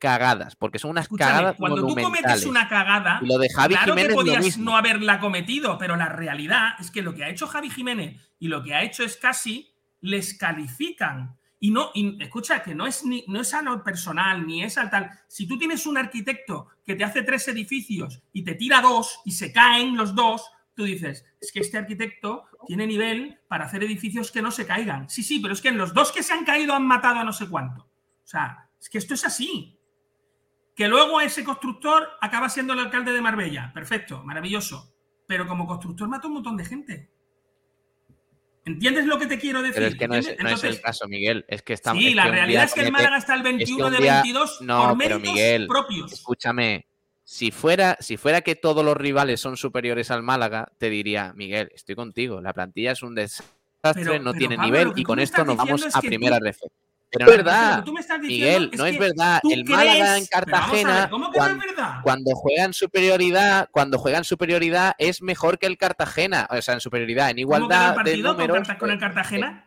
C: cagadas, porque son unas
J: Escúchame,
C: cagadas
J: cuando tú cometes una cagada,
C: lo de Javi
J: claro
C: Jiménez
J: que podías no haberla cometido, pero la realidad es que lo que ha hecho Javi Jiménez y lo que ha hecho es casi les califican. Y no, y escucha, que no es, ni, no es a lo personal, ni es al tal. Si tú tienes un arquitecto que te hace tres edificios y te tira dos y se caen los dos, tú dices, es que este arquitecto tiene nivel para hacer edificios que no se caigan. Sí, sí, pero es que en los dos que se han caído han matado a no sé cuánto. O sea, es que esto es así. Que luego ese constructor acaba siendo el alcalde de Marbella. Perfecto, maravilloso. Pero como constructor mata un montón de gente. ¿Entiendes lo que te quiero decir?
C: Pero es que no es, es el caso, Miguel. Es que estamos.
J: sí,
C: es
J: la
C: que
J: realidad es que el Málaga está el
C: es que
J: 21
C: un
J: de
C: día-
J: 22
C: No,
J: por
C: pero
J: méritos
C: Miguel,
J: propios.
C: escúchame. Si fuera, si fuera que todos los rivales son superiores al Málaga, te diría, Miguel, estoy contigo. La plantilla es un desastre,
J: Pero-
C: no
J: pero,
C: tiene
J: Pablo,
C: nivel y con esto nos vamos a primera
J: tú-.
C: Pero es verdad,
J: que tú me estás diciendo
C: Miguel, no es
J: que
C: verdad. El Málaga en
J: ver,
C: Cartagena,
J: ¿Cómo que
C: cuando,
J: no es verdad?
C: cuando juega en superioridad, cuando juega en superioridad es mejor que el Cartagena. O sea, en superioridad, en
J: ¿Cómo quedó el
C: igualdad de
J: partido con,
C: números.
J: Carta- con el Cartagena?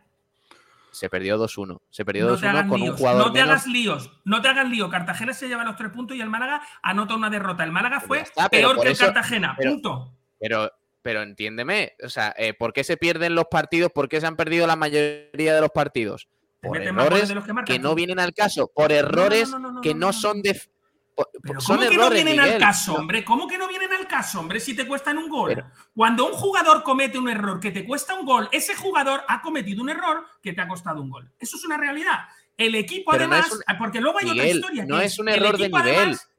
C: Se perdió 2-1. Se perdió
J: No te
C: 2-1
J: hagas
C: con un jugador
J: no te
C: menos.
J: hagas líos, no te hagas lío. Cartagena se lleva los tres puntos y el Málaga anota una derrota. El Málaga fue
C: está, pero
J: peor que el Cartagena,
C: pero-
J: punto.
C: Pero, pero entiéndeme, o sea, eh, ¿por qué se pierden los partidos? ¿Por qué se han perdido la mayoría de los partidos? Por errores
J: de los que
C: no vienen al caso, por errores que no son de... por-
J: Pero
C: son
J: ¿Cómo que no
C: errores,
J: vienen al caso,
C: No,
J: hombre? ¿Cómo que no vienen al caso, hombre? Si te cuestan un gol.
C: Pero-
J: Cuando un jugador comete un error que te cuesta un gol, ese jugador ha cometido un error que te ha costado un gol. Eso es una realidad. El equipo,
C: Pero no
J: además,
C: un-
J: porque luego hay otra
C: Miguel,
J: historia.
C: no es un error de nivel.
J: además-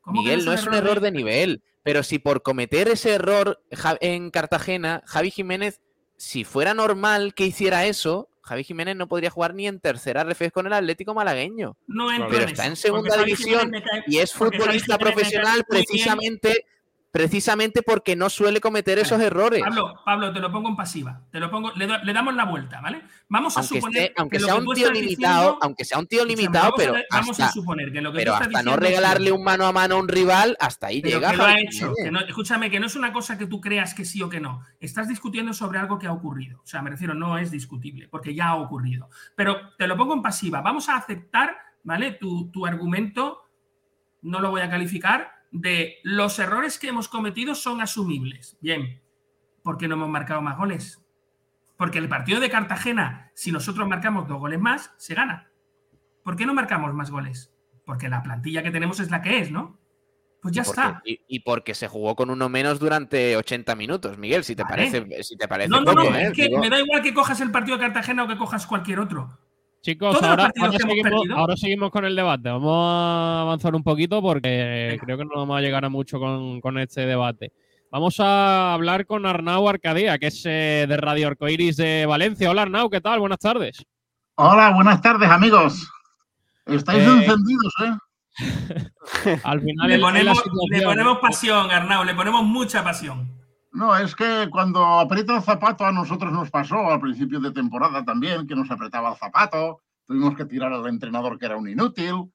J: ¿Cómo que
C: Miguel, no es un error de nivel. Pero si por cometer ese error en Cartagena, Javi Jiménez, si fuera normal que hiciera eso, Javi Jiménez no podría jugar ni en tercera ref con el Atlético malagueño.
J: No entro
C: pero
J: en
C: está en segunda división y es futbolista profesional precisamente, precisamente porque no suele cometer esos errores.
J: Pablo, Pablo, te lo pongo en pasiva. Te lo pongo, le, le damos la vuelta, ¿vale? Vamos a
C: aunque,
J: suponer
C: esté- aunque
J: que
C: sea
J: que
C: un tío limitado, aunque sea un tío limitado, pero
J: vamos
C: hasta,
J: a suponer que lo que tú
C: pero hasta no
J: diciendo
C: regalarle un mano a mano a un rival, hasta ahí
J: Pero
C: llega
J: que lo ha
C: Javi
J: hecho.
C: Jiménez.
J: que no- escúchame, que no es una cosa que tú creas que sí o que no. Estás discutiendo sobre algo que ha ocurrido. O sea, me refiero, no es discutible, porque ya ha ocurrido. Pero te lo pongo en pasiva. Vamos a aceptar, ¿vale? Tu, tu argumento, no lo voy a calificar, de los errores que hemos cometido son asumibles. Bien. ¿Por qué no hemos marcado más goles? Porque el partido de Cartagena, si nosotros marcamos dos goles más, se gana. ¿Por qué no marcamos más goles? Porque la plantilla que tenemos es la que es, ¿no? Pues ya
C: y porque-
J: está.
C: Y, y porque se jugó con uno menos durante 80 minutos, Miguel, si te
J: Vale.
C: parece, si te parece
J: No, no,
C: poco,
J: no,
C: ¿eh?
J: es que
C: Digo-
J: me da igual que cojas el partido de Cartagena o que cojas cualquier otro.
K: Chicos, ahora, seguimos,
J: perdido.
K: ahora seguimos con el debate. Vamos a avanzar un poquito porque creo que no vamos a llegar a mucho con, con este debate. Vamos a hablar con Arnau Arcadía, que es eh, de Radio Arcoiris de Valencia. Hola Arnau, ¿qué tal? Buenas tardes.
L: Hola, buenas tardes, amigos. Estáis
K: Eh,
L: encendidos, ¿eh?
K: Al final
J: Le ponemos, le ponemos pasión, Arnau, le ponemos mucha pasión.
L: No, es que cuando aprieta el zapato a nosotros nos pasó al principio de temporada también, que nos apretaba el zapato, tuvimos que tirar al entrenador que era un inútil,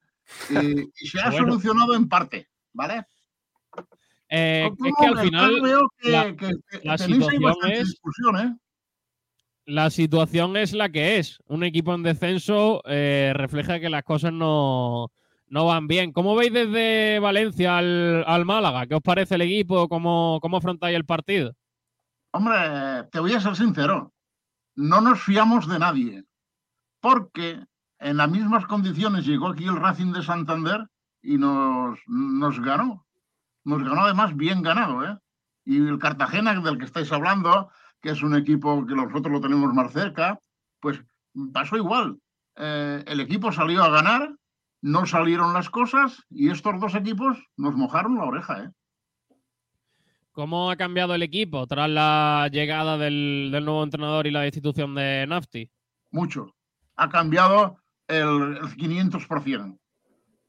L: y, y se ha
K: Bueno.
L: solucionado en parte, ¿vale?
K: Eh, es que al final
L: veo que,
K: la,
L: que- que
K: la
L: tenéis ahí
K: situación
L: bastante
K: es-
L: discusión, ¿eh?
K: la situación es la que es. Un equipo en descenso eh, refleja que las cosas no, no van bien. ¿Cómo veis desde Valencia al, al Málaga? ¿Qué os parece el equipo? ¿Cómo, cómo afrontáis el partido?
L: Hombre, te voy a ser sincero, no nos fiamos de nadie, porque en las mismas condiciones llegó aquí el Racing de Santander y nos, nos ganó. Nos ganó además bien ganado, ¿eh? Y el Cartagena, del que estáis hablando, que es un equipo que nosotros lo tenemos más cerca, pues pasó igual. Eh, el equipo salió a ganar, no salieron las cosas y estos dos equipos nos mojaron la oreja, ¿eh?
K: ¿Cómo ha cambiado el equipo tras la llegada del, del nuevo entrenador y la destitución de Nafti?
L: mucho. Ha cambiado el, el 500%.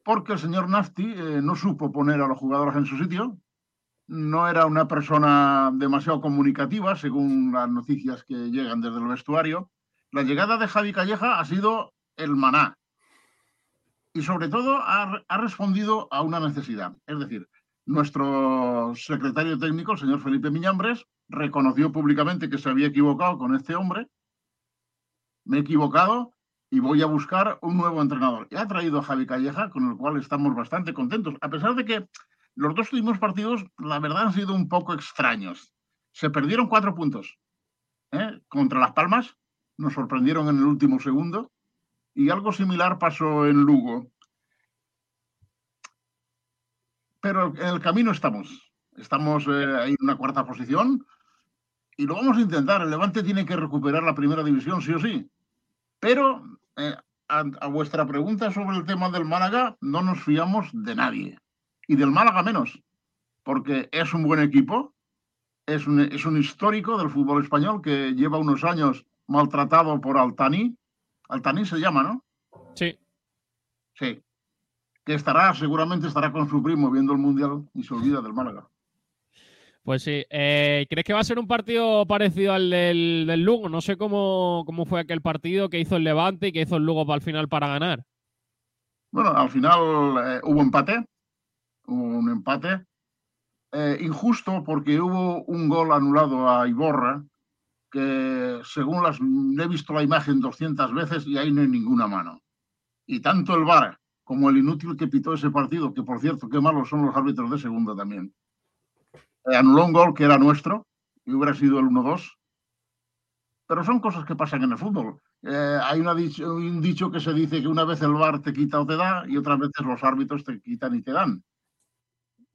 L: Porque el señor Nafti eh, no supo poner a los jugadores en su sitio. No era una persona demasiado comunicativa, según las noticias que llegan desde el vestuario. La llegada de Javi Calleja ha sido el maná. Y sobre todo ha, re- ha respondido a una necesidad. Es decir, nuestro secretario técnico, el señor Felipe Miñambres, reconoció públicamente que se había equivocado con este hombre me he equivocado y voy a buscar un nuevo entrenador. Y ha traído a Javi Calleja, con el cual estamos bastante contentos, a pesar de que los dos últimos partidos, la verdad, han sido un poco extraños. Se perdieron cuatro puntos ¿eh? contra Las Palmas, nos sorprendieron en el último segundo, y algo similar pasó en Lugo. Pero en el camino estamos. Estamos eh, ahí en una cuarta posición y lo vamos a intentar. El Levante tiene que recuperar la primera división, sí o sí. Pero eh, a, vuestra pregunta sobre el tema del Málaga, no nos fiamos de nadie. Y del Málaga menos, porque es un buen equipo, es un histórico del fútbol español que lleva unos años maltratado por Altani. Altani se llama, ¿no?
K: Sí.
L: Sí. Que estará, seguramente estará con su primo viendo el Mundial y se olvida del Málaga.
K: Pues sí. Eh, ¿Crees que va a ser un partido parecido al del, del Lugo? No sé cómo, cómo fue aquel partido que hizo el Levante y que hizo el Lugo para el final para ganar.
L: Bueno, al final eh, hubo empate, hubo un empate eh, injusto porque hubo un gol anulado a Iborra que según las he visto la imagen 200 veces y ahí no hay ninguna mano. Y tanto el VAR como el inútil que pitó ese partido, que por cierto, qué malos son los árbitros de segunda también, eh, anuló un gol que era nuestro y hubiera sido el 1-2. Pero son cosas que pasan en el fútbol. Eh, hay un dicho que se dice que una vez el VAR te quita o te da y otras veces los árbitros te quitan y te dan.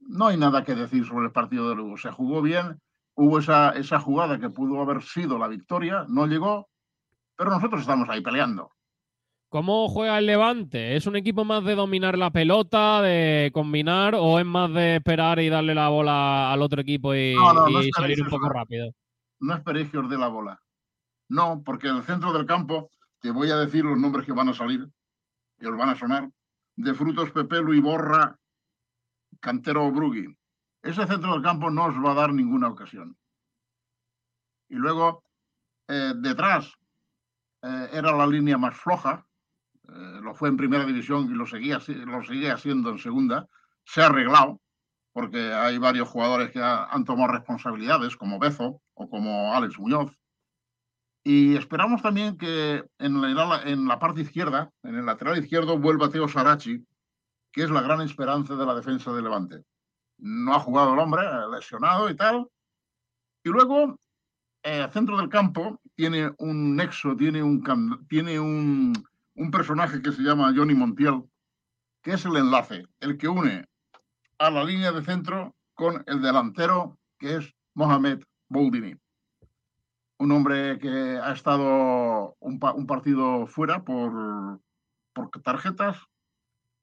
L: No hay nada que decir sobre el partido de Lugo. Se jugó bien, hubo esa, esa jugada que pudo haber sido la victoria, no llegó, pero nosotros estamos ahí peleando.
K: ¿Cómo juega el Levante? ¿Es un equipo más de dominar la pelota, de combinar, o es más de esperar y darle la bola al otro equipo y,
L: No, no, no
K: y
L: esperéis
K: salir un poco rápido?
L: No esperéis que os dé la bola. No, porque en el centro del campo, te voy a decir los nombres que van a salir, que os van a sonar, de Frutos Pepelu y Borra, Cantero Brugui. Ese centro del campo no os va a dar ninguna ocasión. Y luego, eh, detrás, eh, era la línea más floja, eh, lo fue en primera división y lo seguía, lo haciendo en segunda, se ha arreglado, porque hay varios jugadores que ha- han tomado responsabilidades, como Bezo o como Alex Muñoz. Y esperamos también que en la, en la parte izquierda, en el lateral izquierdo, vuelva Teo Sarachi, que es la gran esperanza de la defensa de Levante. No ha jugado el hombre, lesionado y tal. Y luego, eh, centro del campo tiene un nexo, tiene un, tiene un, un personaje que se llama Johnny Montiel, que es el enlace, el que une a la línea de centro con el delantero, que es Mohamed Boldini. Un hombre que ha estado un partido fuera por, por tarjetas.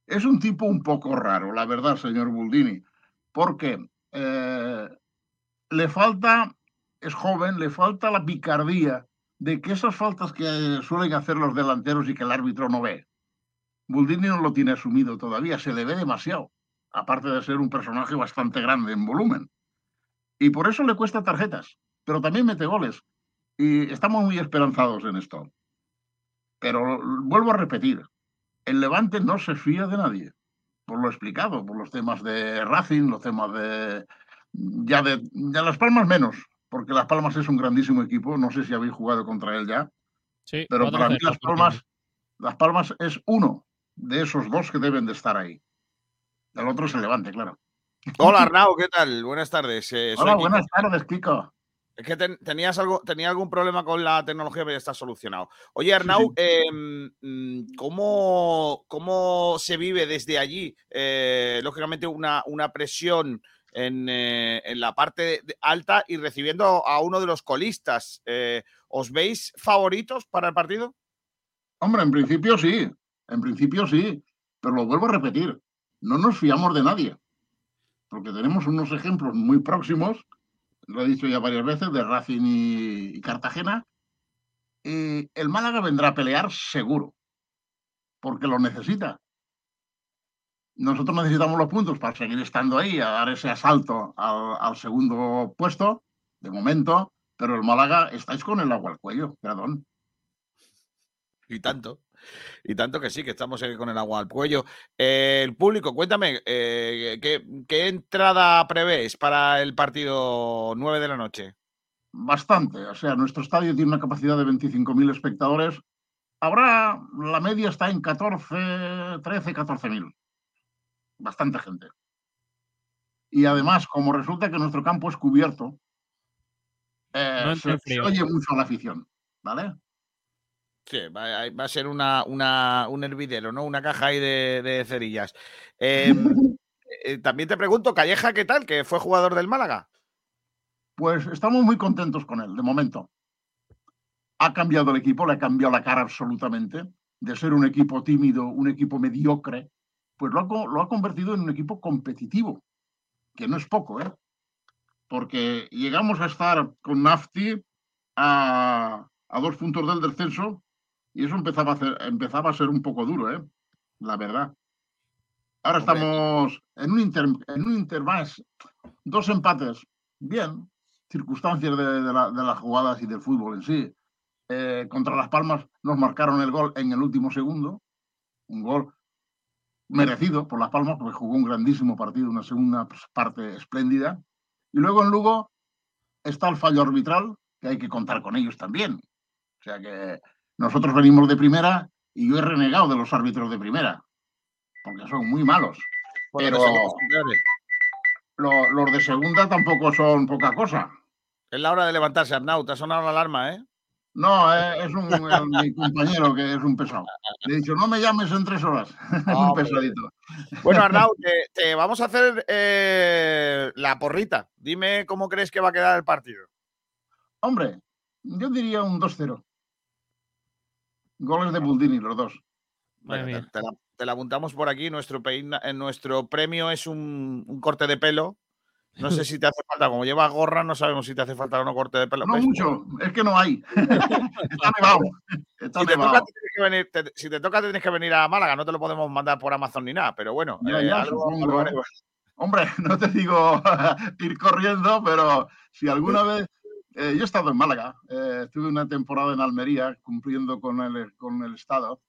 L: Es un tipo un poco raro, la verdad, señor Boldini, porque eh, le falta, es joven, le falta la picardía de que esas faltas que suelen hacer los delanteros y que el árbitro no ve. Buldini no lo tiene asumido todavía, se le ve demasiado, aparte de ser un personaje bastante grande en volumen. Y por eso le cuesta tarjetas, pero también mete goles. Y estamos muy esperanzados en esto. Pero vuelvo a repetir, el Levante no se fía de nadie, por lo explicado, por los temas de Racing, los temas de... Ya de ya Las Palmas menos, porque Las Palmas es un grandísimo equipo, no sé si habéis jugado contra él ya,
K: Sí,
L: pero para mí
K: 4-0,
L: Las Palmas, Las Palmas es uno de esos dos que deben de estar ahí. El otro es el Levante, claro.
A: Hola Arnau, ¿qué tal? Buenas tardes. eh,
L: Hola, buenas tardes, Kiko.
A: Es que ten- tenías algo, tenía algún problema con la tecnología, pero ya está solucionado. Oye, Arnau, eh, mm, ¿cómo, cómo se vive desde allí? Eh, lógicamente, una, una presión en, eh, en la parte alta y recibiendo a uno de los colistas. Eh, ¿Os veis favoritos para el partido?
L: Hombre, en principio sí, en principio sí, pero lo vuelvo a repetir, no nos fiamos de nadie, porque tenemos unos ejemplos muy próximos, lo he dicho ya varias veces, de Racing y, Cartagena, y el Málaga vendrá a pelear seguro, porque lo necesita. Nosotros necesitamos los puntos para seguir estando ahí, a dar ese asalto al, al segundo puesto, de momento, pero el Málaga estáis con el agua al cuello, perdón.
A: Y tanto. Y tanto que sí, que estamos ahí con el agua al cuello. Eh, el público, cuéntame, eh, ¿qué, qué entrada prevés para el partido 9 de la noche?
L: Bastante. O sea, nuestro estadio tiene una capacidad de 25.000 espectadores. Habrá, la media está en 14, 13, 14.000. Bastante gente. Y además, como resulta que nuestro campo es cubierto, eh,
K: No
L: se, se oye mucho a la afición. ¿Vale?
A: Sí, va, va a ser una, una- un hervidero, ¿no? Una caja ahí de, de cerillas. Eh, eh, también te pregunto, Calleja, ¿qué tal? Que fue jugador del Málaga.
L: Pues estamos muy contentos con él, de momento. Ha cambiado el equipo, le ha cambiado la cara absolutamente. De ser un equipo tímido, un equipo mediocre, pues lo ha, lo ha convertido en un equipo competitivo, que no es poco, ¿eh? Porque llegamos a estar con Nafti a, a dos puntos del descenso y eso empezaba a, hacer- empezaba a ser un poco duro, ¿eh? La verdad. Ahora
A: Hombre.
L: estamos en un, inter, en un inter más, dos empates, bien, circunstancias de, de la- de las jugadas y del fútbol en sí. Eh, contra Las Palmas nos marcaron el gol en el último segundo, un gol merecido por Las Palmas porque jugó un grandísimo partido, una segunda parte espléndida. Y luego en Lugo está el fallo arbitral, que hay que contar con ellos también. O sea que nosotros venimos de primera y yo he renegado de los árbitros de primera, porque son muy malos. Pero los de segunda tampoco son poca cosa.
A: Es la hora de levantarse, Arnau. Te ha sonado la alarma, ¿eh?
L: No, eh, es un, el- mi compañero que es un pesado. Le he dicho, no me llames en tres horas. es un
A: Hombre.
L: pesadito.
A: Bueno, Arnau, te, te vamos a hacer eh, la porrita. Dime cómo crees que va a quedar el partido.
L: Hombre, yo diría un 2-0. Goles de Buldini, los dos.
A: Te, te la, te la apuntamos por aquí. Nuestro, peina- eh, nuestro premio es un, un corte de pelo. No sé si te hace falta, como llevas gorra, no sabemos si te hace falta o no corte de pelo.
L: No
A: ¿Ves?
L: mucho, es que no hay. Está nevado. Está
A: Si te,
L: nevado.
A: toca, tienes que venir, te- si te toca, tienes que venir a Málaga. No te lo podemos mandar por Amazon ni nada, pero bueno.
L: Ya,
A: eh,
L: ya,
A: algo-
L: supongo.
A: algo haremos.
L: Hombre, no te digo ir corriendo, pero si alguna vez. Eh, yo he estado en Málaga, eh, estuve una temporada en Almería cumpliendo con el, con el Estado.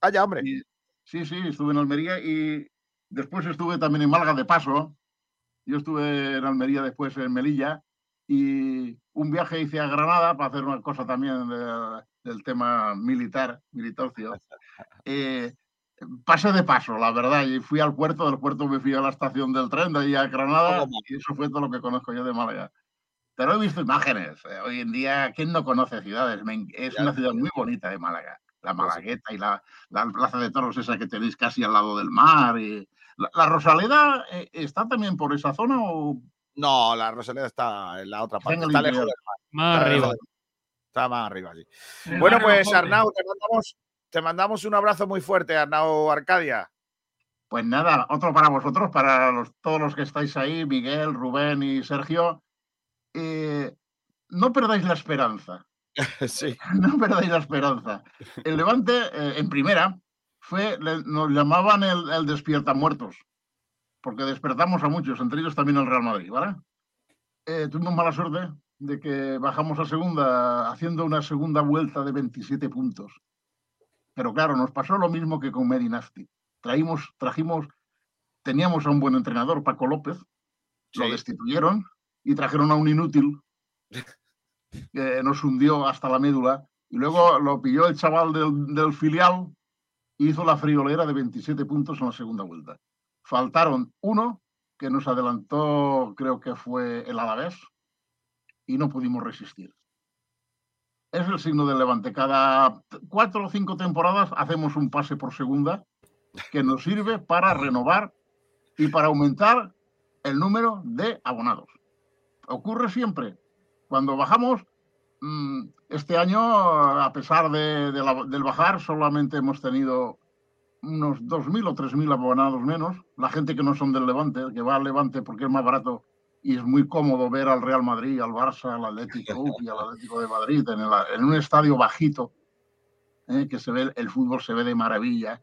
A: Ah, ya, hombre.
L: Y- sí, sí, estuve en Almería y después estuve también en Málaga de paso. Yo estuve en Almería después en Melilla y un viaje hice a Granada para hacer una cosa también de- del tema militar, militarcio. Eh, pasé de paso, la verdad, y fui al puerto, del puerto me fui a la estación del tren de ahí a Granada y eso fue todo lo que conozco yo de Málaga. Pero he visto imágenes. Eh, Hoy en día, ¿quién no conoce ciudades? Es una ciudad muy bonita de Málaga. La Malagueta y la, la Plaza de Toros esa que tenéis casi al lado del mar. Y... ¿La, la Rosaleda eh, está también por esa zona o
A: No, la Rosaleda está en la otra parte. Está lejos
L: interior.
A: del mar.
K: Más
A: Está
K: arriba.
A: lejos del. Está más arriba, sí. Bueno, pues. Arnau, te mandamos, te mandamos un abrazo muy fuerte, Arnau Arcadia.
L: Pues nada, otro para vosotros, para los- todos los que estáis ahí, Miguel, Rubén y Sergio. Eh, no perdáis la esperanza.
A: sí.
L: No perdáis la esperanza. El Levante, eh, en primera, fue, le- nos llamaban el, el despierta muertos, porque despertamos a muchos, entre ellos también el Real Madrid, ¿vale? Eh, tuvimos mala suerte de que bajamos a segunda haciendo una segunda vuelta de 27 puntos. Pero claro, nos pasó lo mismo que con Medinasti. Traímos, trajimos, teníamos a un buen entrenador, Paco López, lo destituyeron y trajeron a un inútil que nos hundió hasta la médula. Y luego lo pilló el chaval del, del filial y hizo la friolera de 27 puntos en la segunda vuelta. Faltaron uno que nos adelantó, creo que fue el Alavés, y no pudimos resistir. Es el signo del Levante. Cada cuatro o cinco temporadas hacemos un pase por segunda que nos sirve para renovar y para aumentar el número de abonados. Ocurre siempre. Cuando bajamos, mm, este año, a pesar de- de la- del bajar, solamente hemos tenido unos 2.000 o 3.000 abonados menos. La gente que no son del Levante, que va al Levante porque es más barato y es muy cómodo ver al Real Madrid, al Barça, al Atlético y al Atlético de Madrid en, el- en un estadio bajito, eh, que se ve, el fútbol se ve de maravilla.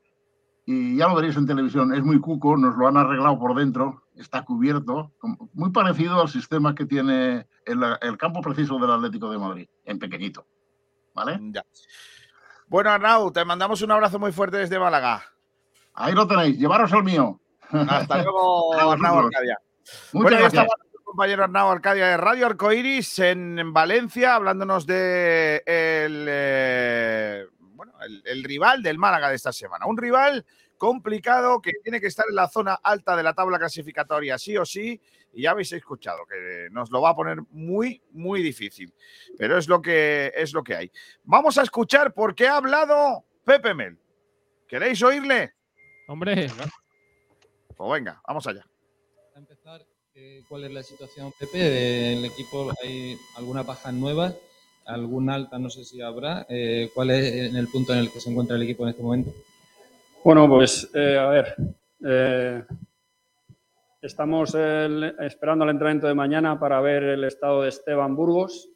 L: Y ya lo veréis en televisión, es muy cuco, nos lo han arreglado por dentro, está cubierto, muy parecido al sistema que tiene el, el campo preciso del Atlético de Madrid, en pequeñito. ¿Vale?
A: Ya. Bueno, Arnau, te mandamos un abrazo muy fuerte desde Málaga.
L: Ahí lo tenéis, llevaros el mío.
A: Hasta luego, Arnau. Arcadia.
L: Muchas
A: bueno,
L: gracias.
A: estaba nuestro compañero Arnau Arcadia de Radio Arcoiris en, en Valencia, hablándonos de el, eh, bueno, el, el rival del Málaga de esta semana. Un rival complicado que tiene que estar en la zona alta de la tabla clasificatoria, sí o sí. Y ya habéis escuchado que nos lo va a poner muy, muy difícil. Pero es lo que, es lo que hay. Vamos a escuchar por qué ha hablado Pepe Mel. ¿Queréis oírle?
K: Hombre,
A: Pues venga, vamos allá.
M: Para empezar, eh, ¿cuál es la situación, Pepe? Del equipo hay algunas bajas nuevas, alguna alta no sé si habrá. Eh, ¿Cuál es en el punto en el que se encuentra el equipo en este momento?
N: Bueno, pues eh, a ver, eh, estamos el- esperando el entrenamiento de mañana para ver el estado de Esteban Burgos,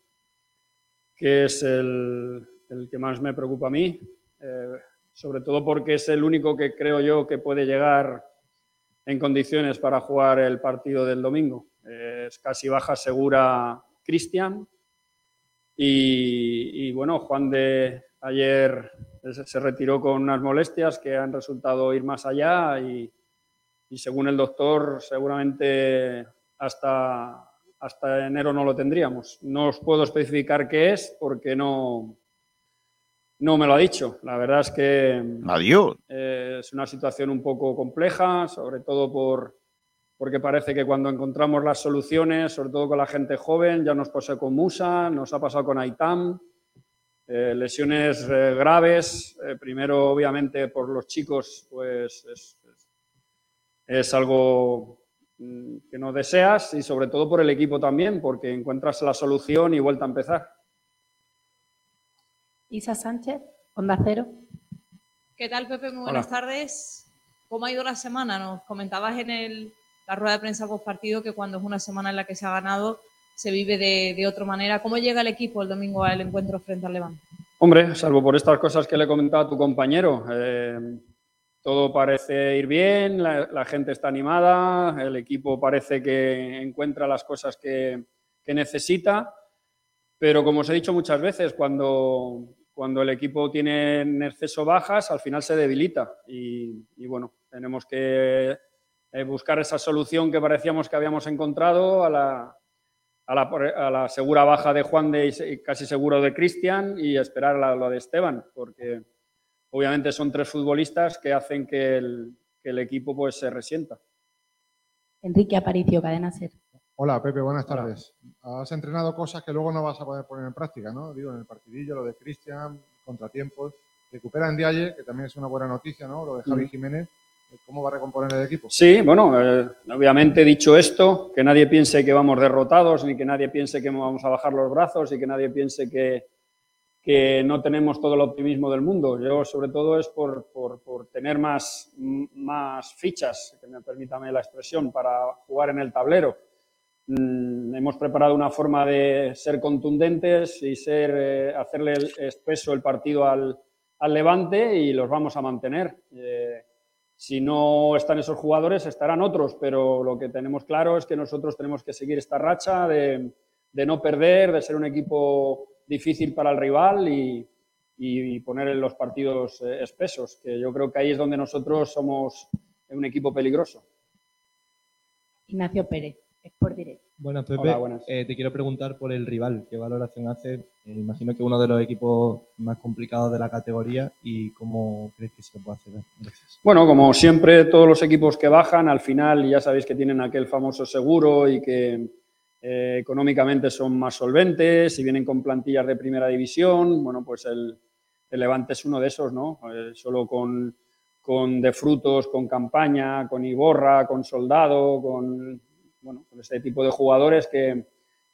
N: que es el, que más me preocupa a mí, eh, sobre todo porque es el único que creo yo que puede llegar en condiciones para jugar el partido del domingo. Eh, es casi baja segura Cristian. Y, bueno, Juan de ayer se retiró con unas molestias que han resultado ir más allá y, y según el doctor seguramente hasta, hasta enero no lo tendríamos. No os puedo especificar qué es porque no, no me lo ha dicho. La verdad es que
A: Adiós.
N: eh, es una situación un poco compleja, sobre todo por, porque parece que cuando encontramos las soluciones, sobre todo con la gente joven, ya nos pasó con Musa, nos ha pasado con Aitam, eh, lesiones eh, graves, eh, primero obviamente por los chicos, pues es, es- es algo mm, que no deseas y sobre todo por el equipo también, porque encuentras la solución y vuelta a empezar.
O: Isa Sánchez, Onda Cero.
P: ¿Qué tal, Pepe? Muy buenas tardes. ¿Cómo ha ido la semana? Nos comentabas en el- la rueda de prensa post partido que cuando es una semana en la que se ha ganado se vive de, de otra manera. ¿Cómo llega el equipo el domingo al encuentro frente al Levante?
N: Hombre, salvo por estas cosas que le comentaba a tu compañero, eh, todo parece ir bien, la, gente está animada, el equipo parece que encuentra las cosas que, que necesita, pero como os he dicho muchas veces, cuando, cuando el equipo tiene en exceso bajas, al final se debilita y, y bueno, tenemos que eh, buscar esa solución que parecíamos que habíamos encontrado a la, a la, a la segura baja de Juan de y casi seguro de Cristian y esperar la- lo de Esteban, porque obviamente son tres futbolistas que hacen que el, que el equipo pues se resienta.
O: Enrique Aparicio, Cadena Ser.
Q: Hola, Pepe, buenas tardes. Has entrenado cosas que luego no vas a poder poner en práctica, ¿no? Digo, en el partidillo, lo de Cristian, contratiempos. Recupera en Dialle, que también es una buena noticia, ¿no? Lo de Javi. Jiménez. ¿Cómo va a recomponer el equipo?
N: Sí, bueno, eh, obviamente dicho esto, que nadie piense que vamos derrotados, ni que nadie piense que vamos a bajar los brazos y que nadie piense que, que no tenemos todo el optimismo del mundo. Yo, sobre todo, es por, por- por tener más, m- más fichas, que me permítame la expresión, para jugar en el tablero. Mm, hemos preparado una forma de ser contundentes y ser, eh, hacerle el- espeso el partido al, al Levante y los vamos a mantener. Eh, si no están esos jugadores, estarán otros, pero lo que tenemos claro es que nosotros tenemos que seguir esta racha de, de no perder, de ser un equipo difícil para el rival y, y poner en los partidos eh, espesos, que yo creo que ahí es donde nosotros somos un equipo peligroso.
O: Ignacio Pérez, Sport Direct.
R: Buenas, Pepe.
N: Hola, buenas.
R: Eh, te quiero preguntar por el rival. ¿Qué valoración hace? Eh, imagino que uno de los equipos más complicados de la categoría y cómo crees que se puede hacer. Gracias.
N: Bueno, como siempre, todos los equipos que bajan, al final ya sabéis que tienen aquel famoso seguro y que eh, económicamente son más solventes y vienen con plantillas de primera división. Bueno, pues el, el Levante es uno de esos, ¿no? Solo con, con De Frutos, con Campaña, con Iborra, con Soldado, con, bueno, con este tipo de jugadores que,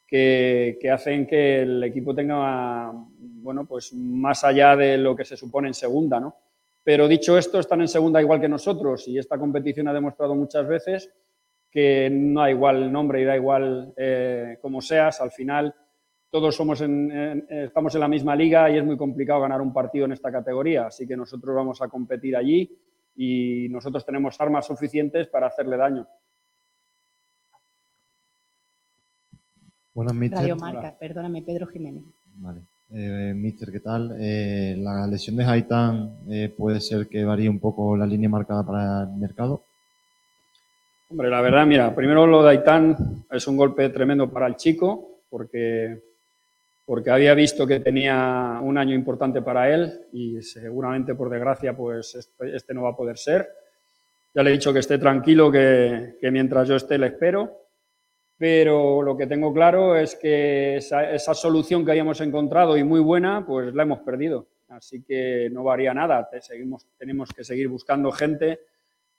N: que, hacen que el equipo tenga, bueno, pues más allá de lo que se supone en segunda, ¿no? Pero dicho esto, están en segunda igual que nosotros y esta competición ha demostrado muchas veces que no da igual nombre y da igual eh, cómo seas, al final todos somos estamos en la misma liga y es muy complicado ganar un partido en esta categoría, así que nosotros vamos a competir allí y nosotros tenemos armas suficientes para hacerle daño.
S: Buenas, Mister.
O: Radio Marca, perdóname, Pedro Jiménez.
S: Vale. Eh, Mister, ¿qué tal? Eh, la lesión de Haitán eh, puede ser que varíe un poco la línea marcada para el mercado.
N: Hombre, la verdad, mira, primero lo de Aitán es un golpe tremendo para el chico, porque, porque había visto que tenía un año importante para él y seguramente, por desgracia, pues este, este no va a poder ser. Ya le he dicho que esté tranquilo, que, que mientras yo esté le espero, pero lo que tengo claro es que esa, esa solución que habíamos encontrado y muy buena, pues la hemos perdido. Así que no varía nada, te seguimos, tenemos que seguir buscando gente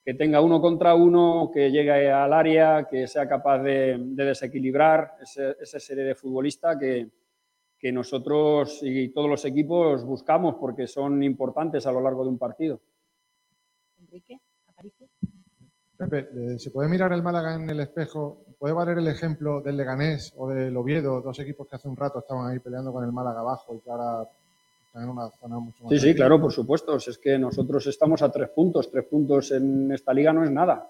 N: que tenga uno contra uno, que llegue al área, que sea capaz de, de desequilibrar ese, esa serie de futbolistas que, que nosotros y todos los equipos buscamos porque son importantes a lo largo de un partido.
O: Enrique.
Q: Pepe, eh, ¿se puede mirar el Málaga en el espejo? ¿Puede valer el ejemplo del Leganés o del Oviedo, dos equipos que hace un rato estaban ahí peleando con el Málaga abajo y que ahora están en una zona mucho más
N: Sí, sí, claro, por supuesto. Es que nosotros estamos a tres puntos. Tres puntos en esta liga no es nada.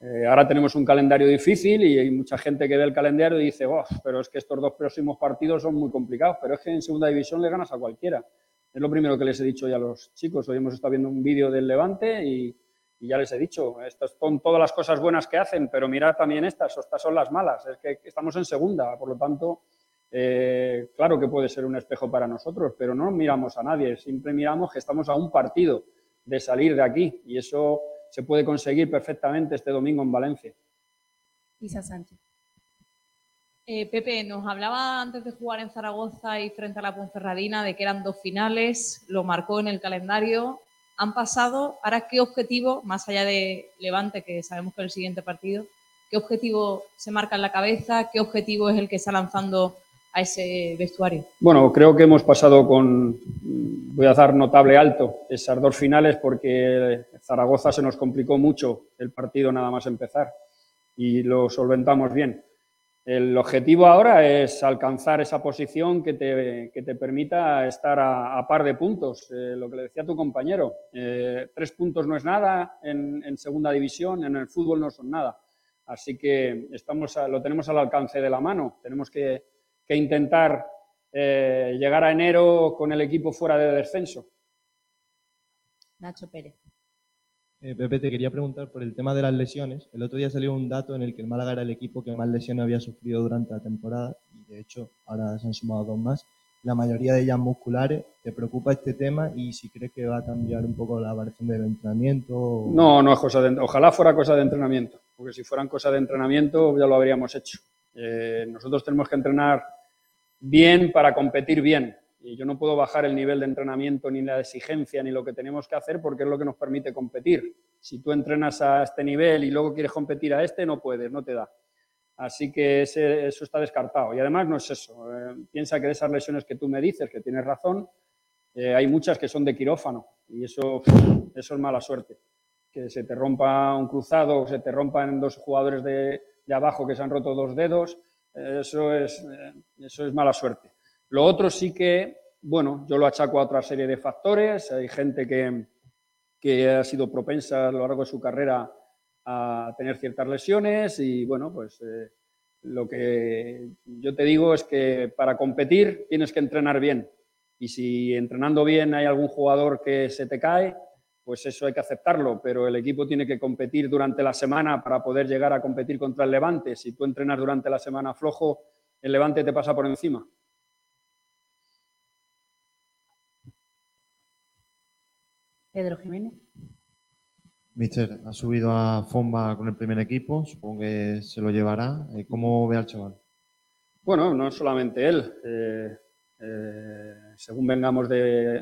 N: Eh, ahora tenemos un calendario difícil y hay mucha gente que ve el calendario y dice, "Oh, pero es que estos dos próximos partidos son muy complicados. Pero es que en segunda división le ganas a cualquiera. Es lo primero que les he dicho ya a los chicos. Hoy hemos estado viendo un vídeo del Levante y, y ya les he dicho, estas son todas las cosas buenas que hacen, pero mirad también estas, estas son las malas. Es que estamos en segunda, por lo tanto, eh, claro que puede ser un espejo para nosotros, pero no miramos a nadie, siempre miramos que estamos a un partido de salir de aquí y eso se puede conseguir perfectamente este domingo en Valencia.
O: Isa Sánchez.
P: Eh, Pepe, nos hablaba antes de jugar en Zaragoza y frente a la Ponferradina de que eran dos finales, lo marcó en el calendario, han pasado, ahora qué objetivo, más allá de Levante, que sabemos que es el siguiente partido, qué objetivo se marca en la cabeza, qué objetivo es el que está lanzando a ese vestuario.
N: Bueno, creo que hemos pasado con, voy a dar notable alto, esas dos finales porque Zaragoza se nos complicó mucho el partido nada más empezar y lo solventamos bien. El objetivo ahora es alcanzar esa posición que te, que te permita estar a, par de puntos. Eh, lo que le decía tu compañero, eh, tres puntos no es nada en, segunda división, en el fútbol no son nada. Así que estamos a, lo tenemos al alcance de la mano. Tenemos que, que intentar eh, llegar a enero con el equipo fuera de descenso.
O: Nacho Pérez.
R: Eh, Pepe, te quería preguntar por el tema de las lesiones. El otro día salió un dato en el que el Málaga era el equipo que más lesiones había sufrido durante la temporada y de hecho ahora se han sumado dos más. La mayoría de ellas musculares. ¿Te preocupa este tema y si crees que va a cambiar un poco la variación del entrenamiento?
N: No, no es cosa de, ojalá fuera cosa de entrenamiento, porque si fueran cosa de entrenamiento ya lo habríamos hecho. Eh, nosotros tenemos que entrenar bien para competir bien. Y yo no puedo bajar el nivel de entrenamiento ni la exigencia ni lo que tenemos que hacer porque es lo que nos permite competir. Si tú entrenas a este nivel y luego quieres competir a este, no puedes, no te da. Así que ese- eso está descartado. Y además no es eso. Eh, piensa que de esas lesiones que tú me dices, que tienes razón, eh, hay muchas que son de quirófano y eso, es mala suerte. Que se te rompa un cruzado o se te rompan dos jugadores de, abajo que se han roto dos dedos, eh, eso, es, eso es mala suerte. Lo otro sí que, bueno, yo lo achaco a otra serie de factores. Hay gente que, que ha sido propensa a lo largo de su carrera a tener ciertas lesiones y bueno, pues eh, lo que yo te digo es que para competir tienes que entrenar bien y si entrenando bien hay algún jugador que se te cae, pues eso hay que aceptarlo, pero el equipo tiene que competir durante la semana para poder llegar a competir contra el Levante. Si tú entrenas durante la semana flojo, el Levante te pasa por encima.
O: Pedro Jiménez.
S: Mister, ha subido a Fomba con el primer equipo, supongo que se lo llevará. Eh, ¿Cómo ve al chaval?
N: Bueno, no solamente él. eh, eh, según vengamos de...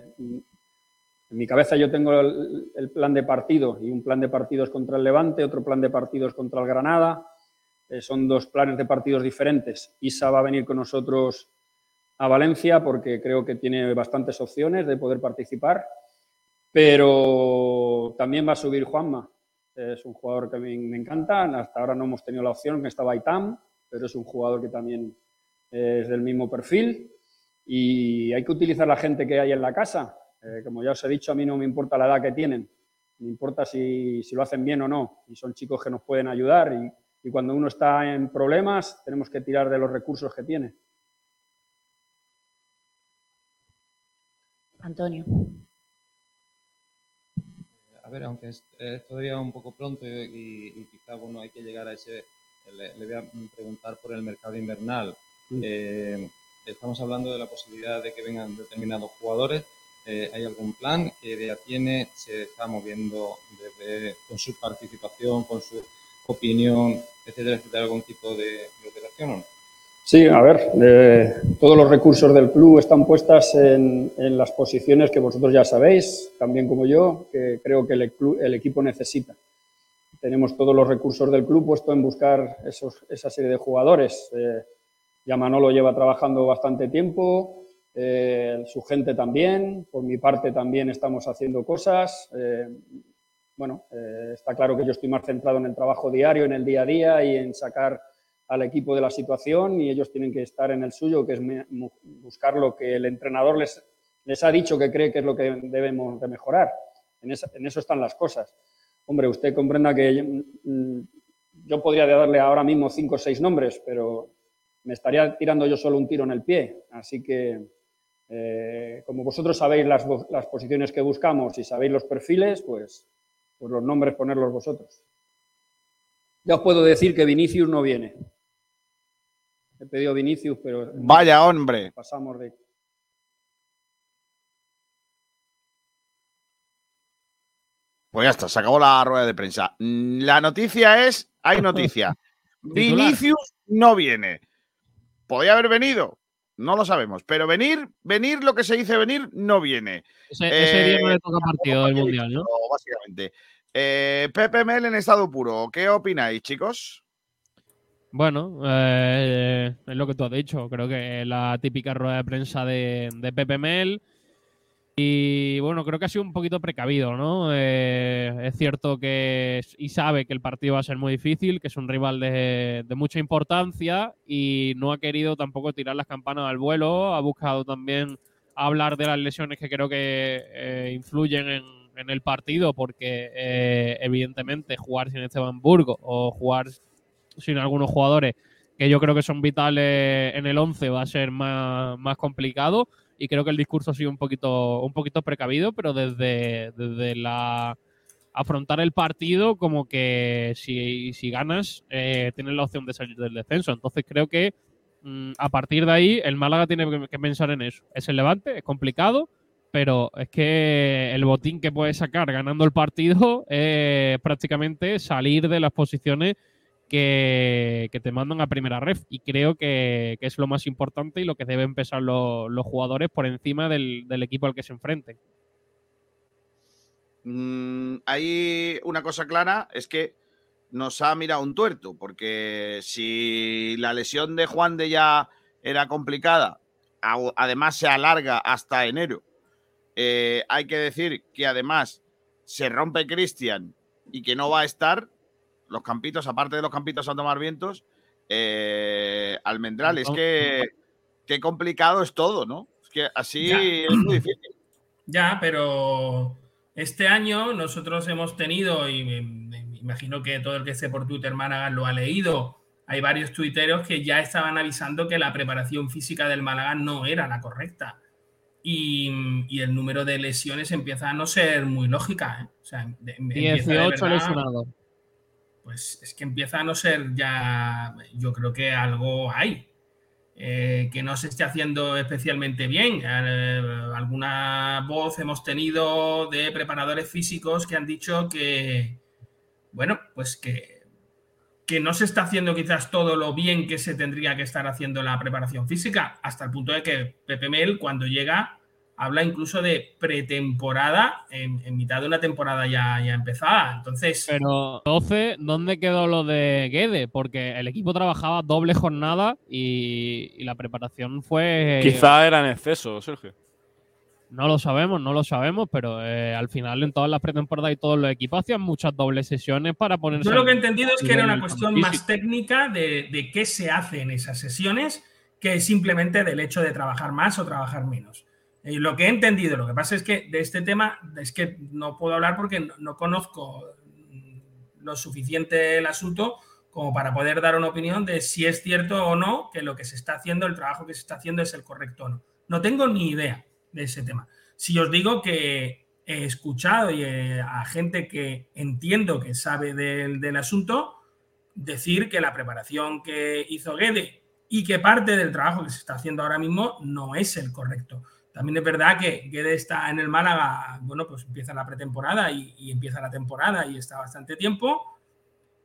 N: En mi cabeza yo tengo el, el plan de partido y un plan de partidos contra el Levante, otro plan de partidos contra el Granada. Eh, son dos planes de partidos diferentes. Isa va a venir con nosotros a Valencia porque creo que tiene bastantes opciones de poder participar. Pero también va a subir Juanma. Es un jugador que a mí me encanta. Hasta ahora no hemos tenido la opción, que estaba Itam, pero es un jugador que también es del mismo perfil. Y hay que utilizar la gente que hay en la casa. Eh, como ya os he dicho, a mí no me importa la edad que tienen. Me importa si, si lo hacen bien o no. Y son chicos que nos pueden ayudar. Y, y cuando uno está en problemas, tenemos que tirar de los recursos que tiene.
O: Antonio.
M: A ver, aunque es, es todavía un poco pronto y, y quizá bueno, hay que llegar a ese. Le, le voy a preguntar por el mercado invernal. Eh, estamos hablando de la posibilidad de que vengan determinados jugadores. Eh, ¿Hay algún plan? ¿Qué idea tiene? ¿Se está moviendo desde, con su participación, con su opinión, etcétera, etcétera, algún tipo de, de operación o no?
N: Sí, a ver, eh, todos los recursos del club están puestas en, las posiciones que vosotros ya sabéis, también como yo, que creo que el, club, el equipo necesita. Tenemos todos los recursos del club puesto en buscar esa serie de jugadores. Eh, ya Manolo lleva trabajando bastante tiempo, eh, su gente también, por mi parte también estamos haciendo cosas. Eh, bueno, está claro que yo estoy más centrado en el trabajo diario, en el día a día y en sacar al equipo de la situación y ellos tienen que estar en el suyo, que es buscar lo que el entrenador les, les ha dicho que cree que es lo que debemos de mejorar. En, eso están las cosas. Hombre, usted comprenda que yo, yo podría darle ahora mismo cinco o seis nombres, pero me estaría tirando yo solo un tiro en el pie. Así que, eh, como vosotros sabéis las, las, posiciones que buscamos y sabéis los perfiles, pues, pues los nombres ponerlos vosotros. Ya os puedo decir que Vinicius no viene. He pedido Vinicius, pero.
A: Vaya hombre.
N: Pasamos de.
A: Pues ya está, se acabó la rueda de prensa. La noticia es: hay noticia. Vinicius no viene. ¿Podría haber venido? No lo sabemos. Pero venir, venir, lo que se dice venir, no viene.
K: Ese, ese día no le toca partido del Mundial, ¿no?
A: Básicamente. Eh, Pepe Mel en estado puro. ¿Qué opináis, chicos?
K: Bueno, eh, es lo que tú has dicho. Creo que la típica rueda de prensa de, de Pepe Mel. Y bueno, creo que ha sido un poquito precavido, ¿no? Eh, es cierto que y sabe que el partido va a ser muy difícil, que es un rival de, mucha importancia y no ha querido tampoco tirar las campanas al vuelo. Ha buscado también hablar de las lesiones que creo que eh, influyen en, en, el partido, porque eh, evidentemente jugar sin Esteban Burgo o jugar sin algunos jugadores que yo creo que son vitales en el 11 va a ser más, más complicado y creo que el discurso ha sido un poquito, un poquito precavido, pero desde, desde la afrontar el partido como que si, si ganas eh, tienes la opción de salir del descenso. Entonces creo que mmm, a partir de ahí el Málaga tiene que, que, pensar en eso. Es el Levante, es complicado, pero es que el botín que puede sacar ganando el partido es prácticamente salir de las posiciones que, te mandan a primera ref. Y creo que, es lo más importante y lo que deben pensar lo- los jugadores por encima del, equipo al que se enfrenten.
A: Mm, hay una cosa clara, es que nos ha mirado un tuerto, porque si la lesión de Juan de ya era complicada, además se alarga hasta enero, eh, hay que decir que además se rompe Cristian y que no va a estar, los campitos, aparte de los campitos a tomar vientos, eh, Almendral, es que qué complicado es todo, ¿no? Es que así
J: Ya.
A: es muy difícil.
J: Ya, pero este año nosotros hemos tenido, y me, me imagino que todo el que esté por Twitter Málaga lo ha leído, hay varios tuiteros que ya estaban avisando que la preparación física del Málaga no era la correcta. Y, y el número de lesiones empieza a no ser muy lógica. ¿eh? O sea, de- empieza de
K: 18
J: verdad-
K: lesionados.
J: Pues es que empieza a no ser ya, yo creo que algo hay. eh, que no se esté haciendo especialmente bien. Eh, alguna voz hemos tenido de preparadores físicos que han dicho que, bueno, pues que, que no se está haciendo quizás todo lo bien que se tendría que estar haciendo la preparación física, hasta el punto de que Pepe Mel, cuando llega, habla incluso de pretemporada en, en mitad de una temporada ya, ya empezada. Entonces,
K: Pero 12, ¿dónde quedó lo de Guede? Porque el equipo trabajaba doble jornada y, y la preparación fue.
H: Quizá era en exceso, Sergio.
K: No lo sabemos, no lo sabemos, pero eh, al final en todas las pretemporadas y todos los equipos hacían muchas dobles sesiones para ponerse.
J: Yo lo que he entendido es que era una cuestión más
K: físico.
J: técnica de, de qué se hace en esas sesiones que simplemente del hecho de trabajar más o trabajar menos. Y lo que he entendido, lo que pasa es que de este tema es que no puedo hablar porque no, no conozco lo suficiente el asunto como para poder dar una opinión de si es cierto o no que lo que se está haciendo, el trabajo que se está haciendo es el correcto o no. No tengo ni idea de ese tema. Si os digo que he escuchado y, eh, a gente que entiendo que sabe del, del asunto decir que la preparación que hizo Guede y que parte del trabajo que se está haciendo ahora mismo no es el correcto. También es verdad que Guede está en el Málaga, bueno, pues empieza la pretemporada y, y empieza la temporada y está bastante tiempo.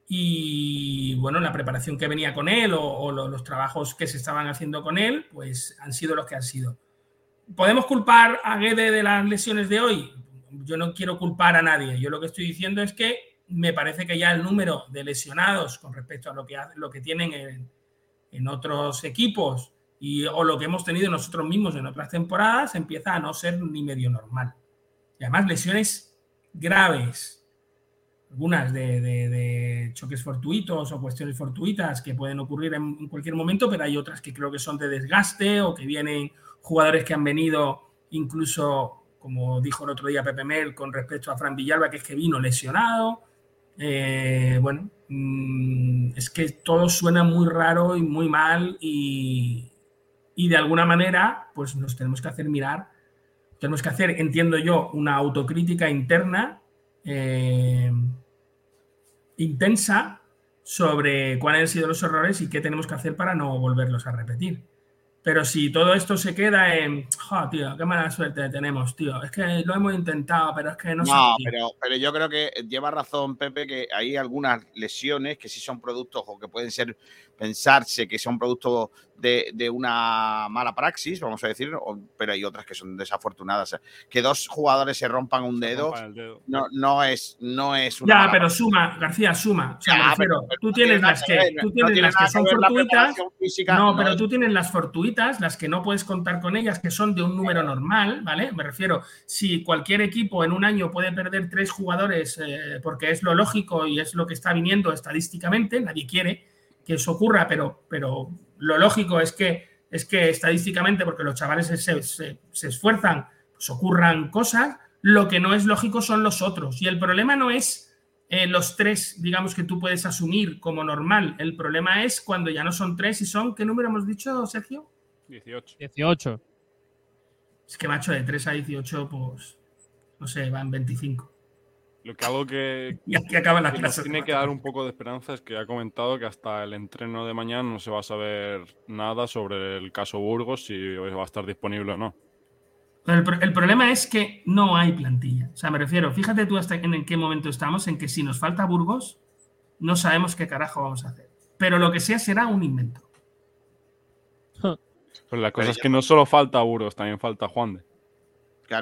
J: Y bueno, la preparación que venía con él o, o lo- los trabajos que se estaban haciendo con él, pues han sido los que han sido. ¿Podemos culpar a Guede de las lesiones de hoy? Yo no quiero culpar a nadie. Yo lo que estoy diciendo es que me parece que ya el número de lesionados con respecto a lo que, lo que tienen en, en otros equipos y, o lo que hemos tenido nosotros mismos en otras temporadas empieza a no ser ni medio normal. Y además lesiones graves, algunas de, choques fortuitos o cuestiones fortuitas que pueden ocurrir en, cualquier momento, pero hay otras que creo que son de desgaste o que vienen jugadores que han venido incluso, como dijo el otro día Pepe Mel con respecto a Fran Villalba, que es que vino lesionado. Eh, bueno, mm, es que todo suena muy raro y muy mal y de alguna manera pues nos tenemos que hacer mirar, tenemos que hacer, entiendo yo, una autocrítica interna eh, intensa sobre cuáles han sido los errores y qué tenemos que hacer para no volverlos a repetir. Pero si todo esto se queda en, "Jo, tío, qué mala suerte tenemos, tío, es que lo hemos intentado, pero es que no,
A: No,
J: podido".
A: pero, pero yo creo que lleva razón Pepe que hay algunas lesiones que sí son productos o que pueden ser pensarse que son productos de, de una mala praxis, vamos a decir, o- pero hay otras que son desafortunadas. Que dos jugadores se rompan un dedo,
H: rompan el dedo.
A: No, no es no es una
J: Ya,
A: mala
J: pero
A: praxis.
J: suma, García, suma. O sea,
A: Ya,
J: me refiero,
A: pero- pero
J: tú tienes las
A: que ver,
J: tú
A: no
J: tienes
A: tiene
J: las que son fortuitas.
A: física,
J: no, pero tú tienes las fortuitas, las que no puedes contar con ellas, que son de un número normal, ¿vale? Me refiero, si cualquier equipo en un año puede perder tres jugadores eh, porque es lo lógico y es lo que está viniendo estadísticamente, nadie quiere que eso ocurra, pero, pero lo lógico es que, es que estadísticamente, porque los chavales se, se- se esfuerzan, pues ocurran cosas, lo que no es lógico son los otros. Y el problema no es eh, los tres, digamos, que tú puedes asumir como normal. El problema es cuando ya no son tres y son, ¿qué número hemos dicho, Sergio?
H: 18.
K: 18.
J: Es que, macho, de 3 a 18, pues, no sé, van 25.
H: Lo que algo que,
J: Y aquí acaba la
H: que
J: clase
H: nos
J: de
H: tiene que dar un poco de esperanza es que ha comentado que hasta el entreno de mañana no se va a saber nada sobre el caso Burgos, si va a estar disponible o no.
J: Pero el, pro- el problema es que no hay plantilla. O sea, me refiero, fíjate tú hasta en, en qué momento estamos, en que si nos falta Burgos, no sabemos qué carajo vamos a hacer. Pero lo que sea será un invento.
H: Pues la cosa es que no solo falta Burgos, también falta Juan de.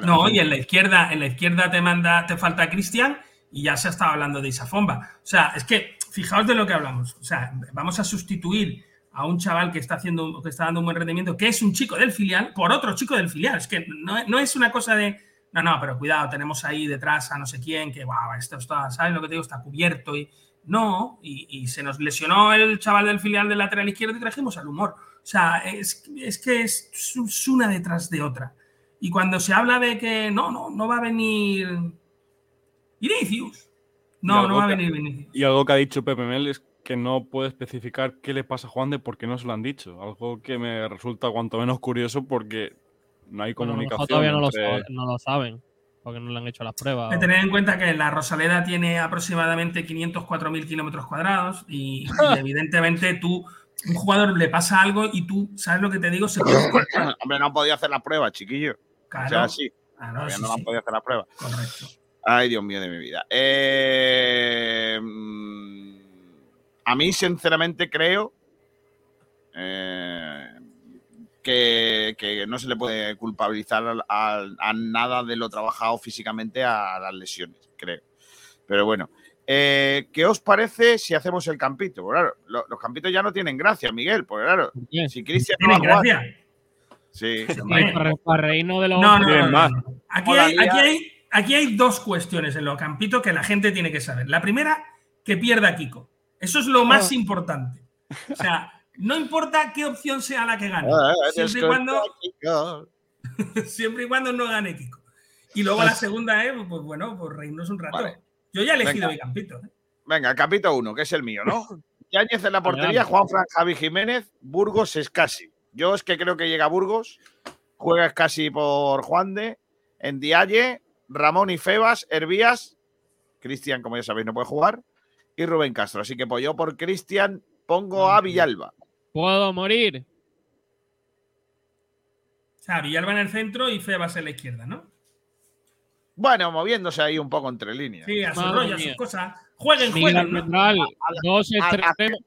J: No, y en la izquierda, en la izquierda te manda, te falta Cristian y ya se ha estado hablando de Isafomba. O sea, es que fijaos de lo que hablamos. O sea, vamos a sustituir a un chaval que está haciendo, que está dando un buen rendimiento, que es un chico del filial, por otro chico del filial. Es que no, no es una cosa de. No, no, pero cuidado, tenemos ahí detrás a no sé quién, que wow, esto está, ¿sabes lo que te digo? Está cubierto y. No, y, se nos lesionó el chaval del filial del lateral izquierdo y trajimos al humor. O sea, es, es que es una detrás de otra. Y cuando se habla de que no, no, no va a venir Vinicius. No, no va a venir Vinicius.
H: Y algo que ha dicho Pepe Mel es que no puede especificar qué le pasa a Juan de porque no se lo han dicho. Algo que me resulta cuanto menos curioso porque no hay comunicación.
K: todavía no lo, saben, no lo saben, porque no le han hecho las pruebas.
J: Hay que tener en cuenta que la Rosaleda tiene aproximadamente 504.000 kilómetros cuadrados y, y evidentemente tú, un jugador le pasa algo y tú, ¿sabes lo que te digo? Se puede.
A: Hombre, no han podido hacer la prueba, chiquillo.
J: Claro.
A: O sea, sí.
J: Claro,
A: Todavía
J: sí,
A: no han
J: sí.
A: podido hacer la prueba.
J: Correcto.
A: Ay, Dios mío de mi vida. Eh, mm, a mí, sinceramente, creo eh, que, que no se le puede culpabilizar a, nada de lo trabajado físicamente a las lesiones, creo. Pero bueno, eh, ¿qué os parece si hacemos el campito? Porque, claro, lo- los campitos ya no tienen gracia, Miguel, porque claro, si Cristian no va a
J: ¿Tienen
A: jugar-
J: gracia?
A: Sí,
K: para, para reírnos de los
J: No, no,
K: otros.
J: no, no, no. Aquí hay, aquí, hay, aquí hay dos cuestiones en los campitos que la gente tiene que saber. La primera, que pierda Kiko. Eso es lo más
A: Ah.
J: importante. O sea, no importa qué opción sea la que gane.
A: Ah,
J: Siempre y cuando, siempre y cuando no gane Kiko. Y luego la segunda es, pues bueno, pues reírnos un rato.
A: Vale.
J: Yo ya he elegido
A: Venga.
J: mi campito. ¿eh?
A: Venga, capítulo 1, que es el mío, ¿no? Yáñez en la portería. Juan Fran, Javi Jiménez, Burgos, Escasi. Yo es que creo que llega Burgos, juega Escasi por Juan de, en Dialle, Ramón y Febas, Hervías, Cristian, como ya sabéis, no puede jugar, y Rubén Castro. Así que pues yo por Cristian pongo a Villalba.
K: Puedo morir.
J: O sea, Villalba en el centro y Febas en la izquierda, ¿no?
A: Bueno, moviéndose ahí un poco entre líneas.
J: Sí, a su
K: Madre
J: rollo, a sus cosas. Jueguen, jueguen.
K: dos
A: a-
K: extremos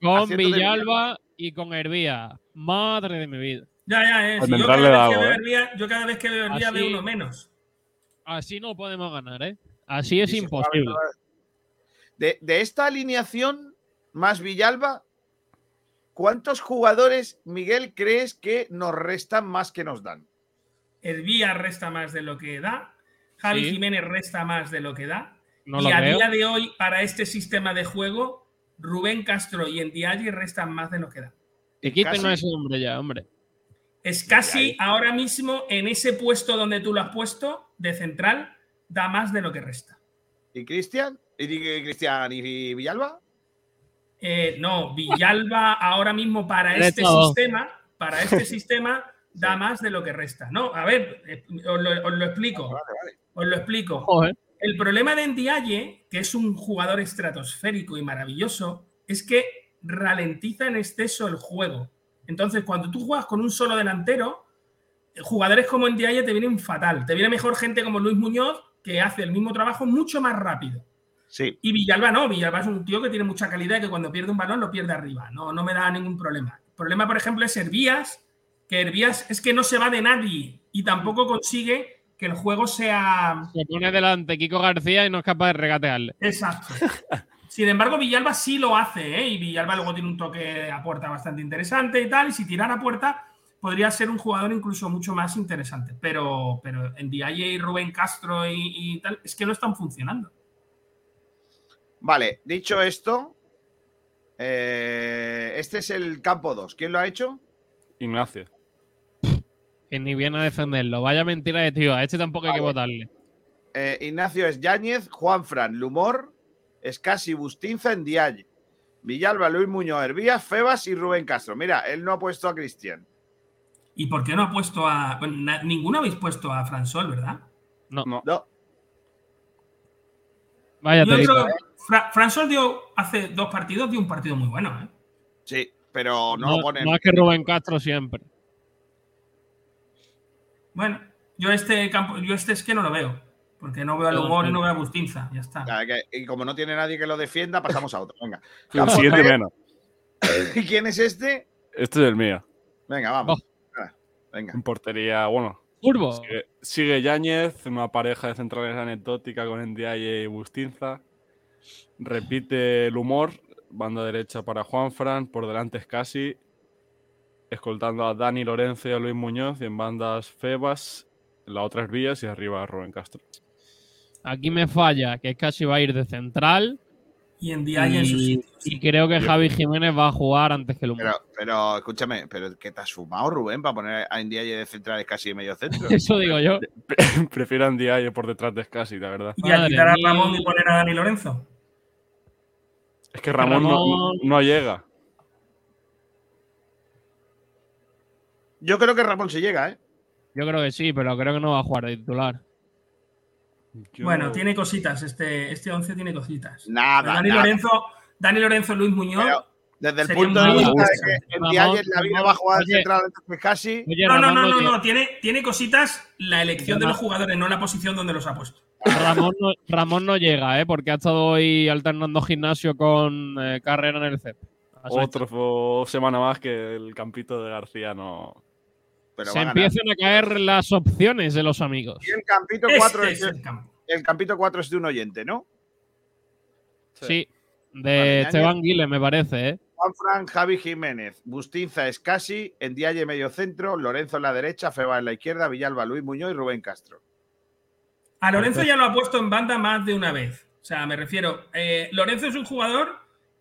K: con Villalba y con Hervía. Madre de mi vida.
J: Ya, ya, eh. Si yo, cada
H: le da
J: vez que
H: algo,
J: veo
H: ¿eh?
J: Herbía- yo cada vez que veo Herbía
K: Así-
J: veo uno menos.
K: Así no podemos ganar, ¿eh? Así es imposible.
A: De, de esta alineación más Villalba, ¿cuántos jugadores, Miguel, crees que nos restan más que nos dan?
J: Herbía resta más de lo que da. Javi
K: Sí.
J: Jiménez resta más de lo que da.
K: No
J: y
K: lo
J: a
K: creo.
J: día de hoy, para este sistema de juego, Rubén Castro y Ndiaye restan más de lo que da.
K: Y quiten ese hombre ya, hombre.
J: Es casi ahora mismo en ese puesto donde tú lo has puesto, de central, da más de lo que resta.
A: ¿Y Cristian? ¿Y Cristian y Villalba?
J: Eh, no, Villalba ahora mismo para este
K: todo.
J: sistema, para este sistema, da más de lo que resta. No, a ver, eh, os lo, os lo explico. Os lo explico.
K: Joder.
J: El problema de Ndiaye, que es un jugador estratosférico y maravilloso, es que ralentiza en exceso el juego. Entonces, cuando tú juegas con un solo delantero, jugadores como Ndiaye te vienen fatal. Te viene mejor gente como Luis Muñoz, que hace el mismo trabajo mucho más rápido.
A: Sí.
J: Y Villalba no, Villalba es un tío que tiene mucha calidad y que cuando pierde un balón lo pierde arriba. No, no me da ningún problema. El problema, por ejemplo, es Hervías, que Hervías es que no se va de nadie y tampoco consigue que el juego sea.
K: Se pone delante Kiko García y no es capaz de regatearle.
J: Exacto. Sin embargo, Villalba sí lo hace, ¿eh? Y Villalba luego tiene un toque a puerta bastante interesante y tal. Y si tirara a puerta, podría ser un jugador incluso mucho más interesante. Pero, pero en Diaye y Rubén Castro y, y tal, es que no están funcionando.
A: Vale, dicho esto, eh, este es el campo 2. ¿Quién lo ha hecho?
H: Ignacio.
K: Que ni viene a defenderlo. Vaya mentira de tío. A este tampoco hay que votarle.
A: Eh, Ignacio es Yáñez, Juan Fran, Lumor, Escasi, Bustinza, en Dialle. Villalba, Luis Muñoz, Hervías, Febas y Rubén Castro. Mira, él no ha puesto a Cristian.
J: ¿Y por qué no ha puesto a. Bueno, ninguno habéis puesto a Fransol, ¿verdad?
K: No.
H: No.
A: No.
K: Vaya
J: Yo creo- Fra- Fransol dio hace dos partidos, dio un partido muy bueno, ¿eh?
A: Sí, pero no,
K: No,
A: lo ponen.
K: más que Rubén Castro siempre.
J: Bueno, yo este campo, yo este es que no lo veo. Porque no veo al humor y no veo a Bustinza. Ya está.
A: Claro, que- y como no tiene nadie que lo defienda, pasamos a otro. Venga.
H: El siguiente menos.
A: ¿Y quién es este?
H: Este es el mío.
A: Venga, vamos. Venga.
H: En portería, bueno.
K: Turbo.
H: Sigue, sigue Yáñez, una pareja de centrales anecdótica con Ndiaye y Bustinza. Repite el humor, banda derecha para Juanfran, por delante es casi, escoltando a Dani Lorenzo y a Luis Muñoz, y en bandas Febas, en las otras vías y arriba Rubén Castro.
K: Aquí me falla, que es casi va a ir de central.
J: Y en Diaye en su
K: y,
J: sitio.
K: y creo que Javi Jiménez va a jugar antes que el humor.
A: Pero, pero escúchame, pero ¿qué te has fumado, Rubén, para poner a Indiaye de centrales casi de medio centro?
K: Eso digo yo.
H: Prefiero a Ndiaye por detrás de Scassi, la verdad.
J: Y a quitar a
K: mía.
J: Ramón y poner a Dani Lorenzo.
H: Es que Ramón, no-
K: Ramón-
H: No, llega.
A: Yo creo que Ramón se llega, ¿eh?
K: Yo creo que sí, pero creo que no va a jugar de titular.
J: Bueno, tiene cositas. Este, este 11 tiene cositas.
A: Nada,
J: Dani
A: nada.
J: Lorenzo, Dani Lorenzo, Luis Muñoz.
A: Pero desde el punto
J: un
A: de vista de que en la vida va a jugar
K: Oye.
A: central casi.
K: Oye,
J: No, no, no,
K: no
J: no. Tiene, tiene cositas la elección de los jugadores, no la posición donde los ha puesto.
K: Ramón no, Ramón no llega, ¿eh? Porque ha estado hoy alternando gimnasio con eh, carrera en el CEP.
H: Otro semana más que el campito de García no.
A: Pero
K: se
A: va a ganar.
K: empiezan a caer las opciones de los amigos.
A: Y el campito
J: Este
A: 4
J: es
A: es,
J: el campo.
A: el campito 4 es de un oyente, ¿no?
K: Sí. De Esteban Guile, me parece, ¿eh?
A: Juan Fran, Javi Jiménez, Bustinza Escasi, Ndiaye medio centro, Lorenzo en la derecha, Feba en la izquierda, Villalba, Luis Muñoz y Rubén Castro.
J: A Lorenzo ya lo ha puesto en banda más de una vez. O sea, me refiero. eh, Lorenzo es un jugador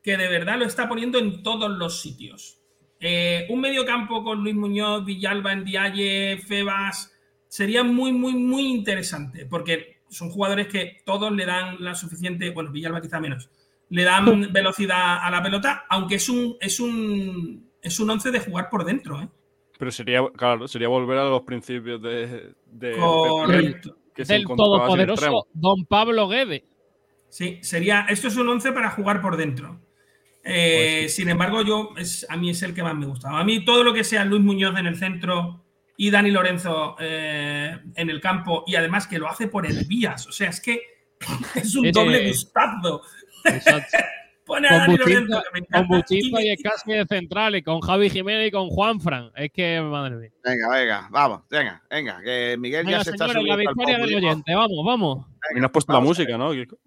J: que de verdad lo está poniendo en todos los sitios. Eh, un mediocampo con Luis Muñoz, Villalba, Ndiaye, Febas sería muy, muy, muy interesante porque son jugadores que todos le dan la suficiente. Bueno, Villalba quizá menos. Le dan velocidad a la pelota, aunque es un, es un, es un once de jugar por dentro. ¿eh?
H: Pero sería, claro, sería volver a los principios de. de
J: Correcto.
H: que se
K: Del todopoderoso Don Pablo Guede.
J: Sí, sería. Esto es un 11 para jugar por dentro. Eh, Sin embargo, yo es, a mí es el que más me gusta. A mí todo lo que sea Luis Muñoz en el centro y Dani Lorenzo eh, en el campo y además que lo hace por el vías. O sea, es que es un
K: Sí, sí.
J: doble gustazo.
K: Exacto.
J: Pone a
K: con
J: Dani Lorenzo, que me
K: con y de central, y con Javi Jiménez y con Juanfran. Es que, madre mía.
A: Venga, venga, vamos, venga, venga, que Miguel
K: Venga,
A: ya se está
K: la
A: subiendo al
K: victoria del oyente. Vamos, vamos.
H: Y no has puesto la música, ¿no? Kiko?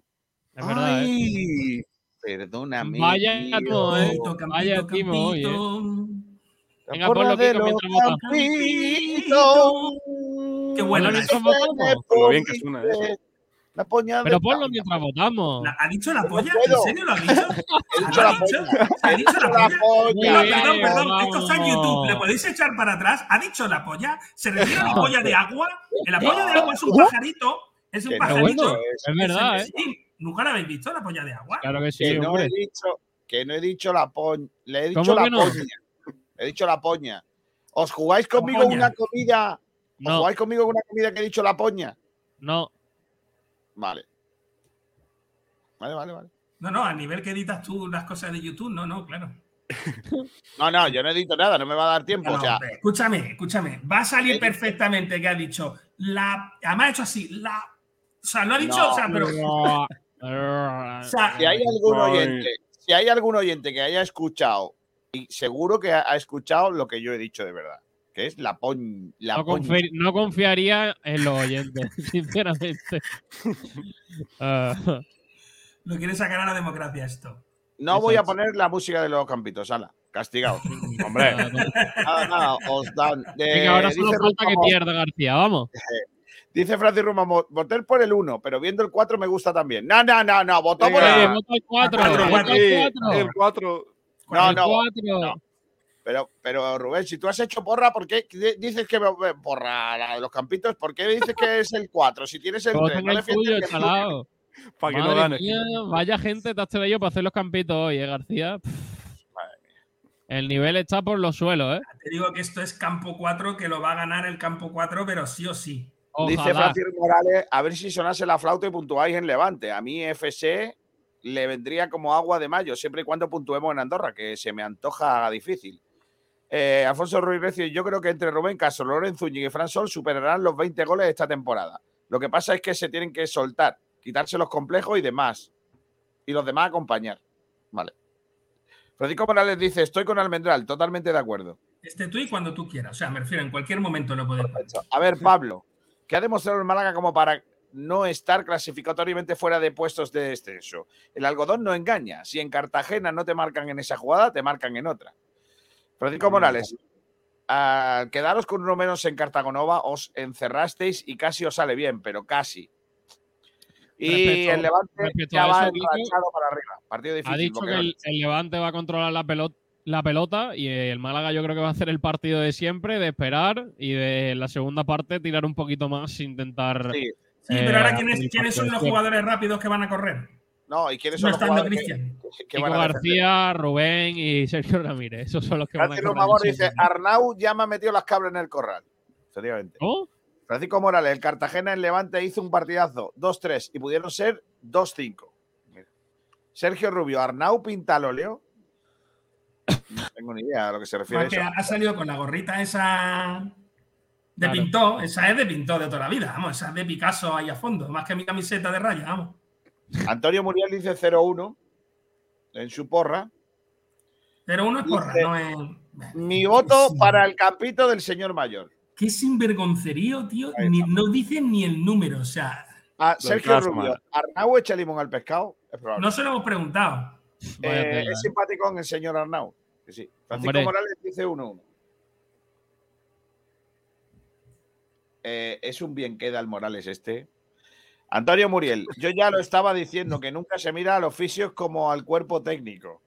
K: Es verdad, ¿eh?
A: Perdóname.
K: Vaya timo, ¿eh?
J: Campito,
K: Vaya timo hoy, ¿eh? Venga, mientras votamos.
A: campitos.
J: Qué bueno
H: lo bien que suena, ¿eh?
A: La poña
K: Pero ponlo mientras votamos.
J: ¿Ha dicho la polla? ¿En serio lo ha dicho?
A: He dicho
J: ¿Lo ha
A: la
J: dicho?
A: polla.
J: ¿Ha dicho la
A: La
J: polla? No, perdón, perdón. Esto está en. YouTube. ¿Le podéis echar para atrás? ¿Ha dicho la polla? ¿Se refiere a la polla de agua? La polla de agua es un pajarito. Es un
A: Que no,
J: pajarito.
K: bueno, es verdad, ¿eh?
J: ¿Nunca la habéis visto, la polla de agua?
K: Claro que sí,
A: Que no
K: hombre.
A: he dicho, que no he dicho la poña. Le he dicho
K: ¿Cómo
A: la
K: no?
A: poña. He dicho la poña. ¿Os jugáis conmigo una comida? ¿Os
K: No.
A: jugáis conmigo una comida que he dicho la poña?
K: No.
A: Vale. Vale, vale, vale.
J: No, no, a nivel que editas tú las cosas de YouTube, no, no, claro.
A: No, no, yo no he dicho nada, no me va a dar tiempo.
J: No,
A: o sea,
J: hombre, escúchame, escúchame. Va a salir
A: Eh,
J: perfectamente que ha dicho la. Además ha hecho así, la. O sea, lo ha dicho,
A: No,
J: o sea, pero.
K: No.
J: O sea,
A: si hay algún
H: Ay.
A: oyente, si hay algún oyente que haya escuchado, y seguro que ha ha escuchado lo que yo he dicho de verdad, que es la poñ. La
K: No,
A: poña.
K: confi- no confiaría en los oyentes, sinceramente. Ah,
J: lo quiere sacar a la democracia esto.
A: No voy a poner la música de los campitos, ala. Castigados.
H: Hombre.
A: Nada, nada, os dan. Eh,
K: Venga, ahora solo falta que pierda García, vamos.
A: Dice Francis Ruma, voté por el 1, pero viendo el 4 me gusta también. No, no, no, no, votó por el 1.
K: vota el 4,
J: Cuatro,
K: vota
J: cuatro.
K: el 4.
H: El 4.
A: No,
K: el
A: no,
K: 4.
A: Pero, pero Rubén, si tú has hecho porra, ¿por qué di- dices que porra la de los campitos? ¿Por qué dices que es el 4? Si tienes el 3,
K: Voten
A: no defiendes el.
H: Para que no
K: Madre
H: gane.
K: mía, vaya gente te has traído para hacer los campitos hoy, ¿eh, García? El nivel está por los suelos, ¿eh?
J: Te digo que esto es campo 4, que lo va a ganar el campo 4, pero sí o sí.
A: Dice. Francis Morales, a ver si sonase la flauta y puntuáis en Levante. A mí FC le vendría como agua de mayo, siempre y cuando puntuemos en Andorra, que se me antoja difícil. Eh, Alfonso Ruiz Recio, yo creo que entre Rubén Castro, Lorenzo Zúñiga y Fran Sol superarán los 20 goles esta temporada. Lo que pasa es que se tienen que soltar, quitarse los complejos y demás. Y los demás acompañar. Vale. Francisco Morales dice, estoy con Almendral, totalmente de acuerdo.
J: Este tú y cuando tú quieras. O sea, me refiero, en cualquier momento lo puedes.
A: A ver, Pablo, ¿qué ha demostrado el Málaga como para no estar clasificatoriamente fuera de puestos de descenso? El algodón no engaña. Si en Cartagena no te marcan en esa jugada, te marcan en otra. Francisco Morales, al quedaros con uno menos en Cartagonova, os encerrasteis y casi os sale bien, pero casi. Y
K: Respecto-
A: el Levante ya va para arriba. Partido difícil.
K: Ha dicho
A: porque
K: que el, el Levante va a controlar la pelota, la pelota y el Málaga yo creo que va a hacer el partido de siempre, de esperar y de la segunda parte tirar un poquito más, intentar...
A: Sí,
J: Sí,
K: eh,
J: pero ahora, ¿quiénes, quiénes son los jugadores rápidos que van a correr?
A: No, ¿y quiénes
J: No
A: son los jugadores que- que
K: Kiko
A: van a?
K: García, Rubén y Sergio Ramírez. Esos son los que van a correr siempre.
A: dice, Arnau ya me ha metido las cabras en el corral. Efectivamente.
K: ¿Oh?
A: Francisco Morales, el Cartagena en Levante hizo un partidazo 2-3 y pudieron ser 2-5. Mira. Sergio Rubio, Arnau Pintaloleo. No tengo ni idea a lo que se refiere
J: Porque ha salido con la gorrita esa de
A: Claro.
J: Pintó. Esa es de Pintó de toda la vida. Vamos, esa es de Picasso ahí a fondo. Más que mi camiseta de raya, vamos.
A: Antonio Muriel dice 0-1 en su porra.
J: Pero uno es porra,
A: Dice,
J: no es.
A: Mi voto para el campito del señor mayor.
J: Qué sinvergoncerío, tío. Ni- no dicen ni el número. O sea,
A: A Sergio Rubio. ¿Arnau echa limón al pescado? Es probable.
J: no se lo hemos preguntado.
A: Eh, es
K: eh.
A: simpático en el señor Arnau. Que sí. Francisco
K: Hombre.
A: Morales dice 1-1. Eh, es un bien queda el Morales este. Antonio Muriel, yo ya lo estaba diciendo que nunca se mira al oficio como al cuerpo técnico.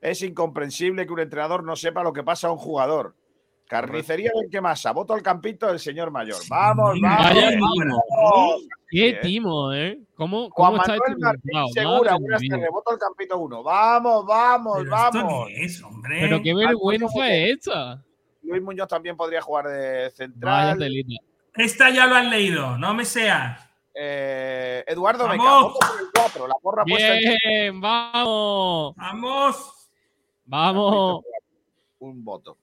A: Es incomprensible que un entrenador no sepa lo que pasa a un jugador. Carnicería del que masa, voto al campito del señor mayor. Vamos, vamos.
K: Vaya
A: vamos.
K: timo. Qué timo, ¿eh? ¿Cómo, está
A: Manuel
K: esto
A: Martín? Segura, buenas tardes, voto al campito 1. Vamos, vamos,
J: Pero esto
A: vamos.
J: qué es, hombre.
K: Pero qué vergüenza es esta.
A: Luis Muñoz también podría jugar de
K: Vaya
A: central.
K: telita.
J: Esta ya lo han leído, no me seas.
A: Eh, Eduardo Beca,
J: ¡Vamos!
A: por el 4. La porra puesta en
K: Bien, vamos.
J: ¡Vamos!
K: Vamos.
A: un voto.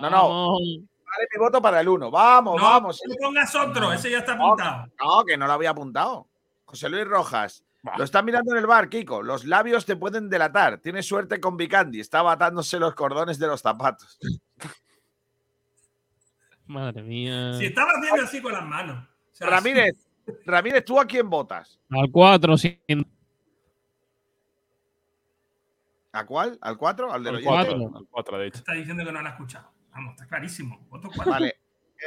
A: No, no.
K: Vamos.
A: Vale mi voto para el 1. Vamos,
J: No,
A: vamos.
J: no pongas otro, ese ya está apuntado.
A: No, que no lo había apuntado. José Luis Rojas. Lo está mirando en el bar, Kiko. Los labios te pueden delatar. Tienes suerte con Vicandi. Estaba atándose los cordones de los zapatos.
K: Madre mía.
J: Si estaba haciendo así con las manos. O sea,
A: Ramírez, Ramírez, ¿tú a quién votas?
K: Al 4, sin
A: ¿A cuál? ¿Al 4? ¿Al del
H: Al
A: oyente?
H: 4, al 4 de hecho.
J: Está diciendo que no lo ha escuchado. Vamos, está clarísimo. Voto cuatro.
A: Vale.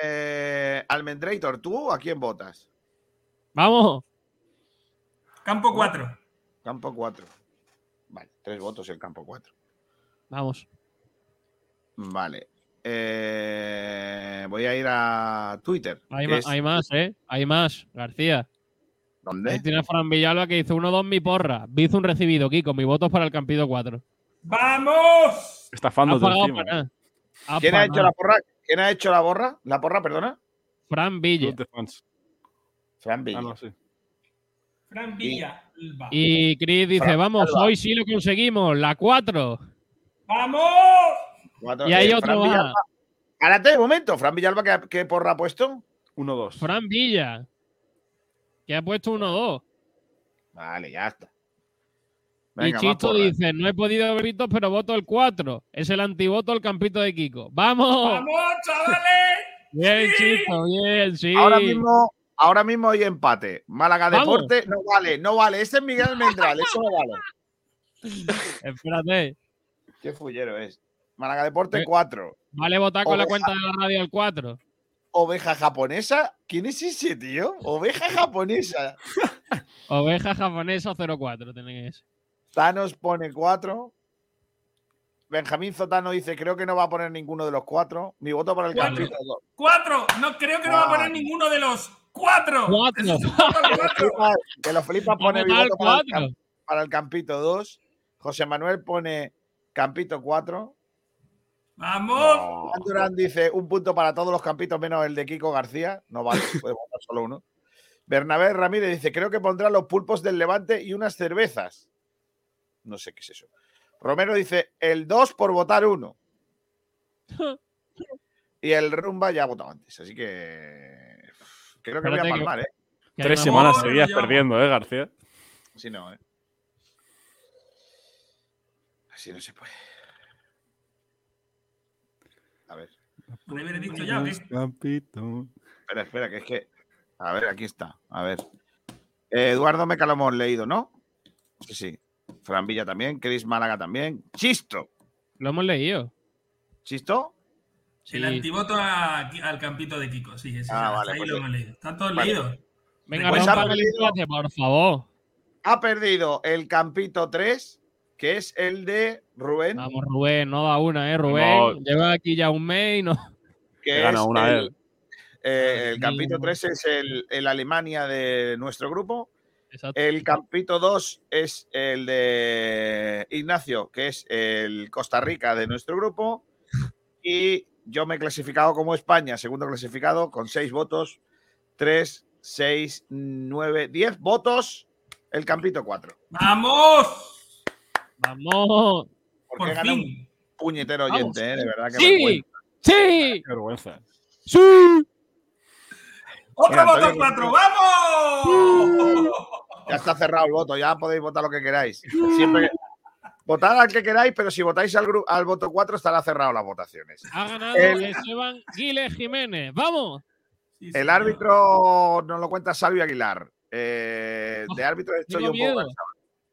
A: Eh, Almendrator, ¿tú a quién votas?
K: Vamos.
J: Campo 4.
A: Campo 4. Vale, tres votos el campo 4.
K: Vamos.
A: Vale. Eh, voy a ir a Twitter.
K: Hay,
A: que
K: ma-
A: es-
K: hay más, ¿eh? Hay más, García.
A: ¿Dónde?
K: Ahí tiene a Fran Villalba que hizo 1-2 mi porra. Bizum recibido, Kiko. Mi voto es para el Campido 4.
J: ¡Vamos!
K: Pagado
H: encima.
K: para nada. Ha
A: ¿Quién ha hecho la porra? ¿Quién ha hecho la borra? ¿La porra, perdona?
K: Fran Villa.
A: Fran Villa.
H: Ah, no, sí.
J: Fran Villa. Alba.
K: Y Chris dice,
A: Fran
K: vamos, hoy sí lo conseguimos. La 4.
J: ¡Vamos!
A: Cuatro.
K: Y hay
A: Eh,
K: otro
A: Fran
K: más.
A: Espérate un momento. Fran Villalba, ¿qué, qué porra ha puesto?
H: 1-2.
K: Fran Villa. Que ha puesto 1-2.
A: Vale, ya está.
K: Y
A: Venga, porras.
K: dice, no he podido ver Vitos, pero voto el 4. Es el antivoto al campito de Kiko. ¡Vamos!
J: ¡Vamos, chavales!
K: Bien,
J: ¡Sí!
K: Chisto, bien, sí.
A: Ahora mismo, ahora mismo hay empate. Málaga
K: Vamos.
A: Deporte no vale, no vale. Ese es Miguel Almendral, eso no vale.
K: Espérate.
A: Qué fullero es. Málaga Deporte
K: Eh.
A: 4.
K: Vale votar con la cuenta de la radio al 4.
A: Oveja japonesa. ¿Quién es ese, tío? Oveja japonesa.
K: Oveja japonesa 04 tenéis.
A: Thanos pone 4. Benjamín Zotano dice, creo que no va a poner ninguno de los cuatro. Mi voto para el
J: Cuatro.
A: campito.
J: ¡Cuatro! No creo que no va a poner ninguno de los cuatro.
K: Cuatro.
A: Que lo
J: cuatro.
A: flipa- Que lo flipa pone mi voto para el,
K: cuatro.
A: cam- para el campito 2. José Manuel pone campito 4.
J: ¡Vamos!
A: Juan Durán dice un punto para todos los campitos menos el de Kiko García. No vale, puede votar solo uno. Bernabé Ramírez dice, creo que pondrá los pulpos del Levante y unas cervezas. No sé qué es eso. Romero dice, el 2 por votar uno. Y el Rumba ya ha votado antes, así que Creo que voy a
K: que-
A: palmar, ¿eh?
K: que
H: Tres
K: hay una-
H: semanas
J: Oh,
H: seguidas perdiendo, ¿eh, García?
A: Así no, ¿eh? Así no se puede. A ver.
J: ¿Tú le hubieras dicho ya o qué?
H: Campito.
A: Espera, espera, que es que. A ver, aquí está. A ver. Eh, Eduardo Meca lo hemos leído, ¿no? Sí, sí. Fran Villa también. Chris Málaga también. Chisto.
K: Lo hemos leído.
A: ¿Chisto?
J: El antivoto a- al campito de Kiko, sí,
A: Ah, vale,
J: ahí
A: pues
J: lo
A: sí.
J: hemos leído. Están todos
A: Vale.
J: leídos.
K: Venga,
A: Pues
K: rompa
A: perdido.
K: por favor.
A: Ha perdido el campito 3, que es el de Rubén.
K: Vamos, Rubén, no da una, ¿eh, Rubén?
H: No.
K: Lleva aquí ya un mes y no.
A: que
H: gana
A: es
H: una
A: el,
H: él.
A: eh, el campito
K: mío.
A: 3 es el, el Alemania de nuestro grupo.
K: Exacto.
A: El campito 2 es el de Ignacio, que es el Costa Rica de nuestro grupo. Y yo me he clasificado como España, segundo clasificado, con 6 votos. 3, 6, 9, 10 votos. El campito 4.
J: ¡Vamos!
K: Vamos.
A: Porque
J: Por
A: ganado un
J: fin.
A: puñetero
K: Vamos.
A: oyente, ¿eh? de verdad que
K: Sí,
A: vergüenza.
K: sí,
H: Qué vergüenza.
K: sí.
J: ¡Otro voto
A: Antonio,
J: cuatro! ¡Vamos!
A: Ya está cerrado el voto, ya podéis votar lo que queráis. Siempre votad al que queráis, pero si votáis al, gru- al voto 4 estará cerrado las votaciones.
K: Ha ganado
A: El-
K: Esteban Giles Jiménez. ¡Vamos!
J: Sí,
A: El árbitro nos lo cuenta Salvio Aguilar. Eh, de árbitro he hecho
K: tengo
A: yo un poco
K: miedo.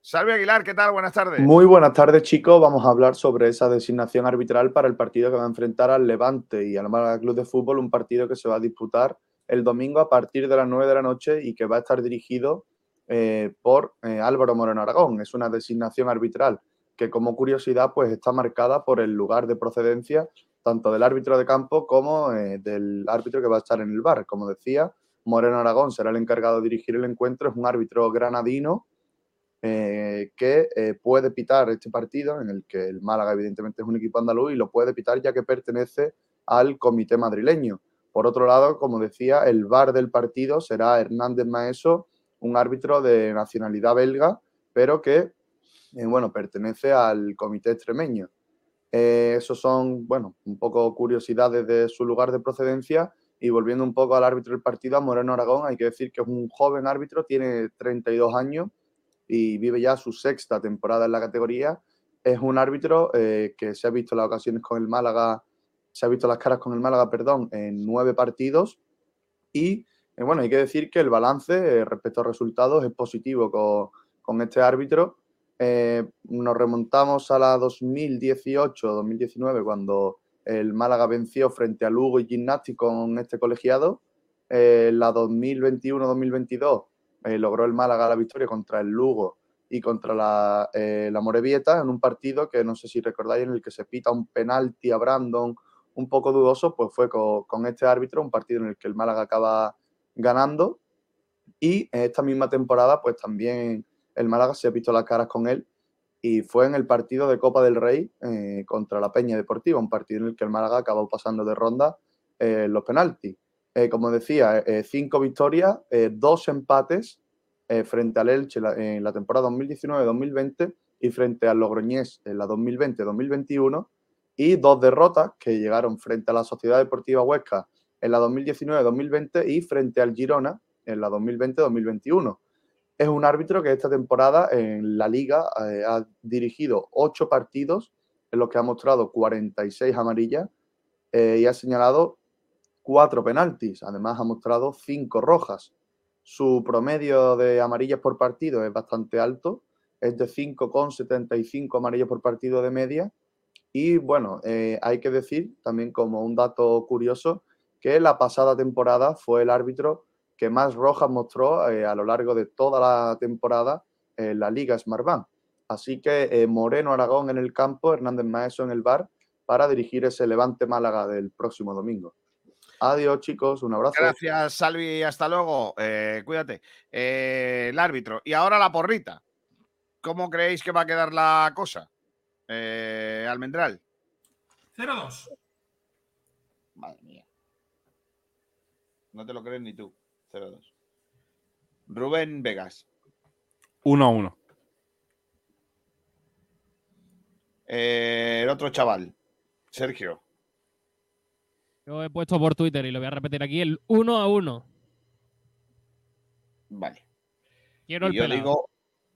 A: Salvio Aguilar, ¿qué tal? Buenas tardes.
T: Muy buenas tardes, chicos. Vamos a hablar sobre esa designación arbitral para el partido que va a enfrentar al Levante y al Málaga Club de Fútbol, un partido que se va a disputar el domingo a partir de las 9 de la noche y que va a estar dirigido eh, por eh, Álvaro Moreno Aragón. Es una designación arbitral que, como curiosidad, pues está marcada por el lugar de procedencia tanto del árbitro de campo como eh, del árbitro que va a estar en el bar. Como decía, Moreno Aragón será el encargado de dirigir el encuentro. Es un árbitro granadino que puede pitar este partido, en el que el Málaga evidentemente es un equipo andaluz y lo puede pitar ya que pertenece al comité madrileño. Por otro lado, como decía, el VAR del partido será Hernández Maeso, un árbitro de nacionalidad belga, pero que eh, bueno, pertenece al comité extremeño. Eh, esos son, bueno, un poco curiosidades de su lugar de procedencia. Y volviendo un poco al árbitro del partido, a Moreno Aragón, hay que decir que es un joven árbitro, tiene 32 años y vive ya su sexta temporada en la categoría. Es un árbitro eh, que se ha visto las ocasiones con el Málaga, se ha visto las caras con el Málaga, perdón, en nueve partidos. Y eh, bueno, hay que decir que el balance eh, respecto a resultados es positivo con, con este árbitro. Eh, nos remontamos a la 2018-2019, cuando el Málaga venció frente a Lugo y Gimnasti con este colegiado. La 2021-2022 eh, logró el Málaga la victoria contra el Lugo y contra la, la Morevieta en un partido que no sé si recordáis en el que se pita un penalti a Brandon un poco dudoso, pues fue con, con este árbitro, un partido en el que el Málaga acaba ganando y en esta misma temporada pues también el Málaga se ha visto las caras con él y fue en el partido de Copa del Rey eh, contra la Peña Deportiva, un partido en el que el Málaga acabó pasando de ronda eh, los penaltis. Eh, como decía, cinco victorias, dos empates frente al Elche en la temporada 2019-2020 y frente al Logroñés en la 2020-2021 y dos derrotas que llegaron frente a la Sociedad Deportiva Huesca en la 2019-2020 y frente al Girona en la 2020-2021. Es un árbitro que esta temporada en la liga eh, ha dirigido ocho partidos en los que ha mostrado 46 amarillas eh, y ha señalado cuatro penaltis. Además, ha mostrado cinco rojas. Su promedio de amarillas por partido es bastante alto, es de 5,75 amarillas por partido de media. Y bueno, eh, hay que decir también como un dato curioso que la pasada temporada fue el árbitro que más rojas mostró eh, a lo largo de toda la temporada en la Liga Smartbank. Así que eh, Moreno Aragón en el campo, Hernández Maeso en el bar para dirigir ese Levante Málaga del próximo domingo. Adiós, chicos, un abrazo.
A: Gracias, Salvi. Hasta luego. Eh, cuídate. Eh, el árbitro. Y ahora la porrita. ¿Cómo creéis que va a quedar la cosa? Eh, Almendral.
J: 0-2.
A: Madre mía. No te lo crees ni tú. 0-2. Rubén Vegas.
H: 1 a 1.
A: Eh, el otro chaval. Sergio.
K: Yo he puesto por Twitter y lo voy a repetir aquí el 1 a 1.
A: Vale.
K: Quiero el
A: Y yo
K: pelado.
A: digo,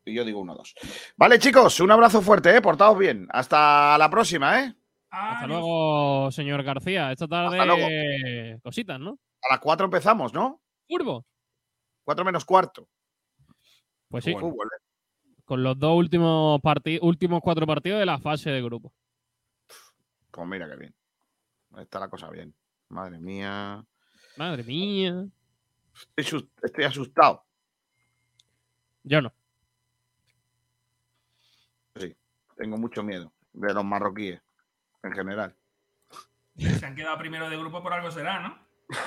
A: y yo digo 1-2. Vale, chicos, un abrazo fuerte, ¿eh? Portaos bien. Hasta la próxima, ¿eh?
K: Hasta luego, señor García. Esta tarde cositas, ¿no?
A: A las 4 empezamos, ¿no?
K: Curvo.
A: 4 menos cuarto.
K: Pues sí.
A: Fútbol, ¿eh?
K: Con los dos últimos últimos cuatro partidos de la fase de grupo.
A: Pues mira qué bien. Está la cosa bien. Madre mía.
K: Madre mía.
A: Estoy asustado.
K: Yo no.
A: Sí, tengo mucho miedo de los marroquíes en general.
J: Se han quedado primero de grupo por algo será, ¿no?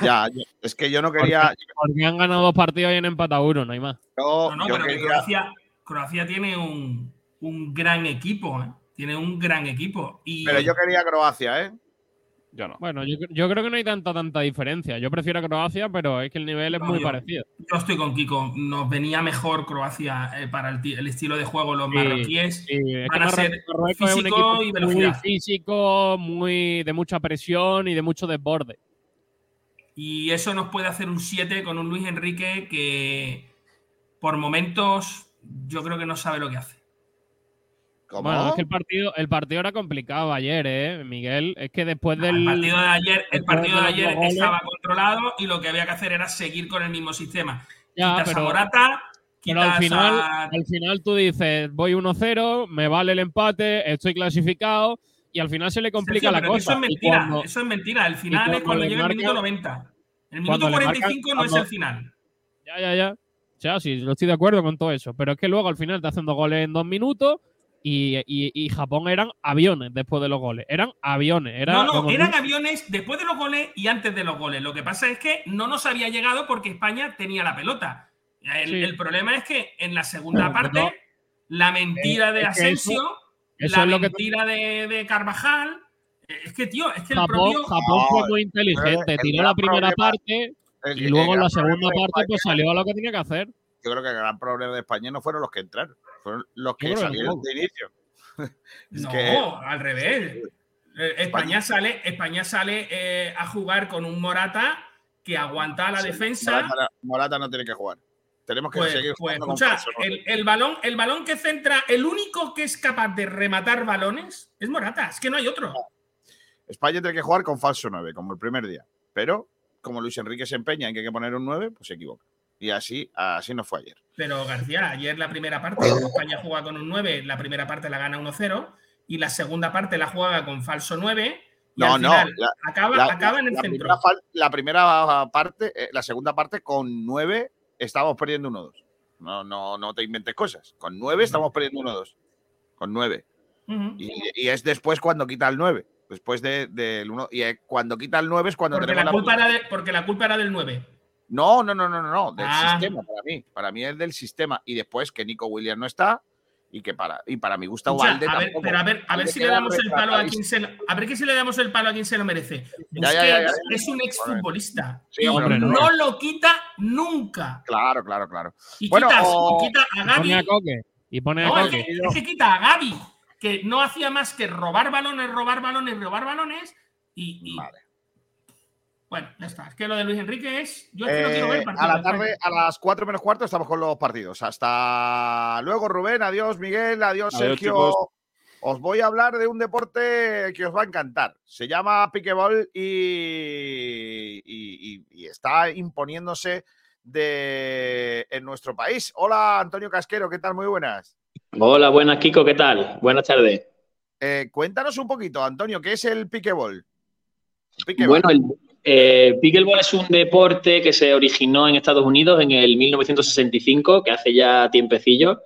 A: Ya, es que yo no quería.
K: Porque, porque han ganado dos partidos y han empatado uno, no hay más.
A: Yo,
J: No, no,
A: yo
J: pero que Croacia, Croacia tiene un, un gran equipo, ¿eh? Tiene un gran equipo. Y
A: Pero yo quería Croacia, ¿eh?
H: Yo no.
K: Bueno, yo, yo creo que no hay tanta tanta diferencia. Yo prefiero a Croacia, pero es que el nivel es
J: No,
K: muy
J: yo-
K: parecido.
J: Yo estoy con Kiko. Nos venía mejor Croacia eh, para el, ti- el estilo de juego. Los
K: Sí,
J: marroquíes
K: sí, es que
J: van a ser
K: Marruecos es un
J: físico
K: equipo
J: y
K: muy
J: velocidad.
K: físico, muy de mucha presión y de mucho desborde.
J: Y eso nos puede hacer un 7 con un Luis Enrique que por momentos yo creo que no sabe lo que hace.
K: Bueno, es que el partido, el partido era complicado ayer, ¿eh, Miguel? Es que después del.
J: El partido de ayer, el partido de ayer estaba controlado y lo que había que hacer era seguir con el mismo sistema.
K: Ya,
J: quitas
K: pero-
J: a Morata,
K: Pero al
J: quitas
K: final,
J: a-
K: al final tú dices, voy 1-0, me vale el empate, estoy clasificado, y al final se le complica
J: Sergio,
K: la cosa.
J: Eso es mentira,
K: cuando-
J: eso es mentira. El final es cuando
K: le
J: llega el minuto 90. El minuto
K: cuando le marcan-
J: 45 no es el final.
K: Ya, ya, ya. O sea, sí, yo estoy de acuerdo con todo eso. Pero es que luego al final te hacen dos goles en dos minutos y, y- y Japón eran aviones después de los goles. Eran aviones. Era
J: no, no,
K: como-
J: eran aviones después de los goles y antes de los goles. Lo que pasa es que no nos había llegado porque España tenía la pelota. El,
K: Sí.
J: el problema es que en la segunda
K: Pero
J: parte,
K: no.
J: la mentira
K: Eh,
J: de Asensio, la mentira de, de Carvajal. eh, Es que, tío, es que el
K: Japón,
J: propio.
K: Japón fue muy inteligente.
A: el
K: Tiró la primera
A: problema-
K: parte
A: el-
K: y luego en la segunda parte pues salió a lo que tenía que hacer.
A: Yo creo que el gran problema de España no fueron los que entraron, fueron los que salieron de inicio. Es
J: no,
A: que-
J: al revés. Eh, España sale, España sale eh, a jugar con un Morata que aguanta la
A: Sí,
J: defensa.
A: Morata, Morata no tiene que jugar. Tenemos que
J: Pues,
A: seguir
J: pues, escucha, el, el balón, el balón que centra, el único que es capaz de rematar balones es Morata, es que no hay otro.
A: España tiene que jugar con falso 9, como el primer día. Pero, como Luis Enrique se empeña en que hay que poner un 9, pues se equivoca. Y así, así nos fue ayer.
J: Pero García, ayer la primera parte, España juega con un 9, la primera parte la gana 1-0 y la segunda parte la juega con falso 9 y
A: No,
J: al
A: no.
J: final
A: la-
J: acaba,
A: la-
J: acaba en el
A: la
J: centro.
A: Primera fal- la primera parte, eh, la segunda parte con 9 estábamos perdiendo 1-2. No, no, no te inventes cosas. Con 9 estamos perdiendo 1-2. Con 9.
J: Ujú.
A: Y, y es después cuando quita el 9. Después de- del 1. y eh, cuando quita el 9 es cuando
J: Porque
A: tenemos
J: la,
A: la
J: culpa era de- porque la culpa era del 9.
A: No, no, no, no, no, no, del
J: Ah.
A: sistema para mí. Para mí es del sistema. Y después que Nico Williams no está y que para, y para mi gusto Valde
J: a ver,
A: tampoco.
J: pero a ver, a ver si le damos el palo a quien se lo, a ver que si le damos el palo a quien se lo merece.
A: Ya, ya, ya, ya,
J: Busquets
A: ya.
J: es un exfutbolista
A: Sí,
J: y
A: hombre,
J: no.
A: no.
J: lo quita nunca.
A: Claro, claro, claro.
J: Y
A: Bueno,
J: quitas-
A: o-
J: y quita a
K: Y pone a
J: Gaby.
K: Coque. Y pone a
J: No, es
K: Coque.
J: que, es que quita a Gaby, que no hacía más que robar balones, robar balones, robar balones. Y, y- bueno, ya está. Es que lo de Luis Enrique es. Yo es que no quiero ver
A: Eh,
J: partido
A: a la tarde, a las 4 menos cuarto, estamos con los partidos. Hasta luego, Rubén. Adiós, Miguel. Adiós,
H: Adiós,
A: Sergio.
H: chicos.
A: Os voy a hablar de un deporte que os va a encantar. Se llama piquebol y, y- y- y está imponiéndose de, en nuestro país. Hola, Antonio Casquero. ¿Qué tal? Muy buenas.
U: Hola, buenas, Kiko, ¿qué tal? Buenas tardes.
A: Eh, cuéntanos un poquito, Antonio, ¿qué es el piquebol? Piqueball.
U: Bueno, el eh, pickleball es un deporte que se originó en Estados Unidos en el 1965, que hace ya tiempecillo,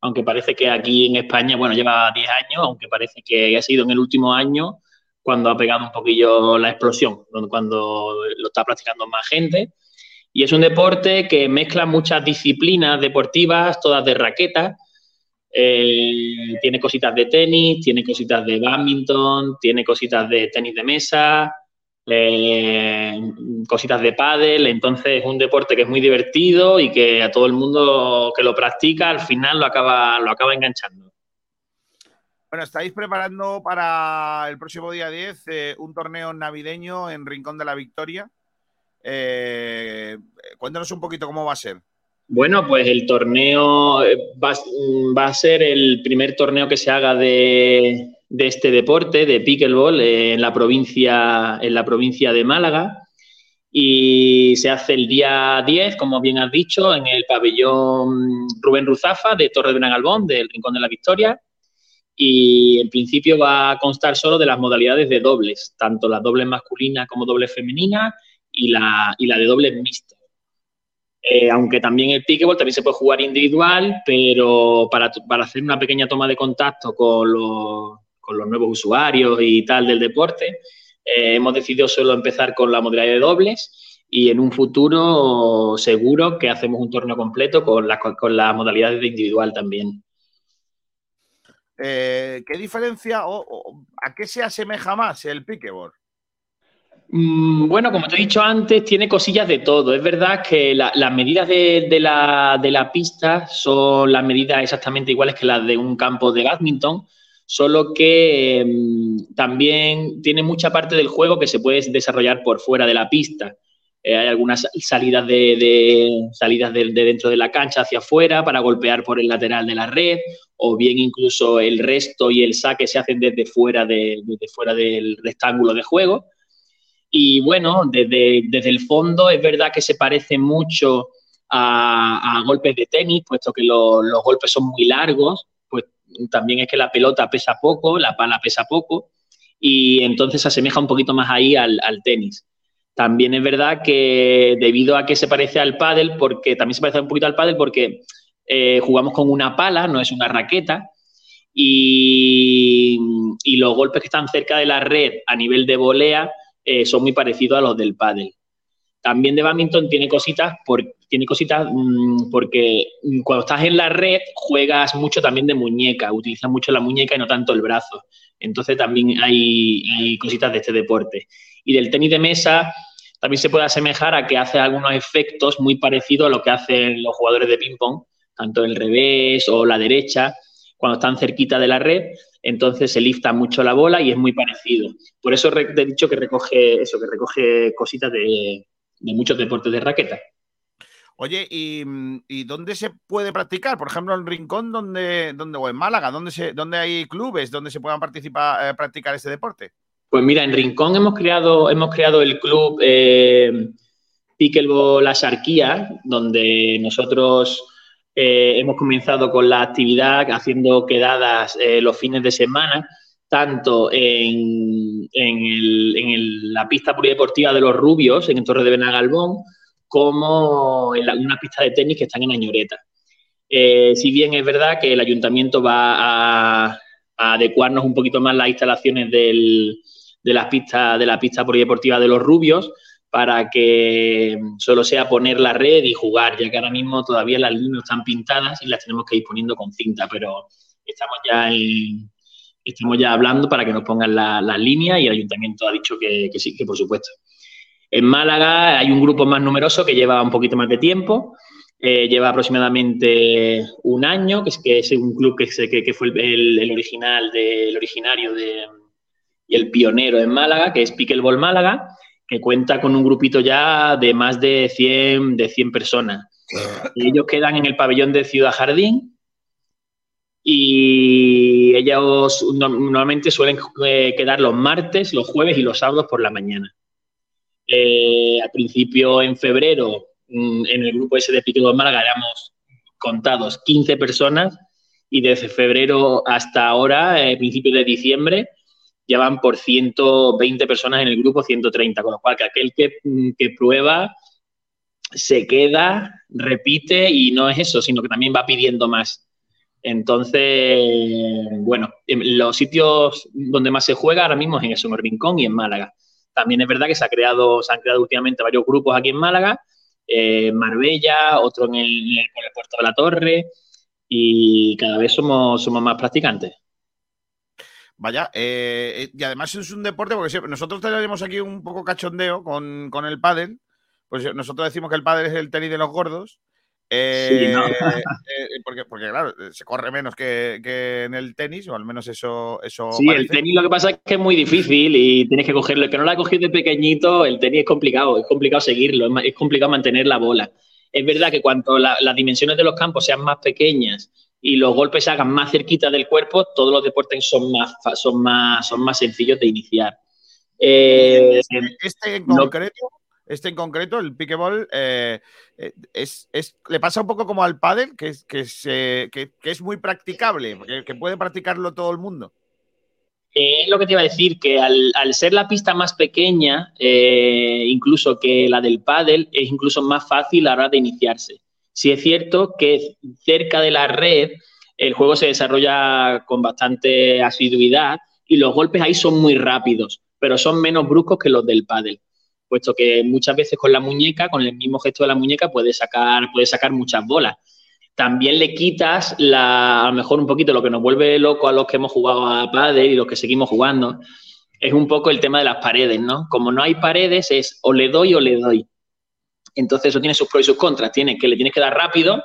U: aunque parece que aquí en España, bueno, lleva 10 años, aunque parece que ha sido en el último año cuando ha pegado un poquillo la explosión, cuando lo está practicando más gente. Y es un deporte que mezcla muchas disciplinas deportivas, todas de raqueta. Eh, tiene cositas de tenis, tiene cositas de badminton, tiene cositas de tenis de mesa, eh, cositas de pádel. Entonces es un deporte que es muy divertido y que a todo el mundo que lo practica al final lo acaba, lo acaba enganchando.
A: Bueno, estáis preparando para el próximo día 10 eh, un torneo navideño en Rincón de la Victoria. Eh, cuéntanos un poquito cómo va a ser.
U: Bueno, pues el torneo va, va a ser el primer torneo que se haga de, de este deporte, de pickleball, eh, en, la provincia, en la provincia de Málaga. Y se hace el día 10, como bien has dicho, en el pabellón Rubén Ruzafa de Torre de Benagalbón, del Rincón de la Victoria. Y en principio va a constar solo de las modalidades de dobles, tanto las dobles masculinas como dobles femeninas y la, y la de dobles mixtas. Eh, aunque también el pickleball también se puede jugar individual, pero para, para hacer una pequeña toma de contacto con los, con los nuevos usuarios y tal del deporte, eh, hemos decidido solo empezar con la modalidad de dobles y en un futuro seguro que hacemos un torneo completo con, la, con las modalidades de individual también.
A: Eh, ¿Qué diferencia o, o, a qué se asemeja más el pickleball?
U: Mm, Bueno, como te he dicho antes, tiene cosillas de todo. Es verdad que la- las medidas de, de la, de la pista son las medidas exactamente iguales que las de un campo de badminton, solo que mm, también tiene mucha parte del juego que se puede desarrollar por fuera de la pista. Eh, hay algunas salidas de, salidas de, de dentro de la cancha hacia afuera para golpear por el lateral de la red, o bien incluso el resto y el saque se hacen desde fuera, del rectángulo de juego. Y bueno, desde, desde el fondo es verdad que se parece mucho a, golpes de tenis, puesto que lo- los golpes son muy largos, también es que la pelota pesa poco, la pala pesa poco, y entonces se asemeja un poquito más ahí al, tenis. También es verdad que debido a que se parece al pádel, porque también se parece un poquito al pádel porque eh, jugamos con una pala, no es una raqueta, y, y los golpes que están cerca de la red a nivel de volea eh, son muy parecidos a los del pádel. También de badminton tiene cositas, tiene cositas mm, porque cuando estás en la red juegas mucho también de muñeca, utilizas mucho la muñeca y no tanto el brazo. Entonces también hay, hay cositas de este deporte. Y del tenis de mesa también se puede asemejar a que hace algunos efectos muy parecidos a lo que hacen los jugadores de ping-pong, tanto el revés o la derecha, cuando están cerquita de la red, entonces se lifta mucho la bola y es muy parecido. Por eso te he dicho que recoge eso, que recoge cositas de, de muchos deportes de raqueta.
A: Oye, ¿y, y dónde se puede practicar? Por ejemplo, en Rincón donde, donde, o en Málaga, ¿dónde, se, dónde hay clubes donde se puedan participar, eh, practicar este deporte?
U: Pues mira, en Rincón hemos creado, hemos creado el club eh, Pickleball La Sarquía, donde nosotros eh, hemos comenzado con la actividad haciendo quedadas eh, los fines de semana, tanto en, en el- en el- la pista polideportiva de los Rubios, en Torre de Benagalbón, como en la- una pista de tenis que están en Añoreta. Eh, si bien es verdad que el ayuntamiento va a, adecuarnos un poquito más las instalaciones de las pistas de la pista polideportiva de los Rubios para que solo sea poner la red y jugar, ya que ahora mismo todavía las líneas están pintadas y las tenemos que ir poniendo con cinta, pero estamos ya en- estamos ya hablando para que nos pongan la- las líneas y el ayuntamiento ha dicho que, que sí, que por supuesto. En Málaga hay un grupo más numeroso que lleva un poquito más de tiempo, eh, lleva aproximadamente un año, que es, que es un club que, se- que- que fue el, el- original de, el originario de, y el pionero en Málaga, que es Pickleball Málaga, que cuenta con un grupito ya de más de 100, de 100 personas. Y ellos quedan en el pabellón de Ciudad Jardín y ellos no- normalmente suelen eh, quedar los martes, los jueves y los sábados por la mañana. Eh, al principio, en febrero, mm, en el grupo ese de Pickleball Málaga éramos contados 15 personas y desde febrero hasta ahora, eh, principios de diciembre, ya van por 120 personas en el grupo, 130, con lo cual que aquel que, mm, que prueba se queda, repite y no es eso, sino que también va pidiendo más. Entonces, bueno, en los sitios donde más se juega ahora mismo es en eso, en el y en Málaga. También es verdad que se, ha creado, se han creado últimamente varios grupos aquí en Málaga, eh, Marbella, otro en el, en el Puerto de la Torre, y cada vez somos, somos más practicantes.
A: Vaya, eh, eh, y además es un deporte, porque siempre- nosotros tenemos aquí un poco cachondeo con, con el pádel, pues nosotros decimos que el pádel es el tenis de los gordos, eh,
U: Sí, ¿no?
A: eh, porque, porque claro, se corre menos que, que en el tenis, o al menos eso, eso
U: Sí, el tenis lo que pasa es que es muy difícil y tienes que cogerlo. El que no lo ha cogido de pequeñito, el tenis es complicado, es complicado seguirlo, es, complicado mantener la bola. Es verdad que cuanto la- las dimensiones de los campos sean más pequeñas y los golpes se hagan más cerquita del cuerpo, todos los deportes son más, fa- son más, son más sencillos de iniciar. Eh,
A: Este en
U: no-
A: concreto, este en concreto, el pickleball, eh, eh, es, es- le pasa un poco como al pádel, que es, que es muy practicable, que, puede practicarlo todo el mundo.
U: Eh, Es lo que te iba a decir, que al, al ser la pista más pequeña, incluso que la del pádel, es incluso más fácil a la hora de iniciarse. Sí es cierto que cerca de la red el juego se desarrolla con bastante asiduidad y los golpes ahí son muy rápidos, pero son menos bruscos que los del pádel, puesto que muchas veces con la muñeca, con el mismo gesto de la muñeca, puedes sacar, puedes sacar muchas bolas también le quitas la, a lo mejor un poquito lo que nos vuelve loco a los que hemos jugado a pádel y los que seguimos jugando, es un poco el tema de las paredes, ¿no? Como no hay paredes, es o le doy o le doy. Entonces eso tiene sus pros y sus contras. Tiene que le tienes que dar rápido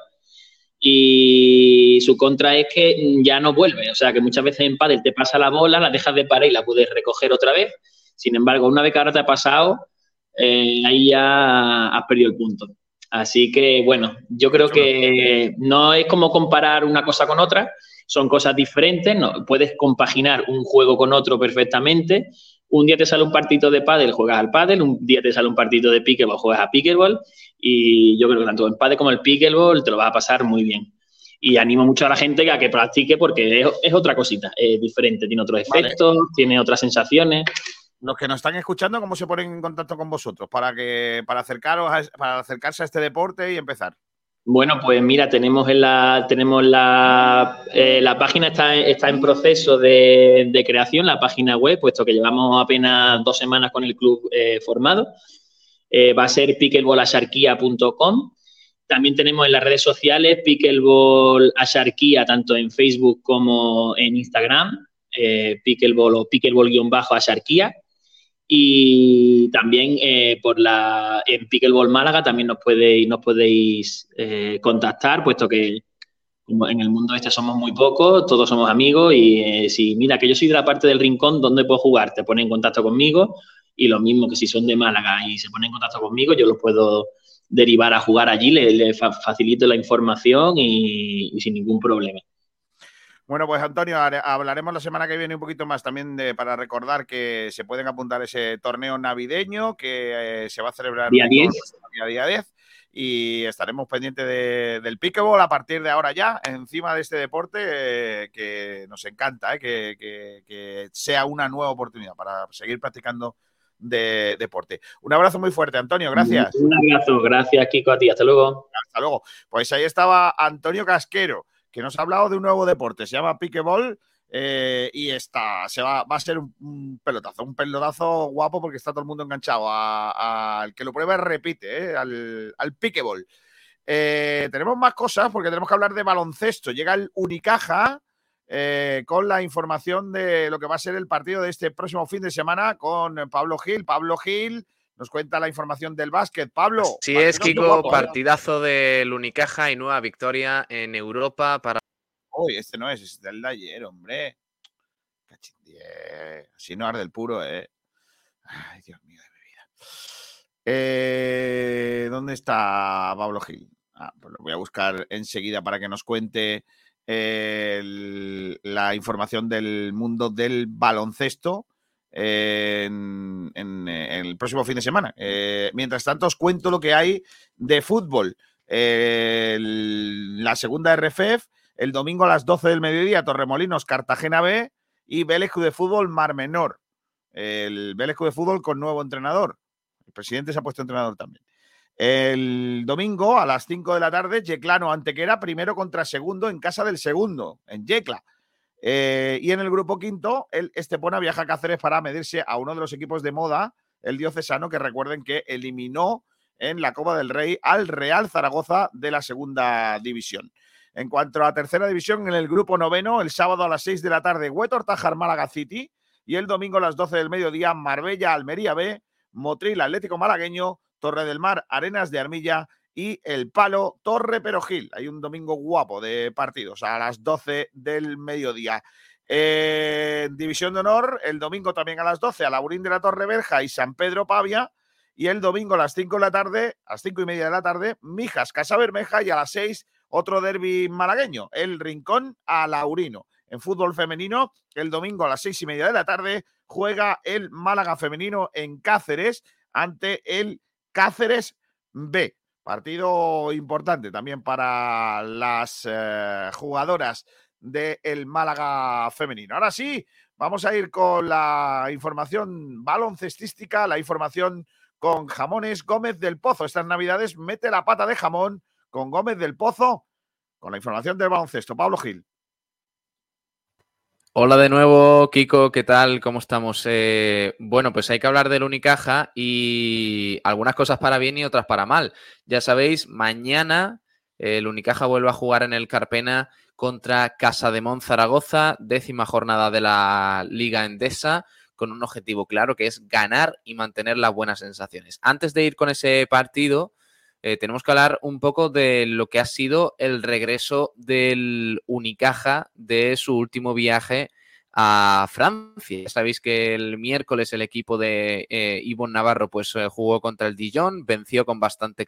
U: y su contra es que ya no vuelve. O sea, que muchas veces en pádel te pasa la bola, la dejas de pared y la puedes recoger otra vez. Sin embargo, una vez que ahora te ha pasado, eh, ahí ya has perdido el punto. Así que, bueno, yo creo que no es como comparar una cosa con otra, son cosas diferentes, no, puedes compaginar un juego con otro perfectamente. Un día te sale un partido de pádel, juegas al pádel, un día te sale un partido de pickleball, juegas a pickleball y yo creo que tanto el pádel como el pickleball te lo vas a pasar muy bien. Y animo mucho a la gente a que practique porque es, es otra cosita, es diferente, tiene otros
A: Vale.
U: efectos, tiene otras sensaciones.
A: Los que nos están escuchando, ¿cómo se ponen en contacto con vosotros para que para acercaros a, para acercarse a este deporte y empezar?
U: Bueno, pues mira, tenemos en la, tenemos la, eh, la página está, está en proceso de, de creación, la página web, puesto que llevamos apenas dos semanas con el club eh, formado. Eh, va a ser pickleballasharquía.com. También tenemos en las redes sociales Pickleball Asharquía, tanto en Facebook como en Instagram, Pickleball o Pickleball-Asharquía. Y también eh, por la en Pickleball Málaga también nos podéis, nos podéis eh, contactar, puesto que en el mundo este somos muy pocos, todos somos amigos y eh, si mira que yo soy de la parte del rincón, ¿dónde puedo jugar? Te ponen en contacto conmigo y lo mismo que si son de Málaga y se ponen en contacto conmigo, yo los puedo derivar a jugar allí, le, le fa- facilito la información y sin ningún problema.
A: Bueno, pues Antonio, hablaremos la semana que viene un poquito más también de, para recordar que se pueden apuntar ese torneo navideño que eh, se va a celebrar
U: Día
A: todos
U: 10.
A: los días, día 10 y estaremos pendientes de- del pickleball a partir de ahora ya, encima de este deporte eh, que nos encanta, eh, que, que- que sea una nueva oportunidad para seguir practicando de deporte. Un abrazo muy fuerte, Antonio, gracias.
U: Un abrazo, gracias Kiko a ti, hasta luego.
A: Hasta luego. Pues ahí estaba Antonio Casquero, que nos ha hablado de un nuevo deporte, se llama pickleball eh, y está, se va, va a ser un, pelotazo, un pelotazo guapo porque está todo el mundo enganchado. Al que lo pruebe repite, eh, al, al pickleball. Eh, tenemos más cosas porque tenemos que hablar de baloncesto. Llega el Unicaja con la información de lo que va a ser el partido de este próximo fin de semana con Pablo Gil. Pablo Gil nos cuenta la información del básquet. Pablo.
C: Sí es, Kiko,
A: ¿eh?
C: partidazo del Unicaja y nueva victoria en Europa para
A: Uy, este no es, es del de ayer, hombre. Así no arde el puro, ¿eh? Ay, Dios mío de mi vida. Eh, ¿Dónde está Pablo Gil? Ah, pues lo voy a buscar enseguida para que nos cuente eh, el- la información del mundo del baloncesto en, en, eh, el próximo fin de semana. Eh, mientras tanto, os cuento lo que hay de fútbol. Eh, la segunda RFF, el domingo a las 12 del mediodía, Torremolinos, Cartagena B y Vélez de Fútbol Mar Menor. El Vélez de Fútbol con nuevo entrenador. El presidente se ha puesto entrenador también. El domingo a las 5 de la tarde, Yeclano Antequera, primero contra segundo en casa del segundo, en Yecla. Eh, y en el grupo quinto, el Estepona viaja a Cáceres para medirse a uno de los equipos de moda, el Diocesano, que recuerden que eliminó en la Copa del Rey al Real Zaragoza de la segunda división. En cuanto a la tercera división, en el grupo noveno, el sábado a las 6 de la tarde, Huetor Tajar Málaga City y el domingo a las 12 del mediodía, Marbella Almería B, Motril Atlético Malagueño, Torre del Mar Arenas de Armilla y El Palo Torre Perojil. Hay un domingo guapo de partidos a las 12 del mediodía. Eh, División de Honor, el domingo también a las 12, a Laurín de la Torre Verja y San Pedro Pavia. Y el domingo a las 5 de la tarde, a las 5 y media de la tarde, Mijas Casa Bermeja y a las 6 otro derby malagueño, el Rincón a Laurino. En fútbol femenino, el domingo a las 6 y media de la tarde juega el Málaga femenino en Cáceres ante el Cáceres B. Partido importante también para las eh, jugadoras del Málaga femenino. Ahora sí, vamos a ir con la información baloncestística, la información con Jamones Gómez del Pozo. Estas navidades mete la pata de jamón con Gómez del Pozo, con la información del baloncesto. Pablo Gil.
C: Hola de nuevo, Kiko, ¿qué tal? ¿Cómo estamos? Eh, bueno, pues hay que hablar del Unicaja y algunas cosas para bien y otras para mal. Ya sabéis, mañana el Unicaja vuelve a jugar en el Carpena contra Casa de Zaragoza, décima jornada de la Liga Endesa, con un objetivo claro que es ganar y mantener las buenas sensaciones. Antes de ir con ese partido, eh, tenemos que hablar un poco de lo que ha sido el regreso del Unicaja de su último viaje a Francia. Sabéis que el miércoles el equipo de eh, Ivonne Navarro pues eh, jugó contra el Dijon, venció con bastante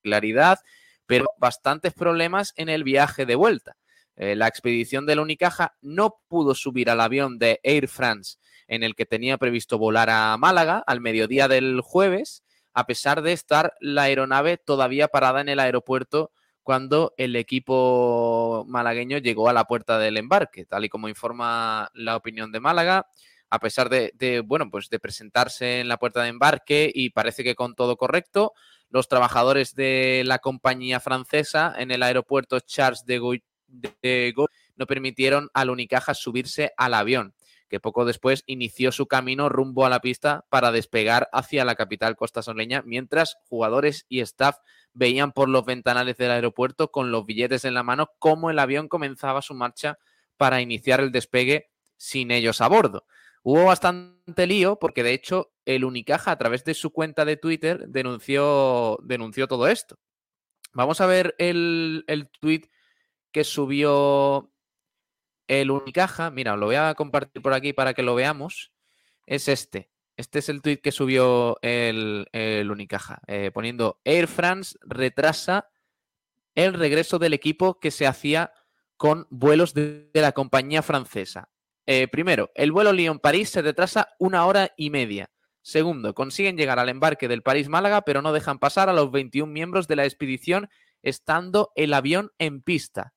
C: claridad, pero bastantes problemas en el viaje de vuelta. la expedición del Unicaja no pudo subir al avión de Air France en el que tenía previsto volar a Málaga al mediodía del jueves a pesar de estar la aeronave todavía parada en el aeropuerto cuando el equipo malagueño llegó a la puerta del embarque, tal y como informa la opinión de Málaga. A pesar de, bueno, pues de presentarse en la puerta de embarque y parece que con todo correcto, los trabajadores de la compañía francesa en el aeropuerto Charles de Gaulle no permitieron al Unicaja subirse al avión que poco después inició su camino rumbo a la pista para despegar hacia la capital costasoleña, mientras jugadores y staff veían por los ventanales del aeropuerto con los billetes en la mano cómo el avión comenzaba su marcha para iniciar el despegue sin ellos a bordo. Hubo bastante lío porque de hecho el Unicaja a través de su cuenta de Twitter denunció, denunció todo esto. Vamos a ver el, el tweet que subió el Unicaja, mira, lo voy a compartir por aquí para que lo veamos, es este. Este es el tweet que subió el, Unicaja, eh, poniendo Air France retrasa el regreso del equipo que se hacía con vuelos de, la compañía francesa. Eh, primero, el vuelo Lyon-París se retrasa una hora y media. Segundo, consiguen llegar al embarque del París-Málaga, pero no dejan pasar a los 21 miembros de la expedición estando el avión en pista.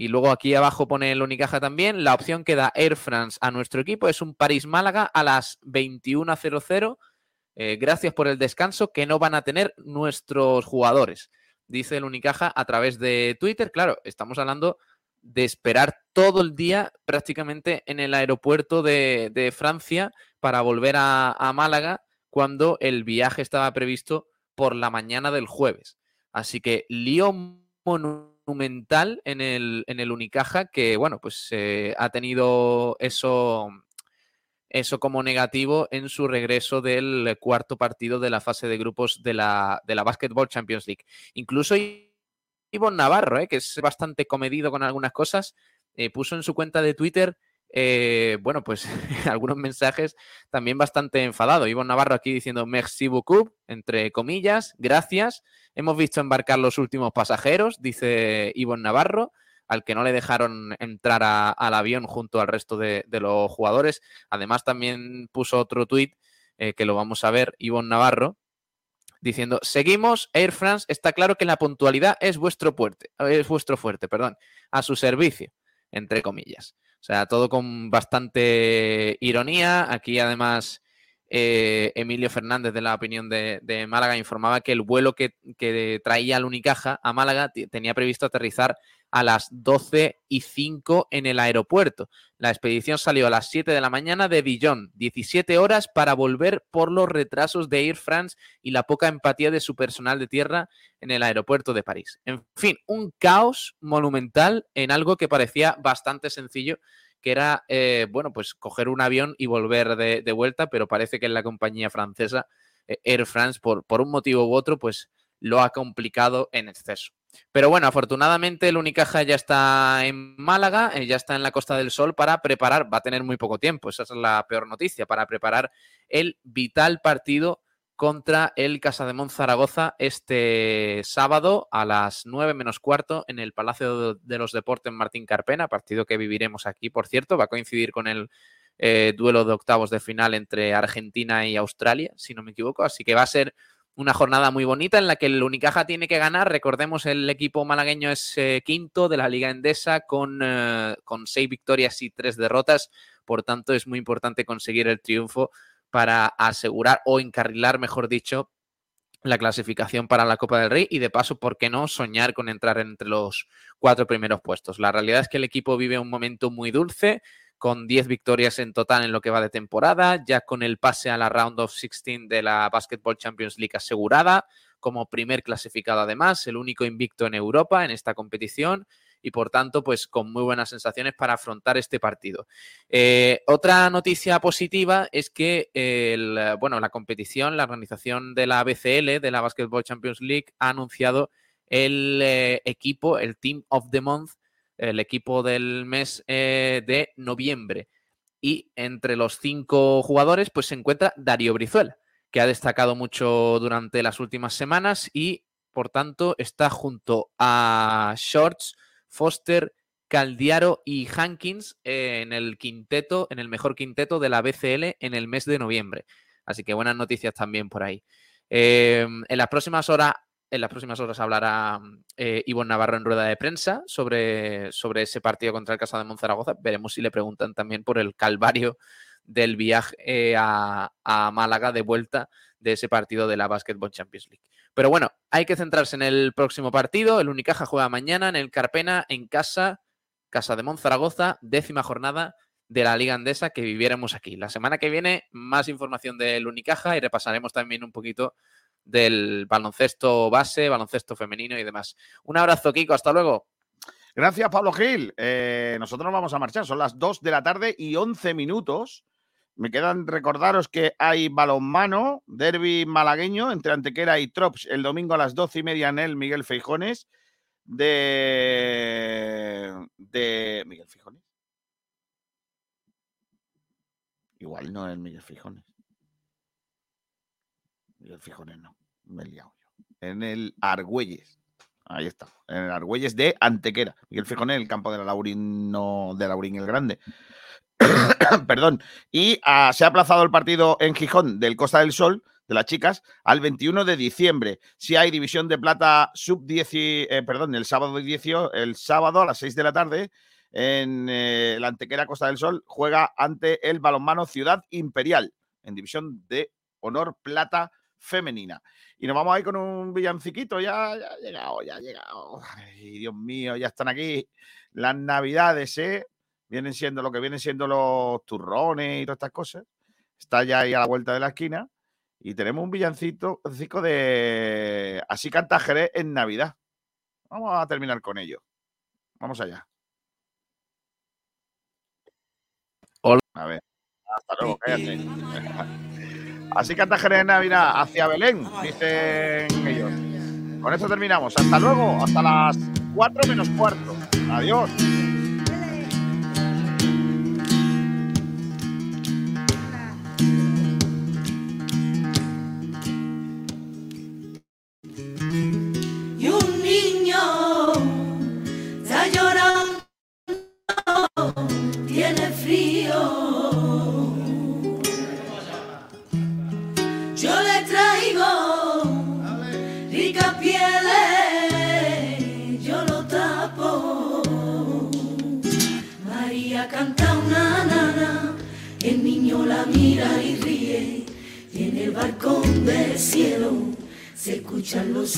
C: Y luego aquí abajo pone el Unicaja también. La opción que da Air France a nuestro equipo es un París-Málaga a las 21.00. Eh, gracias por el descanso que no van a tener nuestros jugadores. Dice el Unicaja a través de Twitter. Claro, estamos hablando de esperar todo el día prácticamente en el aeropuerto de, Francia para volver a, Málaga cuando el viaje estaba previsto por la mañana del jueves. Así que Lyon monumental en el, en el Unicaja que, bueno, pues eh, ha tenido eso, eso como negativo en su regreso del cuarto partido de la fase de grupos de la, de la Basketball Champions League. Incluso Ivonne Navarro, eh, que es bastante comedido con algunas cosas, eh, puso en su cuenta de Twitter eh, bueno, pues algunos mensajes también bastante enfadado. Ivo Navarro aquí diciendo merci beaucoup, entre comillas, gracias. Hemos visto embarcar los últimos pasajeros, dice Ivo Navarro, al que no le dejaron entrar al avión junto al resto de, los jugadores. Además, también puso otro tuit eh, que lo vamos a ver, Ivo Navarro, diciendo, seguimos, Air France, está claro que la puntualidad es vuestro fuerte, es vuestro fuerte, perdón, a su servicio, entre comillas. O sea, todo con bastante ironía. Aquí además eh, Emilio Fernández de la opinión de, Málaga informaba que el vuelo que, que traía al Unicaja a Málaga tenía previsto aterrizar a las 12 y 5 en el aeropuerto. La expedición salió a las 7 de la mañana de Dijon, 17 horas para volver por los retrasos de Air France y la poca empatía de su personal de tierra en el aeropuerto de París. En fin, un caos monumental en algo que parecía bastante sencillo, que era, eh, bueno, pues coger un avión y volver de, vuelta, pero parece que en la compañía francesa, eh, Air France, por, por un motivo u otro, pues lo ha complicado en exceso. Pero bueno, afortunadamente el Unicaja ya está en Málaga, eh, ya está en la Costa del Sol para preparar, va a tener muy poco tiempo, esa es la peor noticia, para preparar el vital partido contra el Casademón Zaragoza este sábado a las 9 menos cuarto en el Palacio de los Deportes Martín Carpena, partido que viviremos aquí, por cierto, va a coincidir con el eh, duelo de octavos de final entre Argentina y Australia, si no me equivoco, así que va a ser una jornada muy bonita en la que el Unicaja tiene que ganar. Recordemos, el equipo malagueño es eh, quinto de la Liga Endesa con, eh, con seis victorias y tres derrotas. Por tanto, es muy importante conseguir el triunfo para asegurar o encarrilar, mejor dicho, la clasificación para la Copa del Rey y de paso, ¿por qué no soñar con entrar entre los cuatro primeros puestos? La realidad es que el equipo vive un momento muy dulce, con 10 victorias en total en lo que va de temporada, ya con el pase a la Round of 16 de la Basketball Champions League asegurada, como primer clasificado además, el único invicto en Europa en esta competición y por tanto, pues con muy buenas sensaciones para afrontar este partido. Eh, otra noticia positiva es que el, bueno, la competición, la organización de la BCL, de la Basketball Champions League, ha anunciado el eh, equipo, el Team of the Month, el equipo del mes eh, de noviembre. Y entre los cinco jugadores, pues se encuentra Darío Brizuela, que ha destacado mucho durante las últimas semanas y, por tanto, está junto a Shorts, Foster, Caldiaro y Hankins en el quinteto, en el mejor quinteto de la BCL en el mes de noviembre. Así que buenas noticias también por ahí. Em, en las próximas horas, en las próximas horas hablará eh, Ivonne Navarro en rueda de prensa sobre, sobre ese partido contra el Casa de Monzaragoza. Veremos si le preguntan también por el calvario del viaje eh, a, a Málaga de vuelta de ese partido de la Basketball Champions League. Pero bueno, hay que centrarse en el próximo partido. El Unicaja juega mañana en el Carpena, en casa, Casa de Monzaragoza, décima jornada de la Liga Andesa que viviéramos aquí. La semana que viene, más información del Unicaja y repasaremos también un poquito del baloncesto base, baloncesto femenino y demás. Un abrazo, Kiko, hasta luego.
A: Gracias, Pablo Gil. Eh, nosotros nos vamos a marchar, son las 2 de la tarde y 11 minutos. Me quedan recordaros que hay balonmano, derby malagueño entre Antequera y Trops el domingo a las doce y media en el Miguel Feijones de, de Miguel Feijones. Igual no es Miguel Feijones. Miguel Feijones no, me he liado yo. En el Argüelles. Ahí está, en el Argüelles de Antequera. Miguel Feijones en el campo de la Laurín, no, de Laurín el Grande. Perdón. Y ah, se ha aplazado el partido en Gijón del Costa del Sol de las chicas al 21 de diciembre. Si hay división de plata sub 10, eh, perdón, el sábado 18, el sábado a las 6 de la tarde en eh, la Antequera Costa del Sol juega ante el balonmano Ciudad Imperial en división de honor plata femenina. Y nos vamos ahí con un villanciquito, ya, ya ha llegado, ya ha llegado. Ay, Dios mío, ya están aquí las navidades, ¿eh? vienen siendo lo que vienen siendo los turrones y todas estas cosas. Está ya ahí a la vuelta de la esquina. Y tenemos un villancito un de Así canta Jerez en Navidad. Vamos a terminar con ello. Vamos allá.
C: Hola.
A: A ver. Hasta luego, cállate. Así en Navidad hacia Belén, dicen ellos. Con esto terminamos. Hasta luego. Hasta las 4 menos cuarto. Adiós.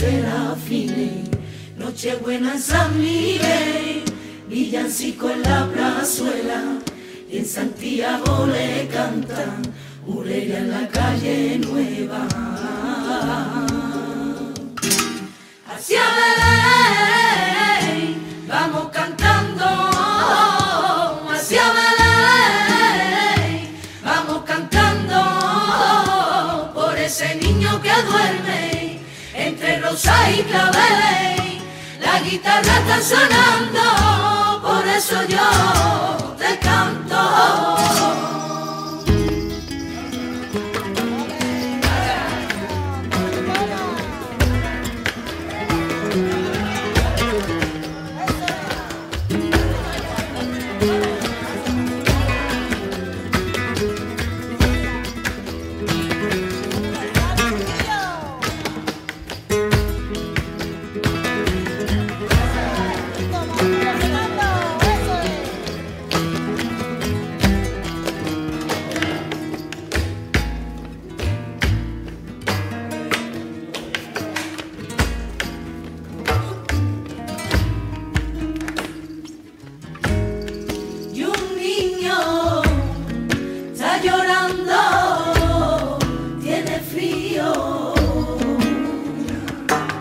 B: Serafines. Nochebuena en San Miguel, villancico en la plazuela, y en Santiago le cantan, Urelia en la calle nueva. Hacia Belén, y claveles. La guitarra está sonando, por eso yo te canto.